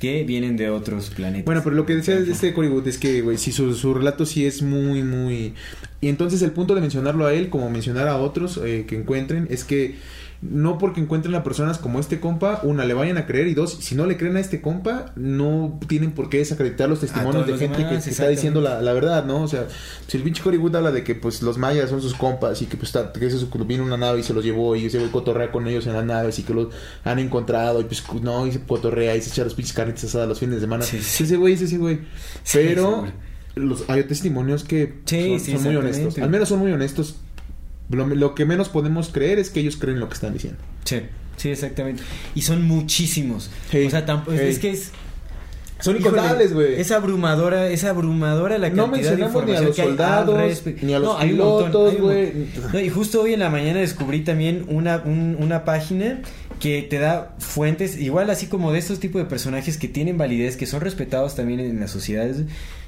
que vienen de otros planetas. Bueno, pero lo que decía de este Cory Wood es que, güey, si su, su relato sí es muy, muy... Y entonces el punto de mencionarlo a él, como mencionar a otros eh, que encuentren, es que no porque encuentren a personas como este compa, una, le vayan a creer y dos, si no le creen a este compa, no tienen por qué desacreditar los testimonios de gente que, está diciendo la, verdad, ¿no? O sea, si el pinche Hollywood habla de que pues los mayas son sus compas y que pues está, que eso vino una nave y se los llevó y se ve cotorrea con ellos en las naves y que los han encontrado y pues no, y se cotorrea y se echa los pinches carnitas asadas los fines de semana. Sí, ese güey, ese güey. Pero los, hay testimonios que son, muy honestos. Al menos son muy honestos. Lo, que menos podemos creer es que ellos creen lo que están diciendo. Sí, sí, exactamente. Y son muchísimos. o sea, tampoco, es que es... Son incontables, güey. Es abrumadora, es abrumadora la cantidad de información ni a los soldados, ni a los pilotos, güey. No, y justo hoy en la mañana descubrí también una, una página que te da fuentes, igual así como de estos tipos de personajes que tienen validez, que son respetados también en las sociedades.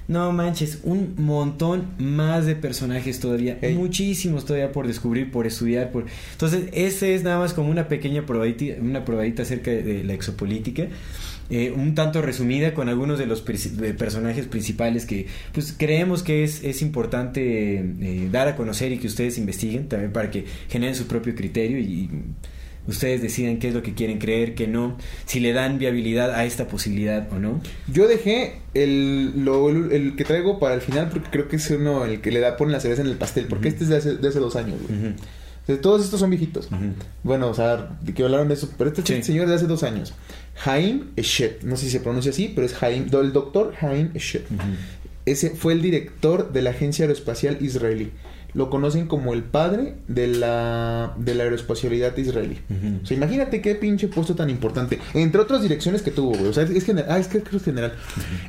No manches, un montón más de personajes todavía, muchísimos todavía por descubrir, por estudiar, por entonces ese es nada más como una pequeña probadita, una probadita acerca de, la exopolítica. Eh, un tanto resumida con algunos de los personajes principales que pues creemos que es, es importante eh, dar a conocer y que ustedes investiguen también para que generen su propio criterio y ustedes deciden qué es lo que quieren creer, qué no, si le dan viabilidad a esta posibilidad o no. Yo dejé el, lo, el, que traigo para el final porque creo que es uno el que le da pone la cereza en el pastel, porque este es de hace, de hace dos años, todos estos son viejitos. Bueno, o sea, de que hablaron de eso, pero este señor de hace dos años. Jaime Eshet, no sé si se pronuncia así, pero es Jaime, el doctor Jaime Eshet. Ese fue el director de la Agencia Aeroespacial Israelí lo conocen como el padre de la, de la aeroespacialidad israelí. O sea, imagínate qué pinche puesto tan importante. Entre otras direcciones que tuvo, güey. O sea, es, general. Ah, es que es general.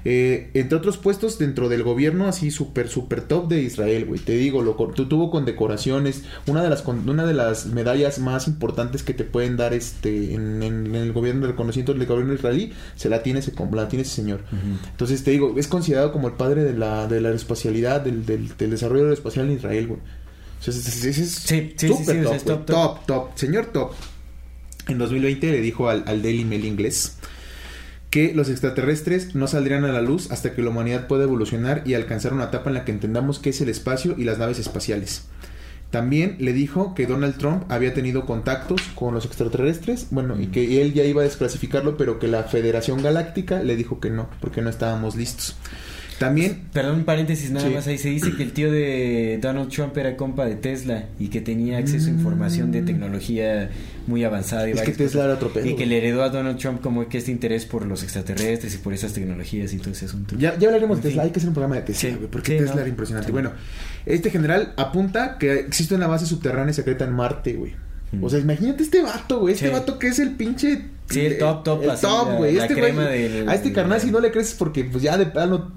Eh, entre otros puestos dentro del gobierno así súper, súper top de Israel, güey. Te digo, lo tuvo con decoraciones. Una de las una de las medallas más importantes que te pueden dar este en, el gobierno reconocimiento del gobierno israelí, se la tiene ese, la tiene ese señor. Entonces te digo, es considerado como el padre de la, de la aeroespacialidad, del, del, del desarrollo aeroespacial en Israel, sí, top, top, top, Señor Top, en 2020 le dijo al, al Daily Mail inglés que los extraterrestres no saldrían a la luz hasta que la humanidad pueda evolucionar y alcanzar una etapa en la que entendamos qué es el espacio y las naves espaciales. También le dijo que Donald Trump había tenido contactos con los extraterrestres, bueno, y que él ya iba a desclasificarlo, pero que la Federación Galáctica le dijo que no, porque no estábamos listos. También. Perdón, un paréntesis nada más. Ahí se dice que el tío de Donald Trump era compa de Tesla y que tenía acceso a información de tecnología muy avanzada. Y es que Tesla era otro Y que le heredó a Donald Trump como que este interés por los extraterrestres y por esas tecnologías y todo ese asunto. Ya, ya hablaremos de Tesla. Hay que hacer un programa de Tesla, porque Tesla era impresionante. Bueno, este general apunta que existe una base subterránea secreta en Marte, güey. O sea, imagínate este vato, güey. Este vato que es el pinche. Sí, el top, top. El top, güey. Este güey. A este carnal, si no le crees, porque pues ya de plano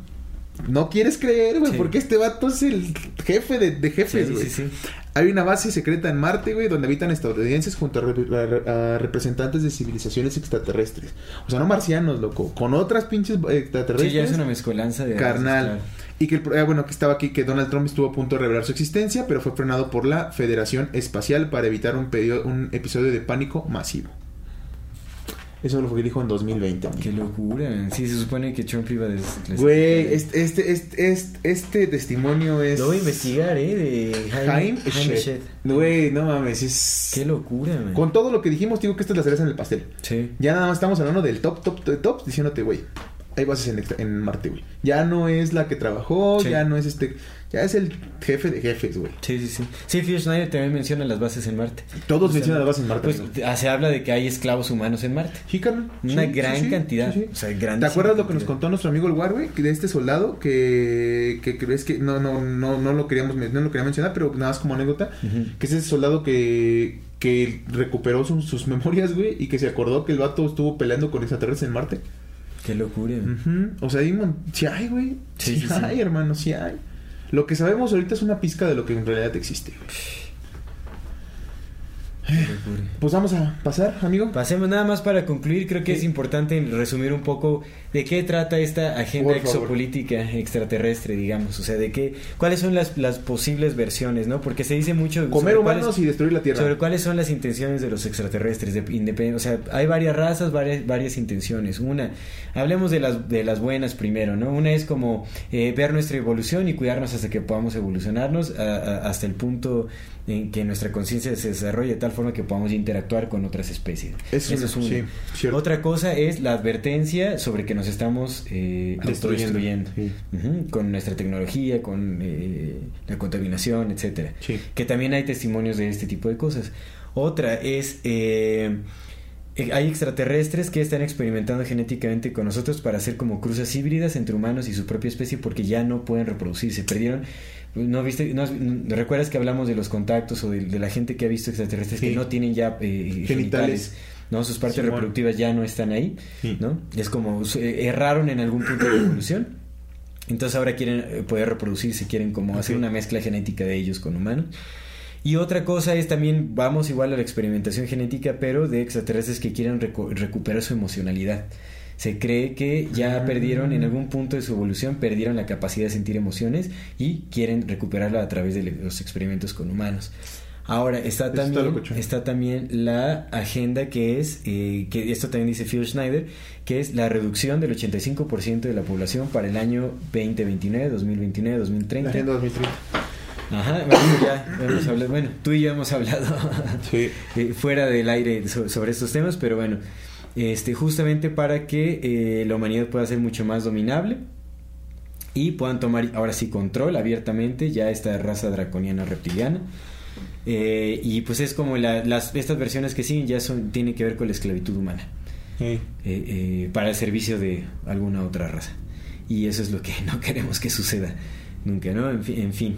no quieres creer, güey, porque este vato es el jefe de, jefes, güey. Sí, Hay una base secreta en Marte, güey, donde habitan estadounidenses junto a, representantes de civilizaciones extraterrestres. O sea, no marcianos, loco, con otras pinches extraterrestres. Sí, ya es una mezcolanza de carnal. Y que el ah, bueno, que estaba aquí que Donald Trump estuvo a punto de revelar su existencia, pero fue frenado por la Federación Espacial para evitar un, un episodio de pánico masivo. Eso lo que dijo en 2020. Qué locura. Sí, se supone que Trump iba a Güey, este, este, este, este, testimonio es. Lo voy a investigar, ¿eh? De Jaime, Jaime Güey, no mames, es. Qué locura, man. Con todo lo que dijimos, digo que esto es la cereza en el pastel. Sí. Ya nada más estamos hablando del top, top, top, top, diciéndote, güey. Hay bases en, en Marte, güey. Ya no es la que trabajó, ya no es este. Ya es el jefe de jefes, güey. Sí, sí, sí. Sí, Phil Schneider también menciona las bases en Marte. Todos mencionan las bases en Marte. Pues se habla de que hay esclavos humanos en Marte. Sí, carnal. Una gran cantidad. O sea, ¿Te acuerdas lo que nos contó nuestro amigo el War, güey? De este soldado que, que crees que no, no, no, no lo queríamos no lo quería mencionar, pero nada más como anécdota. Que es ese soldado que, que recuperó sus memorias, güey, y que se acordó que el vato estuvo peleando con extraterrestres en Marte. Qué locura. O sea, hay, sí hay, güey. Sí, sí, hay, hermano, sí hay. Lo que sabemos ahorita es una pizca de lo que en realidad existe. Pues vamos a pasar, amigo. Pasemos nada más para concluir. Creo que es importante resumir un poco de qué trata esta agenda exopolítica extraterrestre, digamos. O sea, de qué, cuáles son las, las posibles versiones, ¿no? Porque se dice mucho. Comer humanos y destruir la Tierra. Sobre cuáles son las intenciones de los extraterrestres. De, o sea, hay varias razas, varias, varias intenciones. Una, hablemos de las, de las buenas primero, ¿no? Una es como eh, ver nuestra evolución y cuidarnos hasta que podamos evolucionarnos hasta el punto en que nuestra conciencia se desarrolle de tal forma que podamos interactuar con otras especies. Eso es una. sí, cierto. Otra cosa es la advertencia sobre que nos estamos eh, Destruyendo. Sí. Con nuestra tecnología, con eh, la contaminación, etcétera. Sí. Que también hay testimonios de este tipo de cosas. Otra es eh, eh, hay extraterrestres que están experimentando genéticamente con nosotros para hacer como cruzas híbridas entre humanos y su propia especie porque ya no pueden reproducirse. Perdieron. ¿No viste? No, ¿Recuerdas que hablamos de los contactos o de, de la gente que ha visto extraterrestres Sí. que no tienen ya eh, genitales? Genitales. ¿no? Sus partes Simón. reproductivas ya no están ahí, Sí. ¿no? Es como eh, erraron en algún punto de la evolución. Entonces ahora quieren eh, poder reproducirse, quieren como hacer una mezcla genética de ellos con humanos. Y otra cosa es también, vamos igual a la experimentación genética, pero de extraterrestres que quieren recu- recuperar su emocionalidad. Se cree que ya perdieron, en algún punto de su evolución, perdieron la capacidad de sentir emociones y quieren recuperarla a través de los experimentos con humanos. Ahora, está también, está también la agenda que es, eh, que esto también dice Phil Schneider, que es la reducción del 85% de la población para el año 2029, 2029, 2030. La Agenda 2030. Ajá, bueno, ya hemos hablado, bueno, tú y yo hemos hablado Sí. [LAUGHS] eh, fuera del aire so- sobre estos temas, pero bueno, este, justamente para que eh, la humanidad pueda ser mucho más dominable y puedan tomar ahora sí control abiertamente ya esta raza draconiana reptiliana. Eh, y pues es como la- las, estas versiones que siguen ya son, tienen que ver con la esclavitud humana Sí. eh, para el servicio de alguna otra raza. Y eso es lo que [LAUGHS] no queremos que suceda nunca, ¿no? En fin.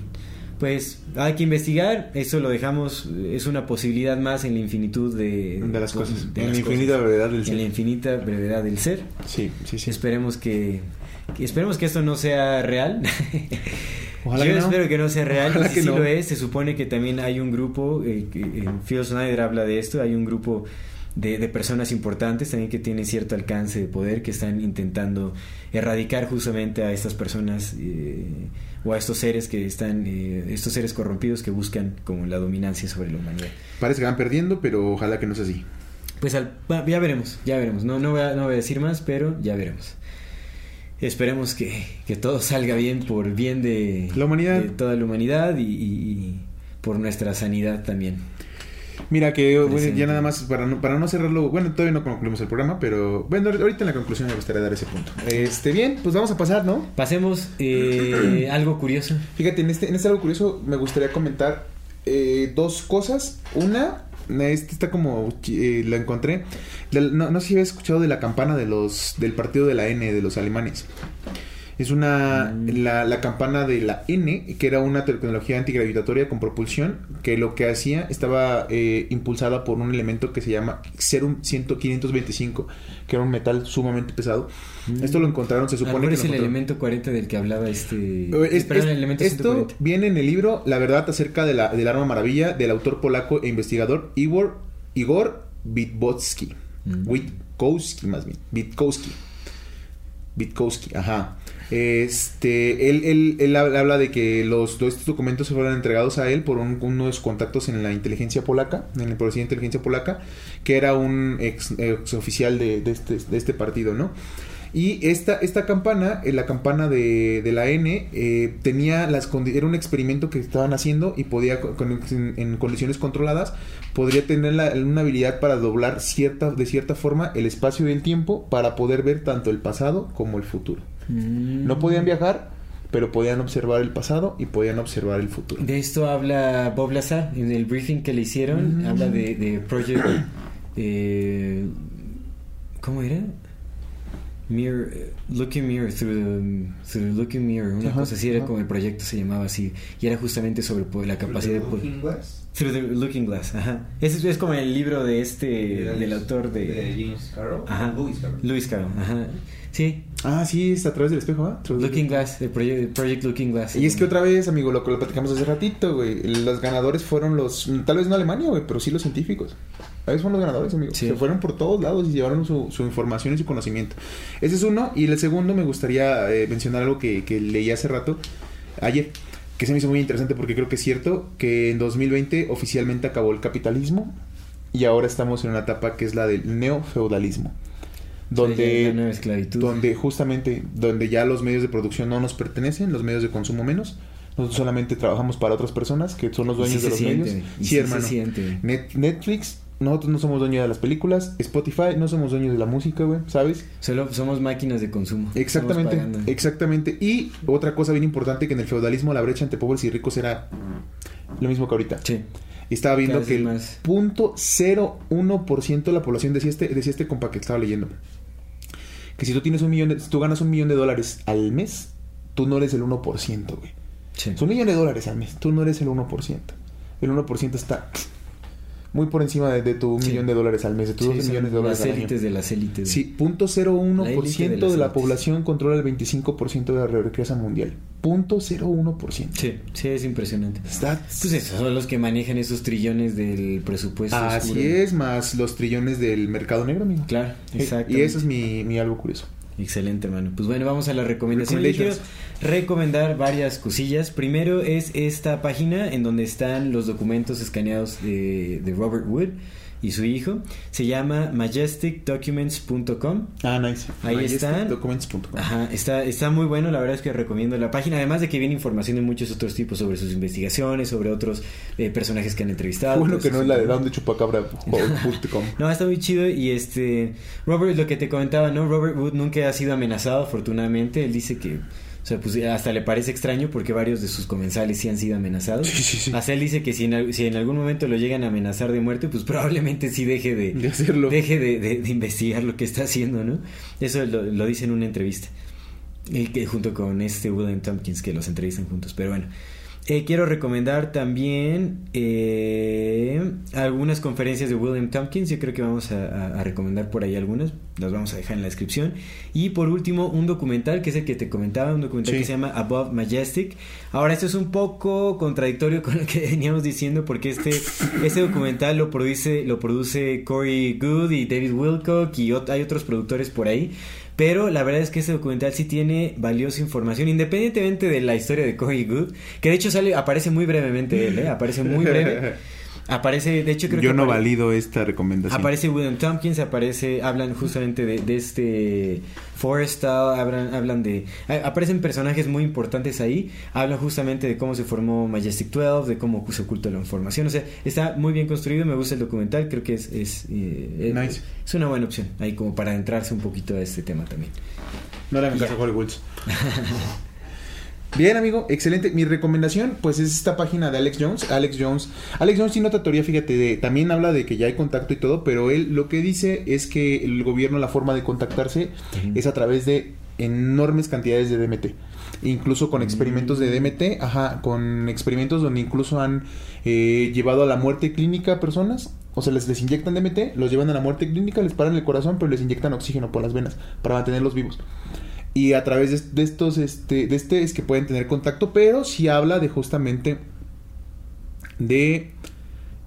Pues hay que investigar, eso lo dejamos, es una posibilidad más en la infinitud de, De las cosas. de en las la infinita cosas. brevedad del En la ser. infinita brevedad del ser. Sí, sí, sí. Esperemos que, esperemos que esto no sea real. [LAUGHS] Ojalá Yo que no. espero que no sea real. Ojalá si que sí no. lo es, se supone que también hay un grupo, eh, eh, Phil Snyder habla de esto, hay un grupo de, de personas importantes también que tienen cierto alcance de poder, que están intentando erradicar justamente a estas personas eh, o a estos seres que están, eh, estos seres corrompidos que buscan como la dominancia sobre la humanidad. Parece que van perdiendo, pero ojalá que no sea así. Pues al- ya veremos, ya veremos. No, no, voy a, no voy a decir más, pero ya veremos. Esperemos que, que todo salga bien por bien de La humanidad. de toda la humanidad y, y- y por nuestra sanidad también. Mira que bueno, ya nada más para no, para no cerrarlo, bueno, todavía no concluimos el programa, pero bueno, ahorita en la conclusión me gustaría dar ese punto. Este, bien, pues vamos a pasar, ¿no? Pasemos eh, algo curioso. Fíjate, en este, en este algo curioso me gustaría comentar eh, dos cosas. Una, este está como eh, la encontré. No, no sé si habías escuchado de la campana de los del partido de la N de los alemanes. Es una Mm. la, la campana de la N, que era una tecnología antigravitatoria con propulsión, que lo que hacía estaba eh, impulsada por un elemento que se llama Serum 100-525, que era un metal sumamente pesado. Esto lo encontraron, se supone que es el elemento 40 del que hablaba este... eh, es- perdón, es- el elemento esto 140. viene en el libro La verdad acerca de la, del arma maravilla del autor polaco e investigador Igor, Igor Witbocki. Mm. Witkowski más bien. Witkowski. Witkowski, ajá. Este, él, él, él habla de que los, estos documentos fueron entregados a él por un- unos contactos en la inteligencia polaca, en el policía de inteligencia polaca, que era un ex, ex oficial de, este, este partido, ¿no? Y esta, campana, eh, la campana de, la N, eh, tenía las era un experimento que estaban haciendo y podía, en, condiciones controladas, podría tener una habilidad para doblar cierta, de cierta forma el espacio y el tiempo para poder ver tanto el pasado como el futuro. Mm. No podían viajar, pero podían observar el pasado y podían observar el futuro. De esto habla Bob Lazar en el briefing que le hicieron. Mm. Habla de, de Project. [COUGHS] eh, ¿Cómo era? Mirror, looking Mirror, through the, through the Looking Mirror. Una Ajá, cosa así era ajá. como el proyecto se llamaba así. Y era justamente sobre la capacidad de. poder- Through the Looking Glass, ajá. Es, es como el libro de este. del autor de. James Carroll. Ajá. Lewis Carroll. Lewis Carroll, ajá. Sí, Ah, sí, es a través del espejo, ¿ah? Looking Glass, el proye- Project Looking Glass. Y es que otra vez, amigo, lo que lo platicamos hace ratito, güey. Los ganadores fueron los. Tal vez no Alemania, güey, pero sí los científicos. A veces fueron los ganadores, amigo. Sí. Se fueron por todos lados y llevaron su, su información y su conocimiento. Ese es uno. Y el segundo, me gustaría eh, mencionar algo que, que leí hace rato, ayer, que se me hizo muy interesante porque creo que es cierto que en 2020 oficialmente acabó el capitalismo y ahora estamos en una etapa que es la del neofeudalismo. Donde La nueva esclavitud. donde justamente donde ya los medios de producción no nos pertenecen, los medios de consumo menos, Nosotros solamente trabajamos para otras personas que son los dueños de los medios. Sí, hermano. Netflix nosotros no somos dueños de las películas, Spotify, no somos dueños de la música, güey, ¿sabes? Solo somos máquinas de consumo. Exactamente, exactamente. Y otra cosa bien importante que en el feudalismo la brecha entre pobres y ricos era lo mismo que ahorita. Sí. estaba viendo que el punto 0.1% de la población decía este, decía este compa que estaba leyendo. Que si tú tienes un millón de, si tú ganas un millón de dólares al mes, tú no eres el 1%, güey. Sí. Es un millón de dólares al mes, tú no eres el 1%. El 1% está muy por encima de, tu millón de dólares al mes, de tus 12 millones de dólares las élites de las élites. Sí, punto 0.1% de, de, la población controla el 25% de la riqueza mundial. Punto 0.1%. Sí, sí, es impresionante. Pues esos son los que manejan esos trillones del presupuesto. Así es, más los trillones del mercado negro, amigo. Claro, exacto. Y eso es mi, mi algo curioso. Excelente, hermano. Pues bueno, vamos a la recomendación. Le quiero recomendar varias cosillas. Primero es esta página en donde están los documentos escaneados de, de Robert Wood y su hijo. Se llama majesticdocuments.com. Ah, nice. Ahí están. Ajá, está, está muy bueno, la verdad es que recomiendo la página. Además de que viene información de muchos otros tipos sobre sus investigaciones, sobre otros eh, personajes que han entrevistado. Bueno, que no es la de donde chupacabra.com. [LAUGHS] no, está muy chido. Y este, Robert, lo que te comentaba, ¿no? Robert Wood nunca ha sido amenazado, afortunadamente. Él dice que sea, pues hasta le parece extraño porque varios de sus comensales sí han sido amenazados. Sí, sí, sí. Hasta él dice que si en, si en, algún momento lo llegan a amenazar de muerte, pues probablemente sí deje de, hacerlo. Deje de, investigar lo que está haciendo, ¿no? Eso lo, dice en una entrevista. Y que junto con este William Tompkins que los entrevistan juntos. Pero bueno. Eh, quiero recomendar también eh, algunas conferencias de William Tompkins. Yo creo que vamos a, recomendar por ahí algunas. Las vamos a dejar en la descripción. Y por último, un documental que es el que te comentaba, un documental que se llama Above Majestic. Ahora, esto es un poco contradictorio [LAUGHS] con lo que veníamos diciendo, porque este, este documental lo produce, lo produce Corey Good y David Wilcock y hay otros productores por ahí. Pero la verdad es que este documental sí tiene valiosa información, independientemente de la historia de Corey Good, que de hecho sale, aparece muy brevemente él, ¿eh? aparece muy breve. [LAUGHS] Aparece, de hecho creo Yo no valido esta recomendación. Aparece William Tompkins, aparece, hablan justamente de, de este Forrestal, hablan, hablan de... Aparecen personajes muy importantes ahí, hablan justamente de cómo se formó Majestic 12, de cómo se ocultó la información, o sea, está muy bien construido, me gusta el documental, creo que es, es, eh, es, una buena opción, ahí como para adentrarse un poquito a este tema también. No le hagan caso a Hollywood. [LAUGHS] Bien, amigo, excelente. Mi recomendación, pues, es esta página de Alex Jones. Alex Jones. Alex Jones tiene otra teoría, fíjate, de, también habla de que ya hay contacto y todo, pero él lo que dice es que el gobierno, la forma de contactarse es a través de enormes cantidades de DMT. Incluso con experimentos de DMT, ajá, con experimentos donde incluso han eh, llevado a la muerte clínica a personas. O sea, les, les inyectan DMT, los llevan a la muerte clínica, les paran el corazón, pero les inyectan oxígeno por las venas para mantenerlos vivos. Y a través de, estos, este, de este es que pueden tener contacto, pero si habla de justamente de...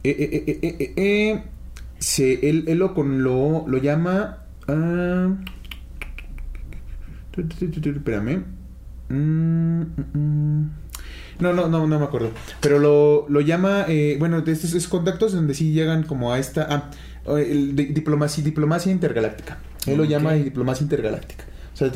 Eh, eh, eh, se, él, él, lo, lo, lo llama... Uh, espérame. Mm, mm, mm. No, no, no, no me acuerdo. Pero lo, lo llama, eh, bueno, de estos, contactos donde sí llegan como a esta, ah, el, diplomacia, diplomacia intergaláctica. Él lo llama diplomacia intergaláctica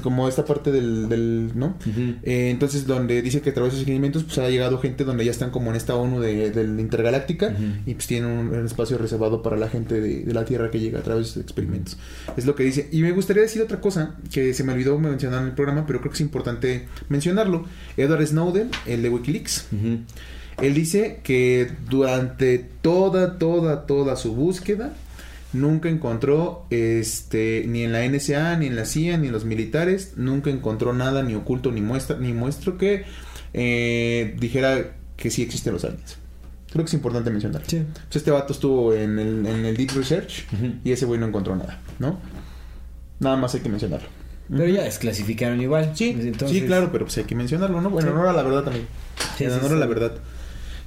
como esta parte del, del ¿no? Eh, entonces, donde dice que a través de esos seguimientos, pues ha llegado gente donde ya están como en esta ONU de, del Intergaláctica y pues tienen un, espacio reservado para la gente de, la Tierra que llega a través de esos experimentos. Es lo que dice. Y me gustaría decir otra cosa que se me olvidó mencionar en el programa, pero creo que es importante mencionarlo. Edward Snowden, el de Wikileaks. Él dice que durante toda, toda, toda su búsqueda, nunca encontró este ni en la NSA ni en la CIA ni en los militares nunca encontró nada ni oculto ni muestra ni muestro que eh, dijera que sí existen los aliens. Creo que es importante mencionar. Pues este vato estuvo en el, en el Deep Research y ese güey no encontró nada no nada más hay que mencionarlo. Pero ya desclasificaron igual. Sí sí claro pero pues hay que mencionarlo no bueno no era la verdad también. Sí, no era la verdad.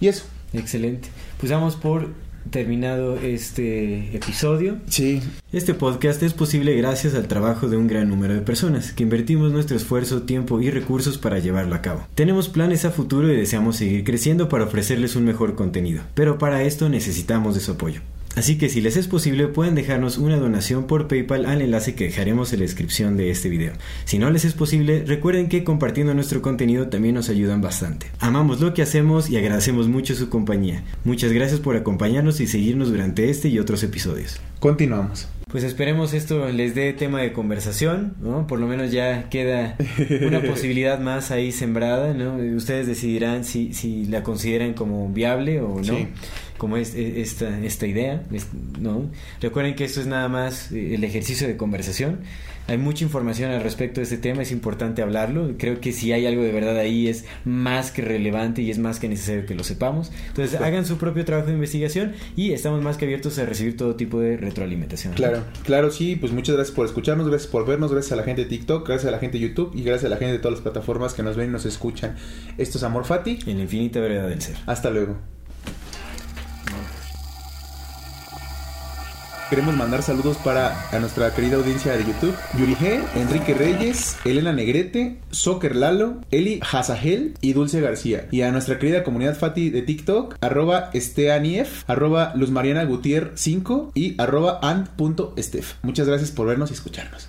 Y eso. Excelente. Pues vamos por terminado este episodio. Sí. Este podcast es posible gracias al trabajo de un gran número de personas que invertimos nuestro esfuerzo, tiempo y recursos para llevarlo a cabo. Tenemos planes a futuro y deseamos seguir creciendo para ofrecerles un mejor contenido, pero para esto necesitamos de su apoyo. Así que si les es posible pueden dejarnos una donación por PayPal al enlace que dejaremos en la descripción de este video. Si no les es posible, recuerden que compartiendo nuestro contenido también nos ayudan bastante. Amamos lo que hacemos y agradecemos mucho su compañía. Muchas gracias por acompañarnos y seguirnos durante este y otros episodios. Continuamos. Pues esperemos esto les dé tema de conversación, ¿no? Por lo menos ya queda una [LAUGHS] posibilidad más ahí sembrada, ¿no? Ustedes decidirán si, si la consideran como viable o no. Como es, esta, esta idea, ¿no? Recuerden que esto es nada más eh, el ejercicio de conversación hay mucha información al respecto de este tema, es importante hablarlo. Creo que si hay algo de verdad ahí es más que relevante y es más que necesario que lo sepamos. Entonces hagan su propio trabajo de investigación y estamos más que abiertos a recibir todo tipo de retroalimentación. Claro, claro, sí, pues muchas gracias por escucharnos, gracias por vernos, gracias a la gente de TikTok, gracias a la gente de YouTube y gracias a la gente de todas las plataformas que nos ven y nos escuchan. Esto es Amor Fati. En la infinita verdad del ser. Hasta luego. Queremos mandar saludos para a nuestra querida audiencia de YouTube. Yuri G, Enrique Reyes, Elena Negrete, Soccer Lalo, Eli Hazahel y Dulce García. Y a nuestra querida comunidad Fati de TikTok, arroba esteanief, arroba Luz Mariana Gutier 5 y arroba and.estef. Muchas gracias por vernos y escucharnos.